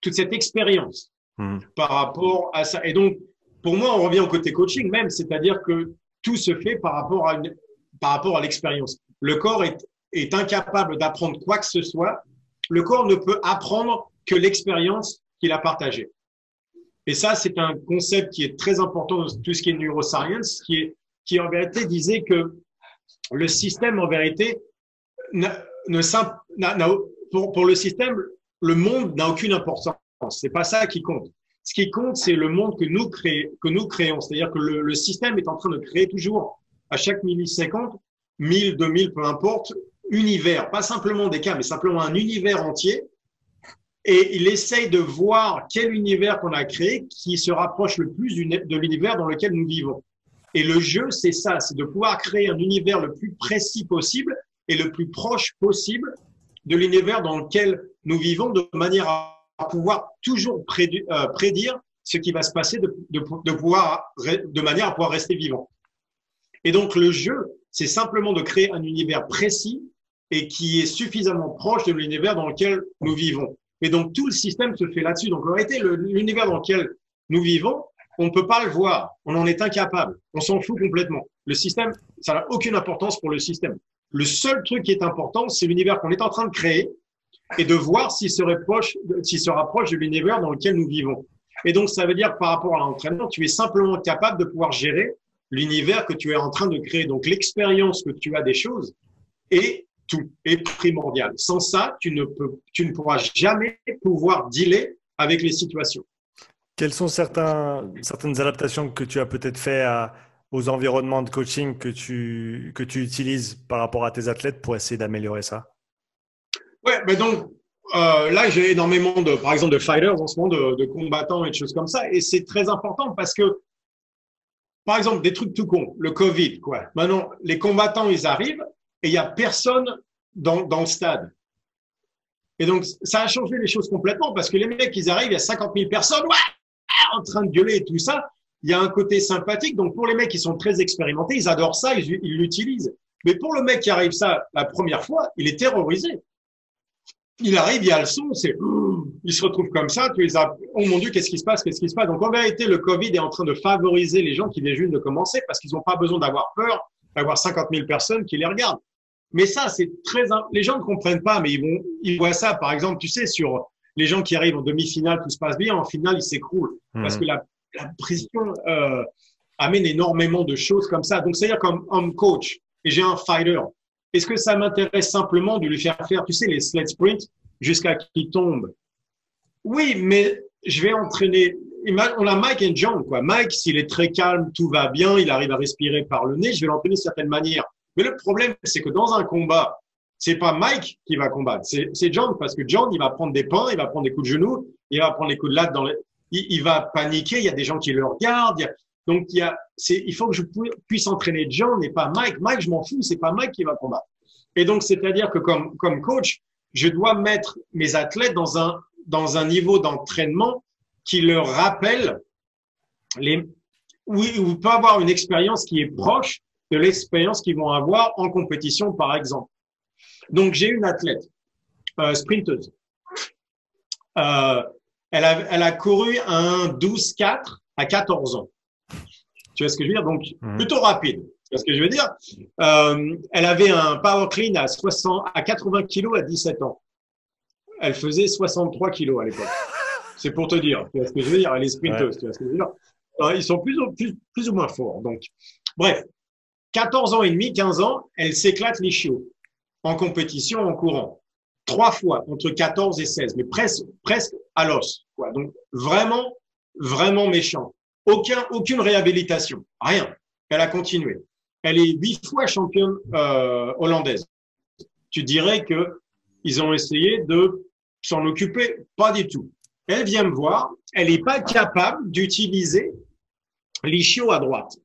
toute cette expérience hmm. par rapport à ça. Et donc, pour moi, on revient au côté coaching même, c'est-à-dire que tout se fait par rapport à une, par rapport à l'expérience. Le corps est, est incapable d'apprendre quoi que ce soit. Le corps ne peut apprendre que l'expérience qu'il a partagée. Et ça, c'est un concept qui est très important dans tout ce qui est neuroscience, qui est, qui en vérité disait que le système, en vérité, ne, pour, pour le système, le monde n'a aucune importance. C'est pas ça qui compte. Ce qui compte, c'est le monde que nous, créons, que nous créons. C'est-à-dire que le, le, système est en train de créer toujours, à chaque milliseconde, 1000, 2000, peu importe, univers. Pas simplement des cas, mais simplement un univers entier. Et il essaye de voir quel univers qu'on a créé qui se rapproche le plus de l'univers dans lequel nous vivons. Et le jeu, c'est ça, c'est de pouvoir créer un univers le plus précis possible et le plus proche possible de l'univers dans lequel nous vivons de manière à pouvoir toujours euh, prédire ce qui va se passer de, pouvoir, de manière à pouvoir rester vivant. Et donc le jeu, c'est simplement de créer un univers précis et qui est suffisamment proche de l'univers dans lequel nous vivons. Et donc tout le système se fait là-dessus. Donc en réalité, l'univers dans lequel nous vivons, on ne peut pas le voir, on en est incapable, on s'en fout complètement. Le système, ça n'a aucune importance pour le système. Le seul truc qui est important, c'est l'univers qu'on est en train de créer et de voir s'il se se rapproche de l'univers dans lequel nous vivons. Et donc, ça veut dire que par rapport à l'entraînement, tu es simplement capable de pouvoir gérer l'univers que tu es en train de créer. Donc, l'expérience que tu as des choses est tout, est primordial. Sans ça, tu ne peux, tu ne pourras jamais pouvoir dealer avec les situations. Quelles sont certains, certaines adaptations que tu as peut-être fait à, aux environnements de coaching que tu, que tu utilises par rapport à tes athlètes pour essayer d'améliorer ça? Ouais, mais donc euh, là, j'ai énormément de, par exemple, de fighters en ce moment, de, de combattants et de choses comme ça. Et c'est très important parce que, par exemple, des trucs tout cons, le Covid, quoi. Maintenant, les combattants, ils arrivent et il y a personne dans, dans le stade. Et donc, ça a changé les choses complètement parce que les mecs, ils arrivent, il y a 50 000 personnes, en train de gueuler et tout ça. Il y a un côté sympathique. Donc, pour les mecs qui sont très expérimentés, ils adorent ça, ils l'utilisent. Mais pour le mec qui arrive ça la première fois, il est terrorisé il arrive, il y a le son, c'est, il se retrouve comme ça, tu les as, oh mon Dieu, qu'est-ce qui se passe, qu'est-ce qui se passe? Donc, en vérité, le Covid est en train de favoriser les gens qui viennent juste de commencer parce qu'ils n'ont pas besoin d'avoir peur d'avoir 50 000 personnes qui les regardent. Mais ça, c'est très, les gens ne comprennent pas, mais ils vont, ils voient ça, par exemple, tu sais, sur les gens qui arrivent en demi-finale, tout se passe bien, en finale, ils s'écroulent mmh. parce que la, la pression euh, amène énormément de choses comme ça. Donc, c'est-à-dire comme un coach et j'ai un fighter, est-ce que ça m'intéresse simplement de lui faire faire, tu sais, les sled sprints jusqu'à qu'il tombe? Oui, mais je vais entraîner. On a Mike et John, quoi. Mike, s'il est très calme, tout va bien, il arrive à respirer par le nez, je vais l'entraîner de certaine manière. Mais le problème, c'est que dans un combat, c'est pas Mike qui va combattre, c'est John, parce que John, il va prendre des pains, il va prendre des coups de genoux, il va prendre des coups de latte dans les, il, va paniquer, il y a des gens qui le regardent, donc, il, y a, il faut que je puisse entraîner John et pas Mike. Mike, je m'en fous, c'est pas Mike qui va combattre. Et donc, c'est-à-dire que comme, comme coach, je dois mettre mes athlètes dans un, dans un niveau d'entraînement qui leur rappelle les, où, ils peuvent avoir une expérience qui est proche de l'expérience qu'ils vont avoir en compétition, par exemple. Donc, j'ai une athlète, euh, sprinteuse. Euh, elle, a, elle a couru un 12-4 à 14 ans. Tu vois ce que je veux dire? Donc, mhm. plutôt rapide. Tu vois ce que je veux dire? Euh, Elle avait un power clean à, 60, à 80 kilos à 17 ans. Elle faisait 63 kilos à l'époque. (laughs) C'est pour te dire. Tu vois ce que je veux dire? Elle est sprinteuse. Tu vois ce que je veux dire? Ils sont plus ou, plus, plus ou moins forts. Donc, bref. 14 ans et demi, 15 ans, elle s'éclate les chiots en compétition, en courant. Trois fois, entre 14 et 16, mais presque, à l'os. Donc, vraiment, vraiment méchant. Aucun, aucune réhabilitation. Rien. Elle a continué. elle est huit fois championne euh, hollandaise. Tu dirais que ils ont essayé de s'en occuper, pas du tout. Elle vient me voir, elle n'est pas capable d'utiliser l'ischio à droite.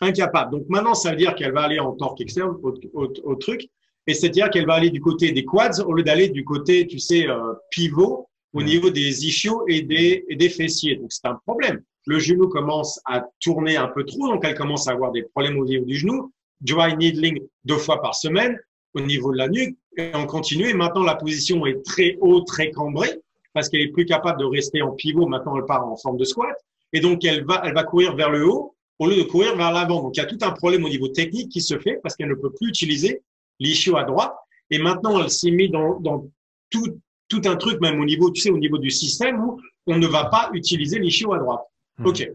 Incapable. Donc maintenant, ça veut dire qu'elle va aller en torque externe au, truc, et c'est-à-dire qu'elle va aller du côté des quads au lieu d'aller du côté, tu sais, euh, pivot au niveau des ischios et des, et des fessiers. Donc c'est un problème. Le genou commence à tourner un peu trop, donc elle commence à avoir des problèmes au niveau du genou. Dry needling deux fois par semaine au niveau de la nuque, et on continue. Et maintenant, la position est très haut, très cambrée, parce qu'elle est plus capable de rester en pivot. Maintenant, elle part en forme de squat. Et donc, elle va, elle va courir vers le haut au lieu de courir vers l'avant. Donc, il y a tout un problème au niveau technique qui se fait parce qu'elle ne peut plus utiliser l'ischio à droite. Et maintenant, elle s'est mise dans, dans tout, tout un truc, même au niveau, tu sais, au niveau du système où on ne va pas utiliser l'ischio à droite. Hmm. OK.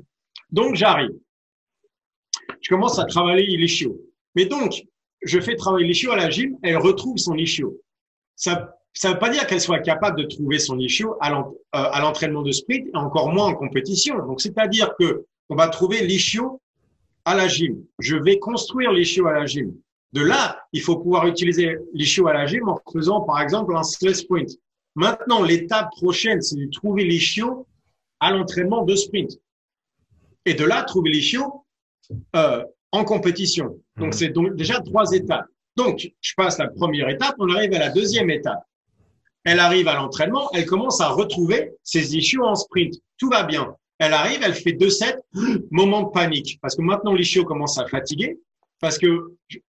Donc, j'arrive. Je commence à travailler l'ischio. Mais donc, je fais travailler l'ischio à la gym, elle retrouve son ischio. Ça ça veut pas dire qu'elle soit capable de trouver son ischio euh, à l'entraînement de sprint et encore moins en compétition. Donc, c'est-à-dire que on va trouver l'ischio à la gym. Je vais construire l'ischio à la gym. De là, il faut pouvoir utiliser l'ischio à la gym en faisant, par exemple, un sled sprint. Maintenant, l'étape prochaine, c'est de trouver l'ischio à l'entraînement de sprint. Et de là, trouver l'ischio euh, en compétition. Donc, mhm. c'est donc déjà trois étapes. Donc, je passe la première étape, on arrive à la deuxième étape. Elle arrive à l'entraînement, elle commence à retrouver ses ischios en sprint. Tout va bien. Elle arrive, elle fait deux sets, moment de panique. Parce que maintenant, l'ischio commence à fatiguer, parce que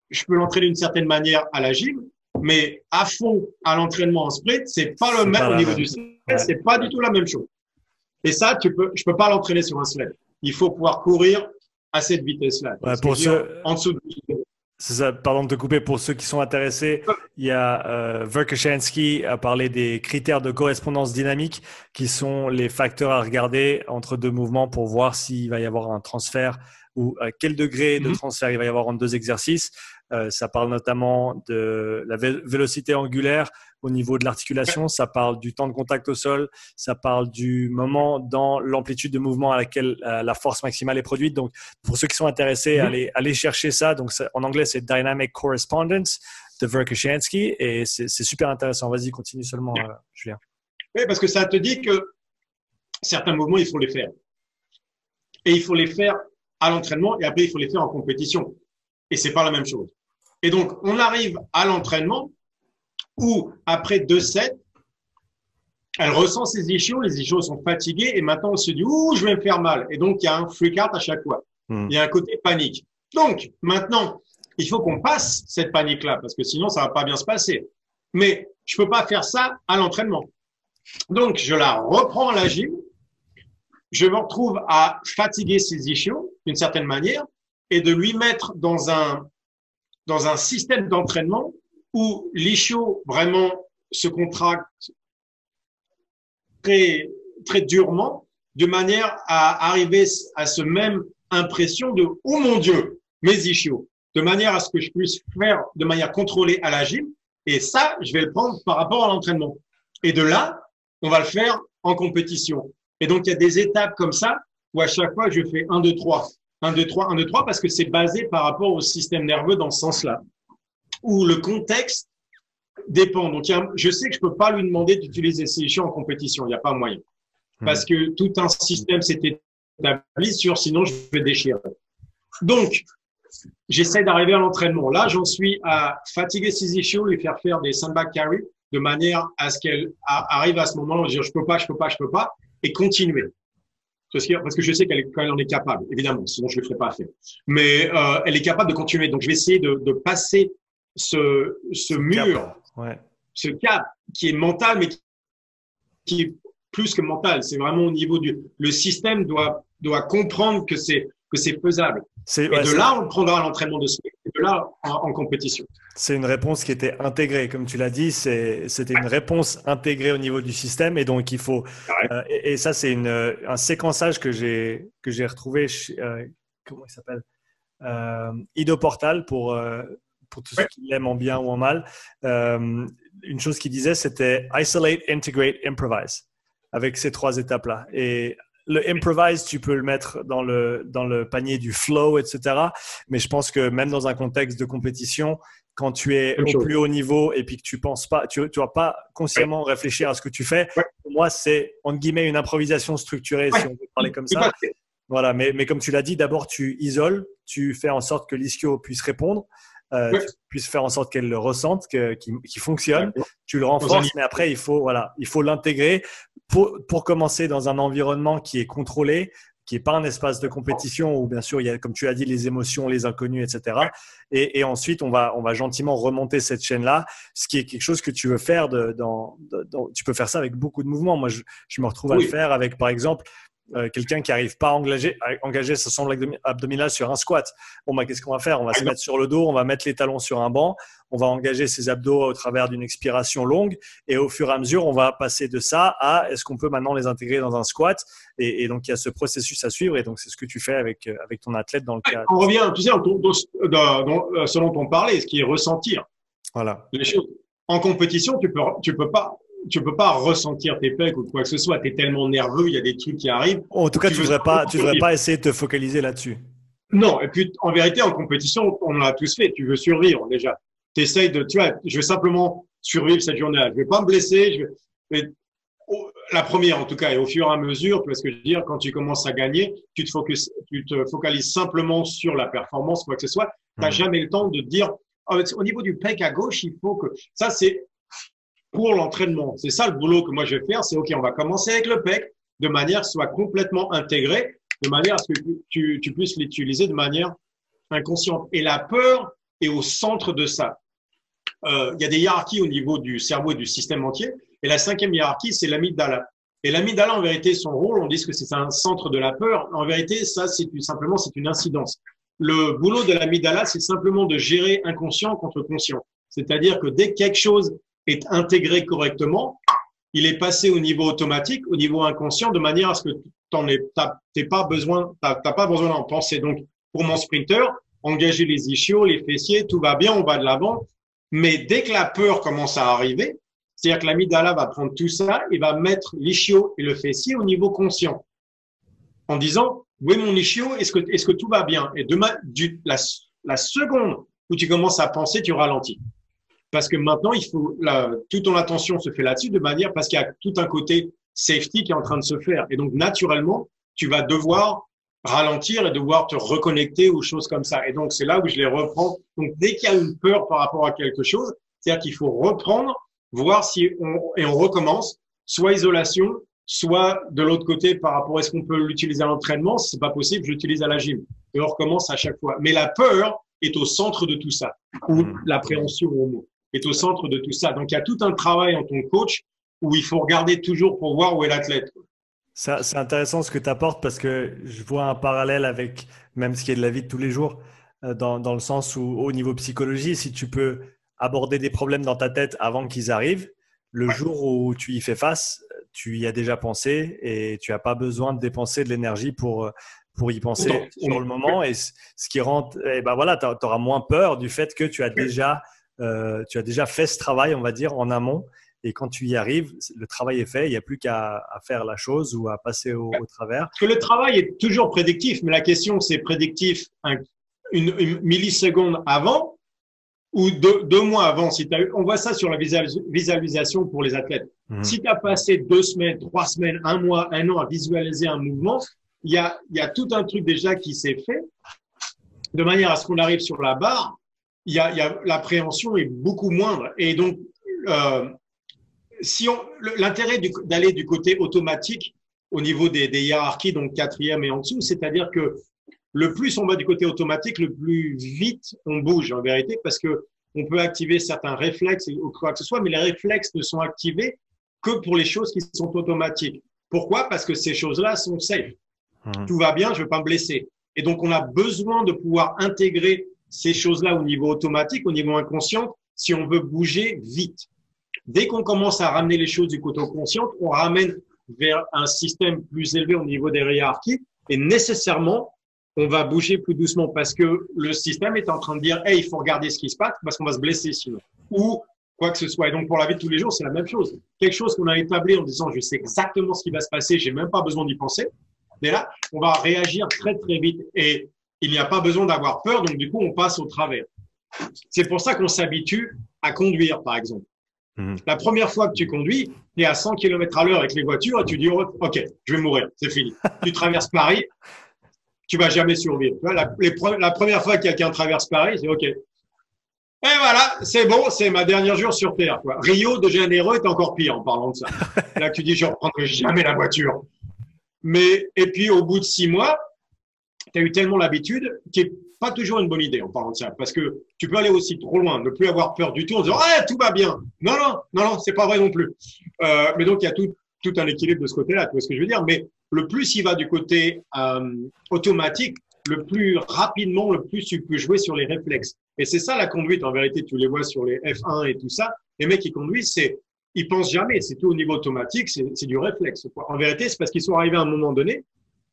je peux l'entraîner d'une certaine manière à la gym, mais à fond à l'entraînement en sprint, c'est pas le même au niveau du sled, c'est pas du tout la même chose. Et ça, tu peux, je peux pas l'entraîner sur un sled. Il faut pouvoir courir à cette vitesse-là. pour ceux, en dessous de... Ça, pardon de te couper. Pour ceux qui sont intéressés, il y a euh, a parlé des critères de correspondance dynamique qui sont les facteurs à regarder entre deux mouvements pour voir s'il va y avoir un transfert ou à quel degré de mhm. transfert il va y avoir entre deux exercices. Euh, ça parle notamment de la vélocité angulaire au niveau de l'articulation, ça parle du temps de contact au sol, ça parle du moment dans l'amplitude de mouvement à laquelle euh, la force maximale est produite. Donc, pour ceux qui sont intéressés, mhm. allez, chercher ça. Donc, en anglais, c'est Dynamic Correspondence de Verkhoshansky et c'est super intéressant. Vas-y, continue seulement, euh, Julien. Oui, parce que ça te dit que certains mouvements, il faut les faire. Et il faut les faire à l'entraînement et après, il faut les faire en compétition. Et c'est pas la même chose. Et donc, on arrive à l'entraînement où, après deux sets, elle ressent ses ischios, les ischios sont fatigués et maintenant on se dit, ouh, je vais me faire mal. Et donc, il y a un freak out à chaque fois. Hmm. Il y a un côté panique. Donc, maintenant, il faut qu'on passe cette panique-là parce que sinon, ça va pas bien se passer. Mais je peux pas faire ça à l'entraînement. Donc, je la reprends à la gym. Je me retrouve à fatiguer ses ischios d'une certaine manière et de lui mettre dans un, dans un système d'entraînement où l'ischio vraiment se contracte très, très durement, de manière à arriver à ce même impression de « Oh mon Dieu, mes ischios !» de manière à ce que je puisse faire de manière contrôlée à la gym. Et ça, je vais le prendre par rapport à l'entraînement. Et de là, on va le faire en compétition. Et donc, il y a des étapes comme ça où à chaque fois, je fais 1, 2, 3. 1, 2, 3, 1, 2, 3, parce que c'est basé par rapport au système nerveux dans ce sens-là, où le contexte dépend. Donc, je sais que je peux pas lui demander d'utiliser champs en compétition, il n'y a pas moyen. Hmm. Parce que tout un système s'est établi sur, sinon je vais déchirer. Donc, j'essaie d'arriver à l'entraînement. Là, j'en suis à fatiguer ses ischios, lui faire faire des sandbag carry de manière à ce qu'elle arrive à ce moment-là, dire je peux pas, je peux pas, je peux pas, et continuer. Parce que je sais qu'elle en est capable, évidemment, sinon je ne le ferai pas faire. Mais euh, elle est capable de continuer. Donc je vais essayer de, de passer ce, ce mur, ce cap qui est mental, mais qui est plus que mental. C'est vraiment au niveau du. Le système doit, doit comprendre que c'est que c'est faisable. Et de là, on prendra l'entraînement de sprint, et de là, en, compétition. C'est une réponse qui était intégrée, comme tu l'as dit, c'était une réponse intégrée au niveau du système, et donc il faut. Euh, et, ça, c'est un séquençage que j'ai que j'ai retrouvé. Chez, euh, comment il s'appelle? Euh, Ido Portal pour euh, pour tous ceux qui l'aiment en bien ou en mal. une chose qu'il disait, c'était isolate, integrate, improvise, avec ces trois étapes-là. Et le improvise, tu peux le mettre dans le, dans le panier du flow, etc. Mais je pense que même dans un contexte de compétition, quand tu es au plus haut niveau et puis que tu penses pas, tu, tu vas pas consciemment réfléchir à ce que tu fais. Pour moi, c'est entre guillemets une improvisation structurée, si on veut parler comme ça. Voilà, mais, mais comme tu l'as dit, d'abord tu isoles, tu fais en sorte que l'ischio puisse répondre, euh, tu puisses faire en sorte qu'elle le ressente, qu'il qui fonctionne. Tu le renforces, mais après il faut voilà, il faut l'intégrer pour, pour commencer dans un environnement qui est contrôlé, qui n'est pas un espace de compétition où bien sûr il y a, comme tu as dit, les émotions, les inconnus, etc. Et, et ensuite on va, on va gentiment remonter cette chaîne-là, ce qui est quelque chose que tu veux faire. De, dans, tu peux faire ça avec beaucoup de mouvements. Moi, je, je me retrouve à le faire avec, par exemple, euh, quelqu'un qui n'arrive pas à engager, à engager sa abdominale sur un squat. Bon, bah, qu'est-ce qu'on va faire? On va se mettre sur le dos, on va mettre les talons sur un banc, on va engager ses abdos au travers d'une expiration longue et au fur et à mesure, on va passer de ça à est-ce qu'on peut maintenant les intégrer dans un squat? Et, donc, il y a ce processus à suivre et donc, c'est ce que tu fais avec, euh, avec ton athlète dans le cas. On revient, tu sais, euh, selon ton parler, ce qui est ressentir. Voilà. Les choses. En compétition, tu peux, tu peux pas tu peux pas ressentir tes pecs ou quoi que ce soit. Tu es tellement nerveux, il y a des trucs qui arrivent. En tout cas, tu ne devrais, pas, tu devrais pas essayer de te focaliser là-dessus. Non, et puis en vérité, en compétition, on l'a tous fait. Tu veux survivre déjà. Tu essayes de, tu vois, je veux simplement survivre cette journée-là. Je vais pas me blesser. Je vais, la première en tout cas, et au fur et à mesure, tu vois ce que je veux dire, quand tu commences à gagner, tu te, focus, tu te focalises simplement sur la performance, quoi que ce soit. Tu n'as mmh. jamais le temps de dire, oh, au niveau du pec à gauche, il faut que. Ça, c'est pour l'entraînement. C'est ça le boulot que moi je vais faire. C'est OK, on va commencer avec le PEC de manière soit complètement intégré, de manière à ce que tu, tu puisses l'utiliser de manière inconsciente. Et la peur est au centre de ça. Euh, il y a des hiérarchies au niveau du cerveau et du système entier. Et la cinquième hiérarchie, c'est l'amygdala. Et l'amygdala, en vérité, son rôle, on dit que c'est un centre de la peur. En vérité, ça, c'est simplement, c'est une incidence. Le boulot de l'amygdala, c'est simplement de gérer inconscient contre conscient. C'est-à-dire que dès que quelque chose est intégré correctement, il est passé au niveau automatique, au niveau inconscient, de manière à ce que tu n'aies pas besoin, t'as pas besoin d'en penser. Donc, pour mon sprinter, engager les ischios, les fessiers, tout va bien, on va de l'avant. Mais dès que la peur commence à arriver, c'est-à-dire que l'amygdala va prendre tout ça et va mettre l'ischio et le fessier au niveau conscient. En disant, oui, mon ischio, est-ce que, est-ce que tout va bien? Et demain, la, la seconde où tu commences à penser, tu ralentis parce que maintenant, il faut la, toute ton attention se fait là-dessus de manière parce qu'il y a tout un côté safety qui est en train de se faire. Et donc, naturellement, tu vas devoir ralentir et devoir te reconnecter aux choses comme ça. Et donc, c'est là où je les reprends. Donc, dès qu'il y a une peur par rapport à quelque chose, c'est-à-dire qu'il faut reprendre, voir si on, et on recommence, soit isolation, soit de l'autre côté par rapport à est-ce qu'on peut l'utiliser à l'entraînement? Si c'est pas possible, j'utilise à la gym. Et on recommence à chaque fois. Mais la peur est au centre de tout ça, ou mmh. l'appréhension au mot est au centre de tout ça. Donc, il y a tout un travail en ton coach où il faut regarder toujours pour voir où est l'athlète. C'est intéressant ce que tu apportes parce que je vois un parallèle avec même ce qui est de la vie de tous les jours, euh, dans, dans le sens où au niveau psychologie, si tu peux aborder des problèmes dans ta tête avant qu'ils arrivent, le jour où tu y fais face, tu y as déjà pensé et tu n'as pas besoin de dépenser de l'énergie pour, pour y penser sur le moment. Et ce qui rend, et eh ben voilà, tu auras moins peur du fait que tu as déjà euh, tu as déjà fait ce travail, on va dire, en amont. Et quand tu y arrives, le travail est fait. Il n'y a plus qu'à faire la chose ou à passer au, travers. Parce que le travail est toujours prédictif, mais la question, c'est prédictif une, milliseconde avant ou deux, mois avant? Si on voit ça sur la visualisation pour les athlètes. Mmh. Si tu as passé deux semaines, trois semaines, un mois, un an à visualiser un mouvement, il y a, y a tout un truc déjà qui s'est fait de manière à ce qu'on arrive sur la barre il y a, l'appréhension est beaucoup moindre. Et donc, euh, si on, l'intérêt d'aller du côté automatique au niveau des, des, hiérarchies, donc quatrième et en dessous, c'est-à-dire que le plus on va du côté automatique, le plus vite on bouge en vérité, parce que on peut activer certains réflexes ou quoi que ce soit, mais les réflexes ne sont activés que pour les choses qui sont automatiques. Pourquoi? Parce que ces choses-là sont safe. Mmh. Tout va bien, je ne veux pas me blesser. Et donc, on a besoin de pouvoir intégrer ces choses-là au niveau automatique, au niveau inconscient, si on veut bouger vite. Dès qu'on commence à ramener les choses du côté conscient, on ramène vers un système plus élevé au niveau des hiérarchies et nécessairement, on va bouger plus doucement parce que le système est en train de dire, hey, il faut regarder ce qui se passe parce qu'on va se blesser sinon. Ou quoi que ce soit. Et donc, pour la vie de tous les jours, c'est la même chose. Quelque chose qu'on a établi en disant, je sais exactement ce qui va se passer, j'ai même pas besoin d'y penser. Mais là, on va réagir très très vite et il n'y a pas besoin d'avoir peur, donc du coup, on passe au travers. C'est pour ça qu'on s'habitue à conduire, par exemple. Mhm. La première fois que tu conduis, tu es à 100 km à l'heure avec les voitures et tu dis, OK, je vais mourir, c'est fini. (laughs) tu traverses Paris, tu vas jamais survivre. La, la première fois que quelqu'un traverse Paris, c'est OK. Et voilà, c'est bon, c'est ma dernière jour sur Terre. Quoi. Rio de Janeiro est encore pire en parlant de ça. (laughs) Là, tu dis, je ne reprendrai jamais la voiture. Mais, et puis, au bout de six mois, tu as eu tellement l'habitude qui est pas toujours une bonne idée en parlant de ça. Parce que tu peux aller aussi trop loin, ne plus avoir peur du tout en disant, ah, tout va bien. Non, non, non, non, c'est pas vrai non plus. Euh, mais donc, il y a tout, tout un équilibre de ce côté-là, tu vois ce que je veux dire. Mais le plus il va du côté euh, automatique, le plus rapidement, le plus tu peux jouer sur les réflexes. Et c'est ça la conduite. En vérité, tu les vois sur les F1 et tout ça. Les mecs qui conduisent, c'est, ils pensent jamais. C'est tout au niveau automatique. C'est du réflexe. En vérité, c'est parce qu'ils sont arrivés à un moment donné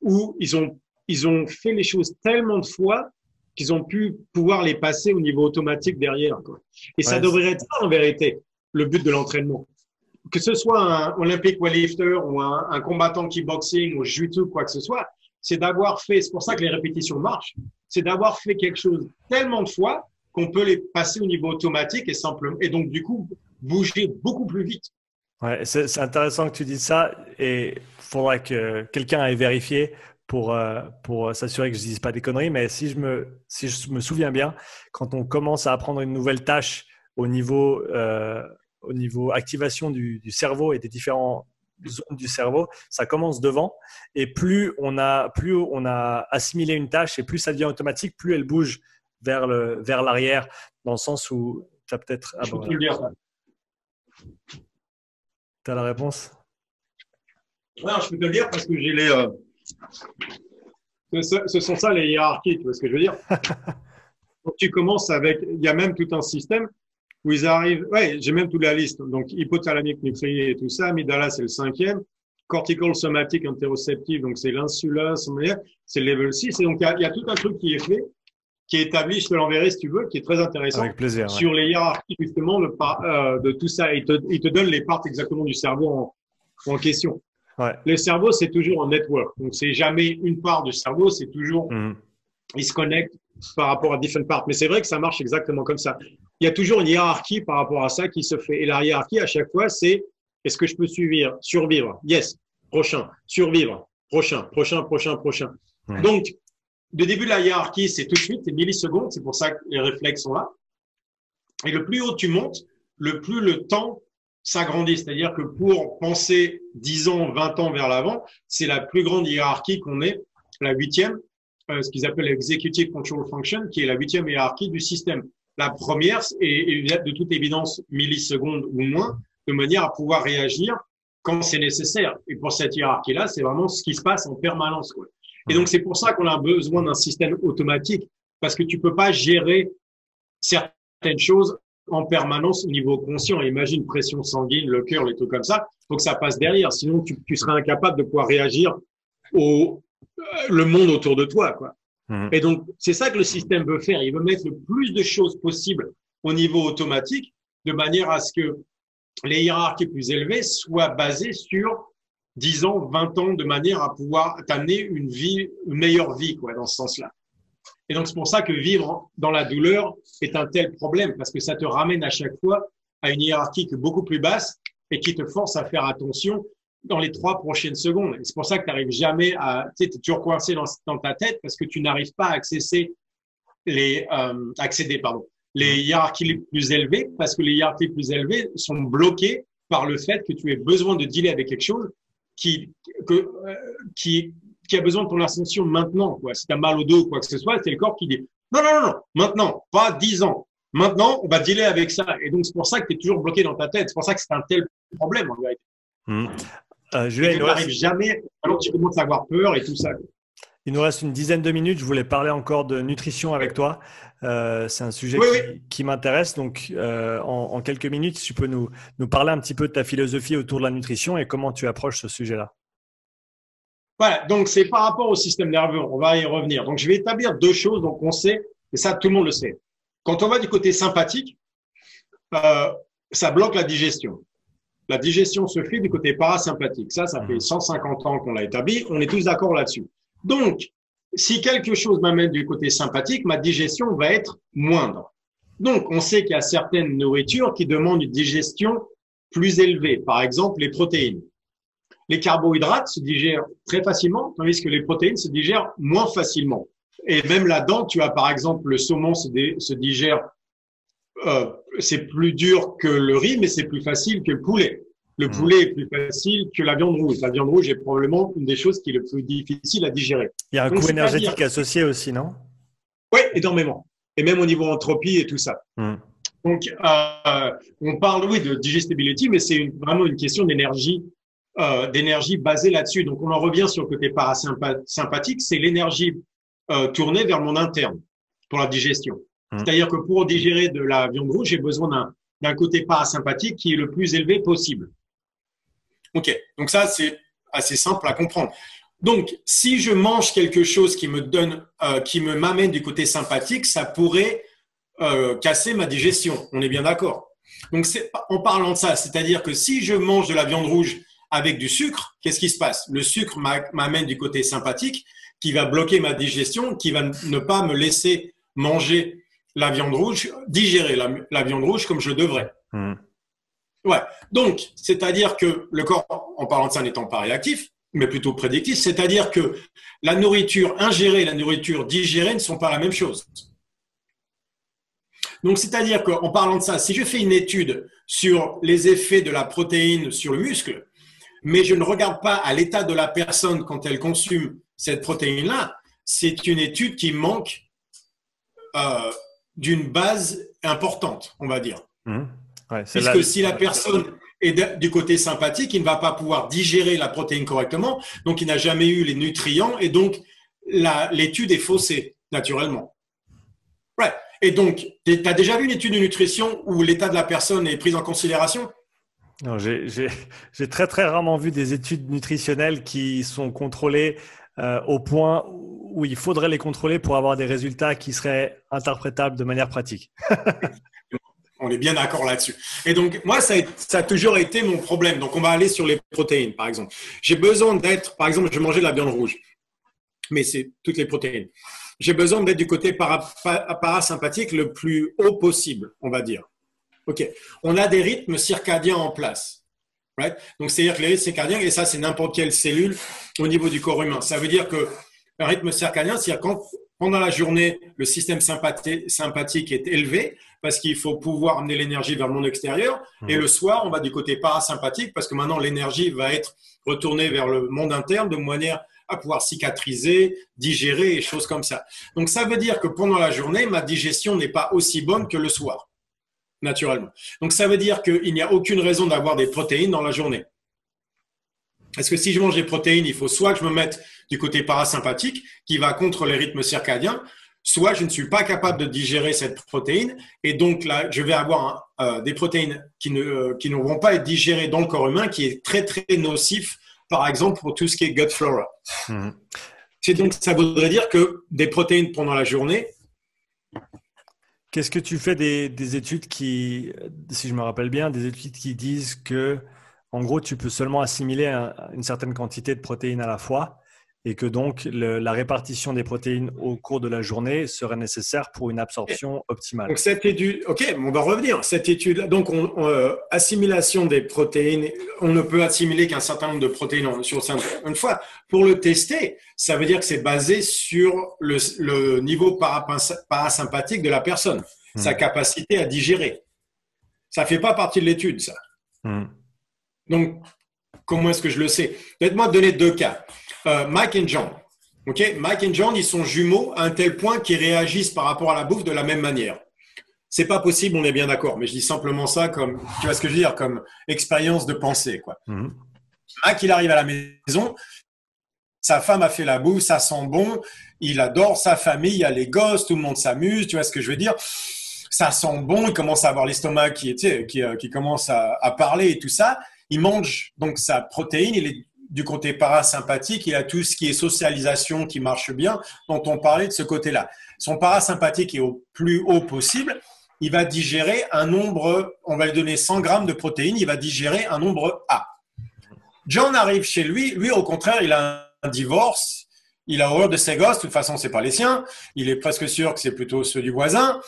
où ils ont, ils ont fait les choses tellement de fois qu'ils ont pu pouvoir les passer au niveau automatique derrière. Quoi. Et ça devrait être ça, en vérité, le but de l'entraînement. Que ce soit un Olympic weightlifter ou un, un combattant kickboxing ou jiu-jitsu, quoi que ce soit, c'est d'avoir fait, c'est pour ça que les répétitions marchent, c'est d'avoir fait quelque chose tellement de fois qu'on peut les passer au niveau automatique et simplement, et donc du coup, bouger beaucoup plus vite. Ouais, c'est intéressant que tu dises ça et il faudra que quelqu'un aille vérifier pour, euh, pour s'assurer que je ne dise pas des conneries. Mais si je, me, si je me souviens bien, quand on commence à apprendre une nouvelle tâche au niveau, euh, au niveau activation du, du, cerveau et des différents zone du cerveau, ça commence devant. Et plus on a, plus on a assimilé une tâche et plus ça devient automatique, plus elle bouge vers le, vers l'arrière, dans le sens où tu as peut-être. Ah, bon. Tu as la réponse? Oui, je peux te le dire parce que j'ai les. Euh, ce, sont ça les hiérarchies, tu vois ce que je veux dire (laughs) tu commences avec. Il y a même tout un système où ils arrivent. Ouais, j'ai même toute la liste. Donc, hypothalamique nucléaire et tout ça. Amygdala, c'est le cinquième. Cortical somatique interoceptive, donc c'est l'insula, c'est le level 6. Et donc, il y, a, tout un truc qui est fait, qui est établi, je te l'enverrai si tu veux, qui est très intéressant. Avec plaisir. Sur les hiérarchies, justement, de, euh, de tout ça. Il te, il te donne les parts exactement du cerveau en, en question. Ouais. Le cerveau, c'est toujours un network. Donc, c'est jamais une part du cerveau, c'est toujours, mmh. il se connecte par rapport à different parts. Mais c'est vrai que ça marche exactement comme ça il y a toujours une hiérarchie par rapport à ça qui se fait. Et la hiérarchie, à chaque fois, c'est est-ce que je peux survivre Survivre? Yes. Prochain. Survivre. Prochain. Prochain, prochain, prochain. Donc, le début de la hiérarchie, c'est tout de suite, c'est millisecondes. C'est pour ça que les réflexes sont là. Et le plus haut tu montes, le plus le temps s'agrandit. C'est-à-dire que pour penser 10 ans, 20 ans vers l'avant, c'est la plus grande hiérarchie qu'on ait, la huitième, euh, ce qu'ils appellent l'executive control function, qui est la huitième hiérarchie du système. La première est de toute évidence millisecondes ou moins, de manière à pouvoir réagir quand c'est nécessaire. Et pour cette hiérarchie-là, c'est vraiment ce qui se passe en permanence. Quoi. Et donc, c'est pour ça qu'on a besoin d'un système automatique, parce que tu peux pas gérer certaines choses en permanence au niveau conscient. Imagine pression sanguine, le cœur, les trucs comme ça. Faut que ça passe derrière. Sinon, tu, tu serais incapable de pouvoir réagir au euh, le monde autour de toi. Quoi. Mhm. Et donc, c'est ça que le système veut faire. Il veut mettre le plus de choses possibles au niveau automatique, de manière à ce que les hiérarchies plus élevées soient basées sur 10 ans, 20 ans, de manière à pouvoir t'amener une vie, une meilleure vie, quoi, dans ce sens-là. Et donc, c'est pour ça que vivre dans la douleur est un tel problème, parce que ça te ramène à chaque fois à une hiérarchie qui est beaucoup plus basse et qui te force à faire attention dans les trois prochaines secondes. C'est pour ça que tu n'arrives jamais à, tu sais, es toujours coincé dans, dans, ta tête parce que tu n'arrives pas à accéder les, euh, accéder, pardon, les hiérarchies les plus élevées parce que les hiérarchies les plus élevées sont bloquées par le fait que tu aies besoin de dealer avec quelque chose qui, que, euh, qui, qui a besoin de ton attention maintenant, quoi. Si tu as mal au dos ou quoi que ce soit, c'est le corps qui dit, non, non, non, non, maintenant, pas dix ans. Maintenant, on va dealer avec ça. Et donc, c'est pour ça que tu es toujours bloqué dans ta tête. C'est pour ça que c'est un tel problème, en vérité. Mmh. Euh, tu n'arrives jamais, alors tu commences à avoir peur et tout ça. Il nous reste une dizaine de minutes. Je voulais parler encore de nutrition avec toi. Euh, c'est un sujet qui, m'intéresse. Donc, euh, en, quelques minutes, tu peux nous, nous parler un petit peu de ta philosophie autour de la nutrition et comment tu approches ce sujet-là. Voilà, donc c'est par rapport au système nerveux. On va y revenir. Donc, je vais établir deux choses. Donc, on sait, et ça, tout le monde le sait. Quand on va du côté sympathique, ça bloque la digestion. la digestion se fait du côté parasympathique. Ça, ça fait 150 ans qu'on l'a établi. On est tous d'accord là-dessus. Donc, si quelque chose m'amène du côté sympathique, ma digestion va être moindre. Donc, on sait qu'il y a certaines nourritures qui demandent une digestion plus élevée. Par exemple, les protéines. Les carbohydrates se digèrent très facilement, tandis que les protéines se digèrent moins facilement. Et même là-dedans, tu as par exemple le saumon se, se digère, euh, c'est plus dur que le riz, mais c'est plus facile que le poulet. Le hmm. poulet est plus facile que la viande rouge. La viande rouge est probablement une des choses qui est le plus difficile à digérer. Il y a un coût énergétique associé aussi, non? Oui, énormément. Et même au niveau entropie et tout ça. Hmm. Donc, euh, on parle, oui, de digestibility, mais c'est vraiment une question d'énergie, euh, d'énergie basée là-dessus. Donc, on en revient sur le côté parasympathique, c'est l'énergie euh, tournée vers mon interne pour la digestion. Hmm. C'est-à-dire que pour digérer de la viande rouge, j'ai besoin d'un côté parasympathique qui est le plus élevé possible. Ok, donc ça c'est assez simple à comprendre. Donc, si je mange quelque chose qui me donne, euh, qui me m'amène du côté sympathique, ça pourrait euh, casser ma digestion. On est bien d'accord. Donc, en parlant de ça, c'est-à-dire que si je mange de la viande rouge avec du sucre, qu'est-ce qui se passe? Le sucre m'amène du côté sympathique, qui va bloquer ma digestion, qui va ne pas me laisser manger la viande rouge, digérer la, viande rouge comme je devrais. Hmm. Ouais. Donc, c'est-à-dire que le corps, en parlant de ça, n'étant pas réactif, mais plutôt prédictif, c'est-à-dire que la nourriture ingérée et la nourriture digérée ne sont pas la même chose. Donc, c'est-à-dire qu'en parlant de ça, si je fais une étude sur les effets de la protéine sur le muscle, mais je ne regarde pas à l'état de la personne quand elle consomme cette protéine-là, c'est une étude qui manque euh, d'une base importante, on va dire. Mmh. Puisque si la personne est du côté sympathique, il ne va pas pouvoir digérer la protéine correctement, donc il n'a jamais eu les nutriments, et donc l'étude est faussée, naturellement. Ouais. Et donc, tu as déjà vu une étude de nutrition où l'état de la personne est pris en considération? (laughs) j'ai très très rarement vu des études nutritionnelles qui sont contrôlées euh, au point où il faudrait les contrôler pour avoir des résultats qui seraient interprétables de manière pratique. (laughs) on est bien d'accord là-dessus. Et donc, moi, ça a, toujours été mon problème. Donc, on va aller sur les protéines, par exemple. J'ai besoin d'être, par exemple, je mangeais de la viande rouge, mais c'est toutes les protéines. J'ai besoin d'être du côté parasympathique le plus haut possible, on va dire. OK. On a des rythmes circadiens en place. Right? Donc, c'est-à-dire que les rythmes circadiens, et ça, c'est n'importe quelle cellule au niveau du corps humain. Ça veut dire que un rythme circadien, c'est-à-dire quand pendant la journée, le système sympathique est élevé parce qu'il faut pouvoir amener l'énergie vers le monde extérieur. Mmh. Et le soir, on va du côté parasympathique parce que maintenant, l'énergie va être retournée vers le monde interne de manière à pouvoir cicatriser, digérer et choses comme ça. Donc, ça veut dire que pendant la journée, ma digestion n'est pas aussi bonne que le soir naturellement. Donc ça veut dire qu'il n'y a aucune raison d'avoir des protéines dans la journée. Parce que si je mange des protéines, il faut soit que je me mette du côté parasympathique, qui va contre les rythmes circadiens, soit je ne suis pas capable de digérer cette protéine, et donc là, je vais avoir euh, des protéines qui ne, euh, qui ne vont pas être digérées dans le corps humain, qui est très, très nocif, par exemple, pour tout ce qui est gut flora. Mmh. C'est donc, ça voudrait dire que des protéines pendant la journée, Qu'est-ce que tu fais des, études qui, si je me rappelle bien, des études qui disent que, en gros, tu peux seulement assimiler une certaine quantité de protéines à la fois et que donc la répartition des protéines au cours de la journée serait nécessaire pour une absorption optimale. Donc cette étude, ok, on va revenir. Cette étude, donc euh, assimilation des protéines, on ne peut assimiler qu'un certain nombre de protéines sur une fois. Pour le tester, ça veut dire que c'est basé sur le, niveau parasympathique de la personne, hmm. sa capacité à digérer. Ça fait pas partie de l'étude, ça. Hmm. Donc, comment est-ce que je le sais? Faites-moi donner deux cas. Euh, Mike et John. Ok, Mike et John, ils sont jumeaux à un tel point qu'ils réagissent par rapport à la bouffe de la même manière. C'est pas possible, on est bien d'accord. Mais je dis simplement ça comme, tu vois ce que je veux dire, comme expérience de pensée, quoi. Mhm. Mike, il arrive à la maison, sa femme a fait la bouffe, ça sent bon, il adore sa famille, il y a les gosses, tout le monde s'amuse, tu vois ce que je veux dire Ça sent bon, il commence à avoir l'estomac qui, qui, euh, qui commence à, à parler et tout ça. Il mange donc sa protéine, il est du côté parasympathique, il a tout ce qui est socialisation qui marche bien, dont on parlait de ce côté-là. Son parasympathique est au plus haut possible. il va digérer un nombre, on va lui donner 100 grammes de protéines, il va digérer un nombre A. John arrive chez lui, lui au contraire, il a un divorce, il a horreur de ses gosses, de toute façon, c'est pas les siens, il est presque sûr que c'est plutôt ceux du voisin.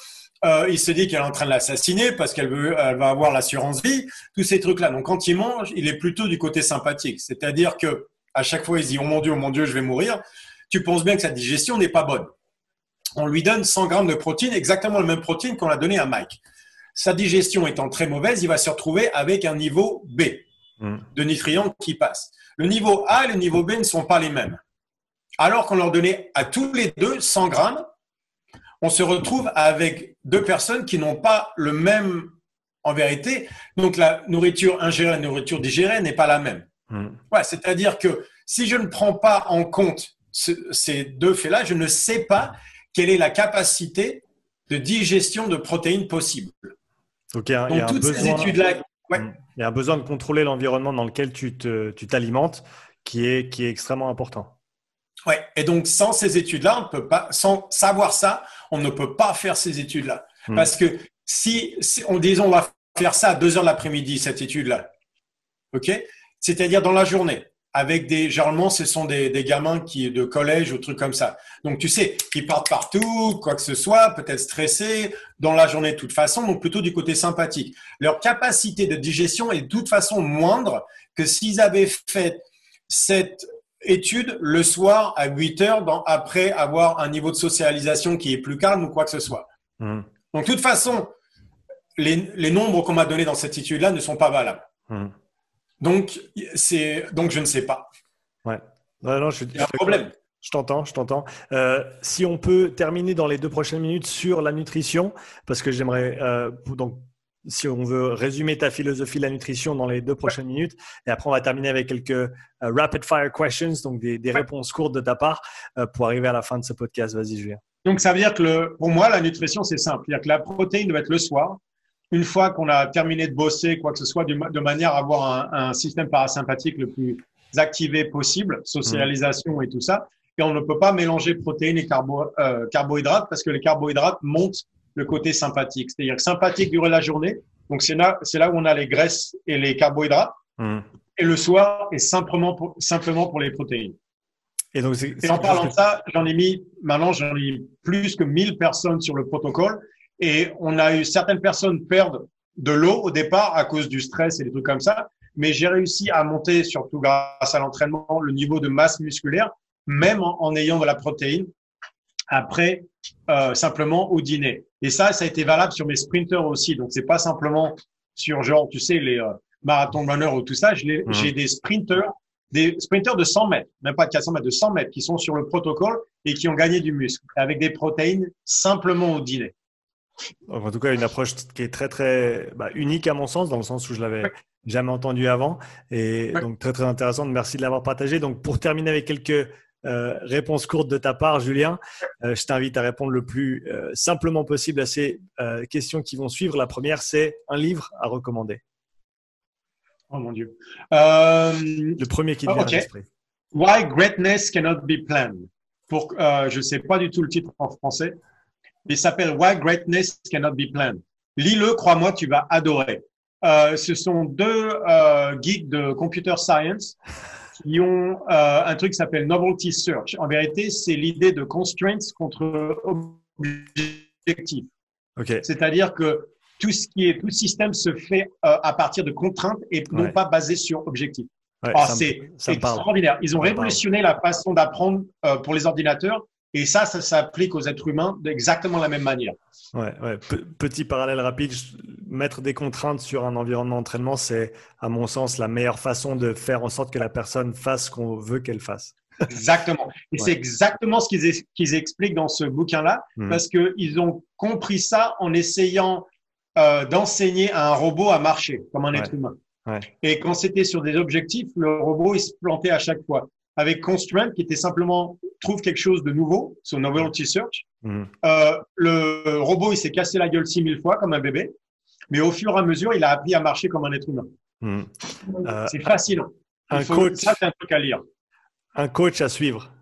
Euh, il se dit qu'elle est en train de l'assassiner parce qu'elle veut, elle va avoir l'assurance vie, tous ces trucs-là. Donc quand il mange, il est plutôt du côté sympathique, c'est-à-dire que à chaque fois il se dit oh mon dieu, oh mon dieu, je vais mourir. Tu penses bien que sa digestion n'est pas bonne. On lui donne 100 grammes de protéines, exactement le même protéine qu'on a donné à Mike. Sa digestion étant très mauvaise, il va se retrouver avec un niveau B hmm. de nutriments qui passe. Le niveau A et le niveau B ne sont pas les mêmes. Alors qu'on leur donnait à tous les deux 100 grammes, on se retrouve avec deux personnes qui n'ont pas le même, en vérité. Donc la nourriture ingérée, la nourriture digérée n'est pas la même. Hmm. C'est-à-dire que si je ne prends pas en compte ces deux faits-là, je ne sais pas quelle est la capacité de digestion de protéines possible. Donc, il y a, toutes ces études-là. Hmm. Il y a un besoin de contrôler l'environnement dans lequel tu t'alimentes qui est, qui est extrêmement important. Ouais. Et donc, sans ces études-là, on peut pas, sans savoir ça, on ne peut pas faire ces études-là. Hmm. Parce que si, on dit on va faire ça à 2 heures de l'après-midi, cette étude-là. OK? C'est-à-dire dans la journée. Avec des, généralement, ce sont des, des, gamins qui, de collège ou trucs comme ça. Donc, tu sais, qui partent partout, quoi que ce soit, peut-être stressés, dans la journée de toute façon, donc plutôt du côté sympathique. Leur capacité de digestion est de toute façon moindre que s'ils avaient fait cette étude le soir à 8 heures après avoir un niveau de socialisation qui est plus calme ou quoi que ce soit. Hmm. Donc, de toute façon, les, nombres qu'on m'a donnés dans cette étude-là ne sont pas valables. Hmm. Donc, c'est, donc, je ne sais pas. Ouais. non, je, Il y a un problème. Je t'entends, je t'entends. Euh, si on peut terminer dans les deux prochaines minutes sur la nutrition, parce que j'aimerais euh, donc si on veut résumer ta philosophie de la nutrition dans les deux prochaines minutes. Et après, on va terminer avec quelques euh, rapid fire questions, donc des, réponses courtes de ta part euh, pour arriver à la fin de ce podcast. Vas-y, Julien. Donc, ça veut dire que le, pour moi, la nutrition, c'est simple. C'est-à-dire que la protéine doit être le soir. Une fois qu'on a terminé de bosser, quoi que ce soit, de, manière à avoir un, système parasympathique le plus activé possible, socialisation et tout ça. Et on ne peut pas mélanger protéines et carbo, euh, carbohydrates parce que les carbohydrates montent le côté sympathique. C'est-à-dire sympathique durant la journée. Donc, c'est là, c'est là où on a les graisses et les carbohydrates. Hmm. Et le soir est simplement pour, simplement pour les protéines. Et, donc, et en parlant de ça, j'en ai mis, maintenant, j'en ai mis plus que 1000 personnes sur le protocole. Et on a eu certaines personnes perdre de l'eau au départ à cause du stress et des trucs comme ça. Mais j'ai réussi à monter, surtout grâce à l'entraînement, le niveau de masse musculaire, même en ayant de la protéine après euh, simplement au dîner. Et ça, ça a été valable sur mes sprinters aussi. Donc, c'est pas simplement sur genre, tu sais, les euh, marathon runners ou tout ça. Mmh. J'ai des sprinters, des sprinters de 100 mètres, même pas de 400 mètres, de 100 mètres, qui sont sur le protocole et qui ont gagné du muscle avec des protéines simplement au dîner. En tout cas, une approche qui est très très bah, unique à mon sens, dans le sens où je l'avais jamais entendu avant, et donc très très intéressante. Merci de l'avoir partagé. Donc pour terminer avec quelques euh, réponse courte de ta part, Julien. Euh, je t'invite à répondre le plus euh, simplement possible à ces questions qui vont suivre. La première, c'est un livre à recommander. Oh mon Dieu. le premier qui te vient à l'esprit. Why Greatness Cannot Be Planned? Pour, je ne sais pas du tout le titre en français. Il s'appelle Why Greatness Cannot Be Planned? Lis-le, crois-moi, tu vas adorer. ce sont deux geeks de computer science qui ont euh, un truc qui s'appelle Novelty Search. En vérité, c'est l'idée de constraints contre objectifs. Okay. C'est-à-dire que tout ce qui est tout système se fait euh, à partir de contraintes et non pas basé sur objectifs. C'est extraordinaire. Ils ont révolutionné la façon d'apprendre euh, pour les ordinateurs et ça, ça s'applique aux êtres humains d'exactement la même manière. Ouais, ouais. Petit parallèle rapide, mettre des contraintes sur un environnement d'entraînement, c'est à mon sens la meilleure façon de faire en sorte que la personne fasse ce qu'on veut qu'elle fasse. Exactement. Et c'est exactement ce qu'ils expliquent dans ce bouquin-là, hmm. parce qu'ils ont compris ça en essayant euh, d'enseigner à un robot à marcher comme un être humain. Ouais. Et quand c'était sur des objectifs, le robot il se plantait à chaque fois avec Constraint, qui était simplement trouve quelque chose de nouveau, son Novelty Search. Mm. Euh, le robot, il s'est cassé la gueule 6000 fois comme un bébé, mais au fur et à mesure, il a appris à marcher comme un être humain. Mm. Euh, c'est fascinant. Un coach, ça, c'est un truc à lire. Un coach à suivre.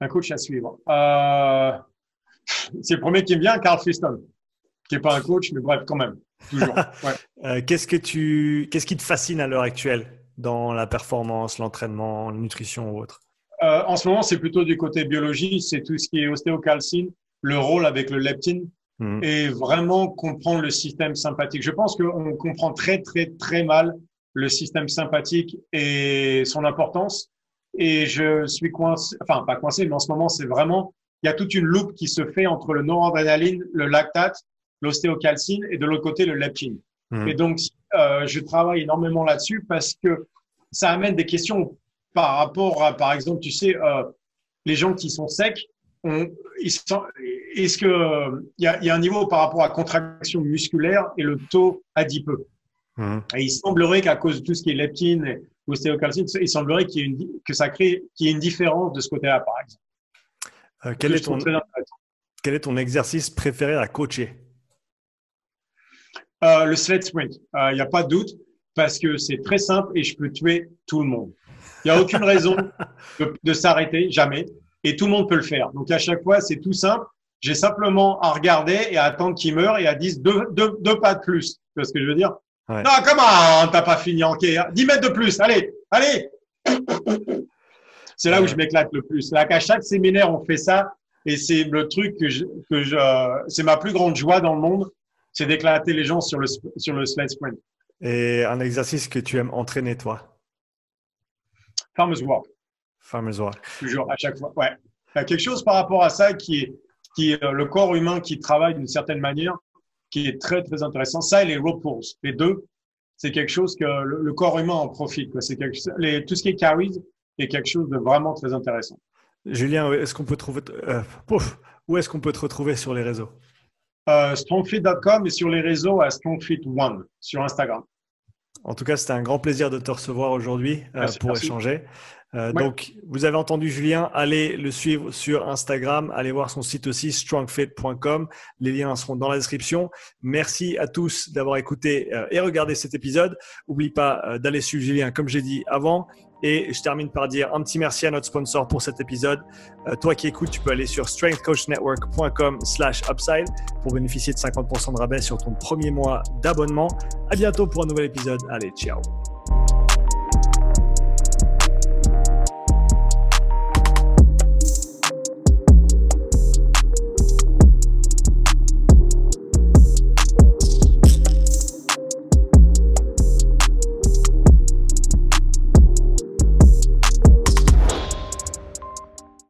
Un coach à suivre. Euh, c'est le premier qui me vient, Carl Friston. qui n'est pas un coach, mais bref, quand même, toujours. (laughs) qu'est-ce que tu, qu'est-ce qui te fascine à l'heure actuelle dans la performance, l'entraînement, la nutrition ou autre? En ce moment, c'est plutôt du côté biologie, c'est tout ce qui est ostéocalcine, le rôle avec le leptine mmh. et vraiment comprendre le système sympathique. Je pense qu'on comprend très, très, très mal le système sympathique et son importance. Et je suis coincé, enfin pas coincé, mais en ce moment, c'est vraiment, il y a toute une loupe qui se fait entre le noradrénaline, le lactate, l'ostéocalcine et de l'autre côté, le leptine. Mmh. Et donc, euh, je travaille énormément là-dessus parce que ça amène des questions par rapport à, par exemple, tu sais, euh, les gens qui sont secs, est-ce que il y a, y a, un niveau par rapport à contraction musculaire et le taux adipeux? Mmh. Et il semblerait qu'à cause de tout ce qui est leptine et ostéocalcine, il semblerait qu'il y ait une, que ça crée qu'il y ait une différence de ce côté-là, par exemple. Euh, quel, est ton, quel est ton exercice préféré à coacher? Euh, Le sled sprint. Euh, il n'y a pas de doute parce que c'est très simple et je peux tuer tout le monde. Il n'y a aucune raison (laughs) de, de s'arrêter, jamais et tout le monde peut le faire. Donc à chaque fois, c'est tout simple. J'ai simplement à regarder et à attendre qu'il meure et à 10, deux, deux, deux pas de plus. Tu vois ce que je veux dire? Ouais. Non, comment T'as pas fini en 10 mètres de plus, allez, allez C'est là où je m'éclate le plus. Là, qu'à chaque séminaire, on fait ça et c'est le truc que je, que je, c'est ma plus grande joie dans le monde, c'est d'éclater les gens sur le, sur le sled sprint. Et un exercice que tu aimes entraîner, toi? Farmer's Walk. Farmer's Walk. Toujours, à chaque fois. Ouais. Il y a quelque chose par rapport à ça qui est, qui euh, le corps humain qui travaille d'une certaine manière, qui est très, très intéressant. Ça et les pulls, les deux, c'est quelque chose que le, corps humain en profite. C'est quelque, les, tout ce qui est carries est quelque chose de vraiment très intéressant. Julien, est-ce qu'on peut trouver, euh, où est-ce qu'on peut te retrouver sur les réseaux? Euh, Strongfit.com et sur les réseaux à Strongfit One sur Instagram. En tout cas, c'était un grand plaisir de te recevoir aujourd'hui euh, pour échanger. Euh, donc, vous avez entendu Julien, allez le suivre sur Instagram, allez voir son site aussi, strongfit.com. Les liens seront dans la description. Merci à tous d'avoir écouté euh, et regardé cet épisode. N'oublie pas euh, d'aller suivre Julien, comme j'ai dit avant. Et je termine par dire un petit merci à notre sponsor pour cet épisode. toi qui écoutes, tu peux aller sur strengthcoachnetwork.com slash upside pour bénéficier de 50% de rabais sur ton premier mois d'abonnement. À bientôt pour un nouvel épisode. Allez, ciao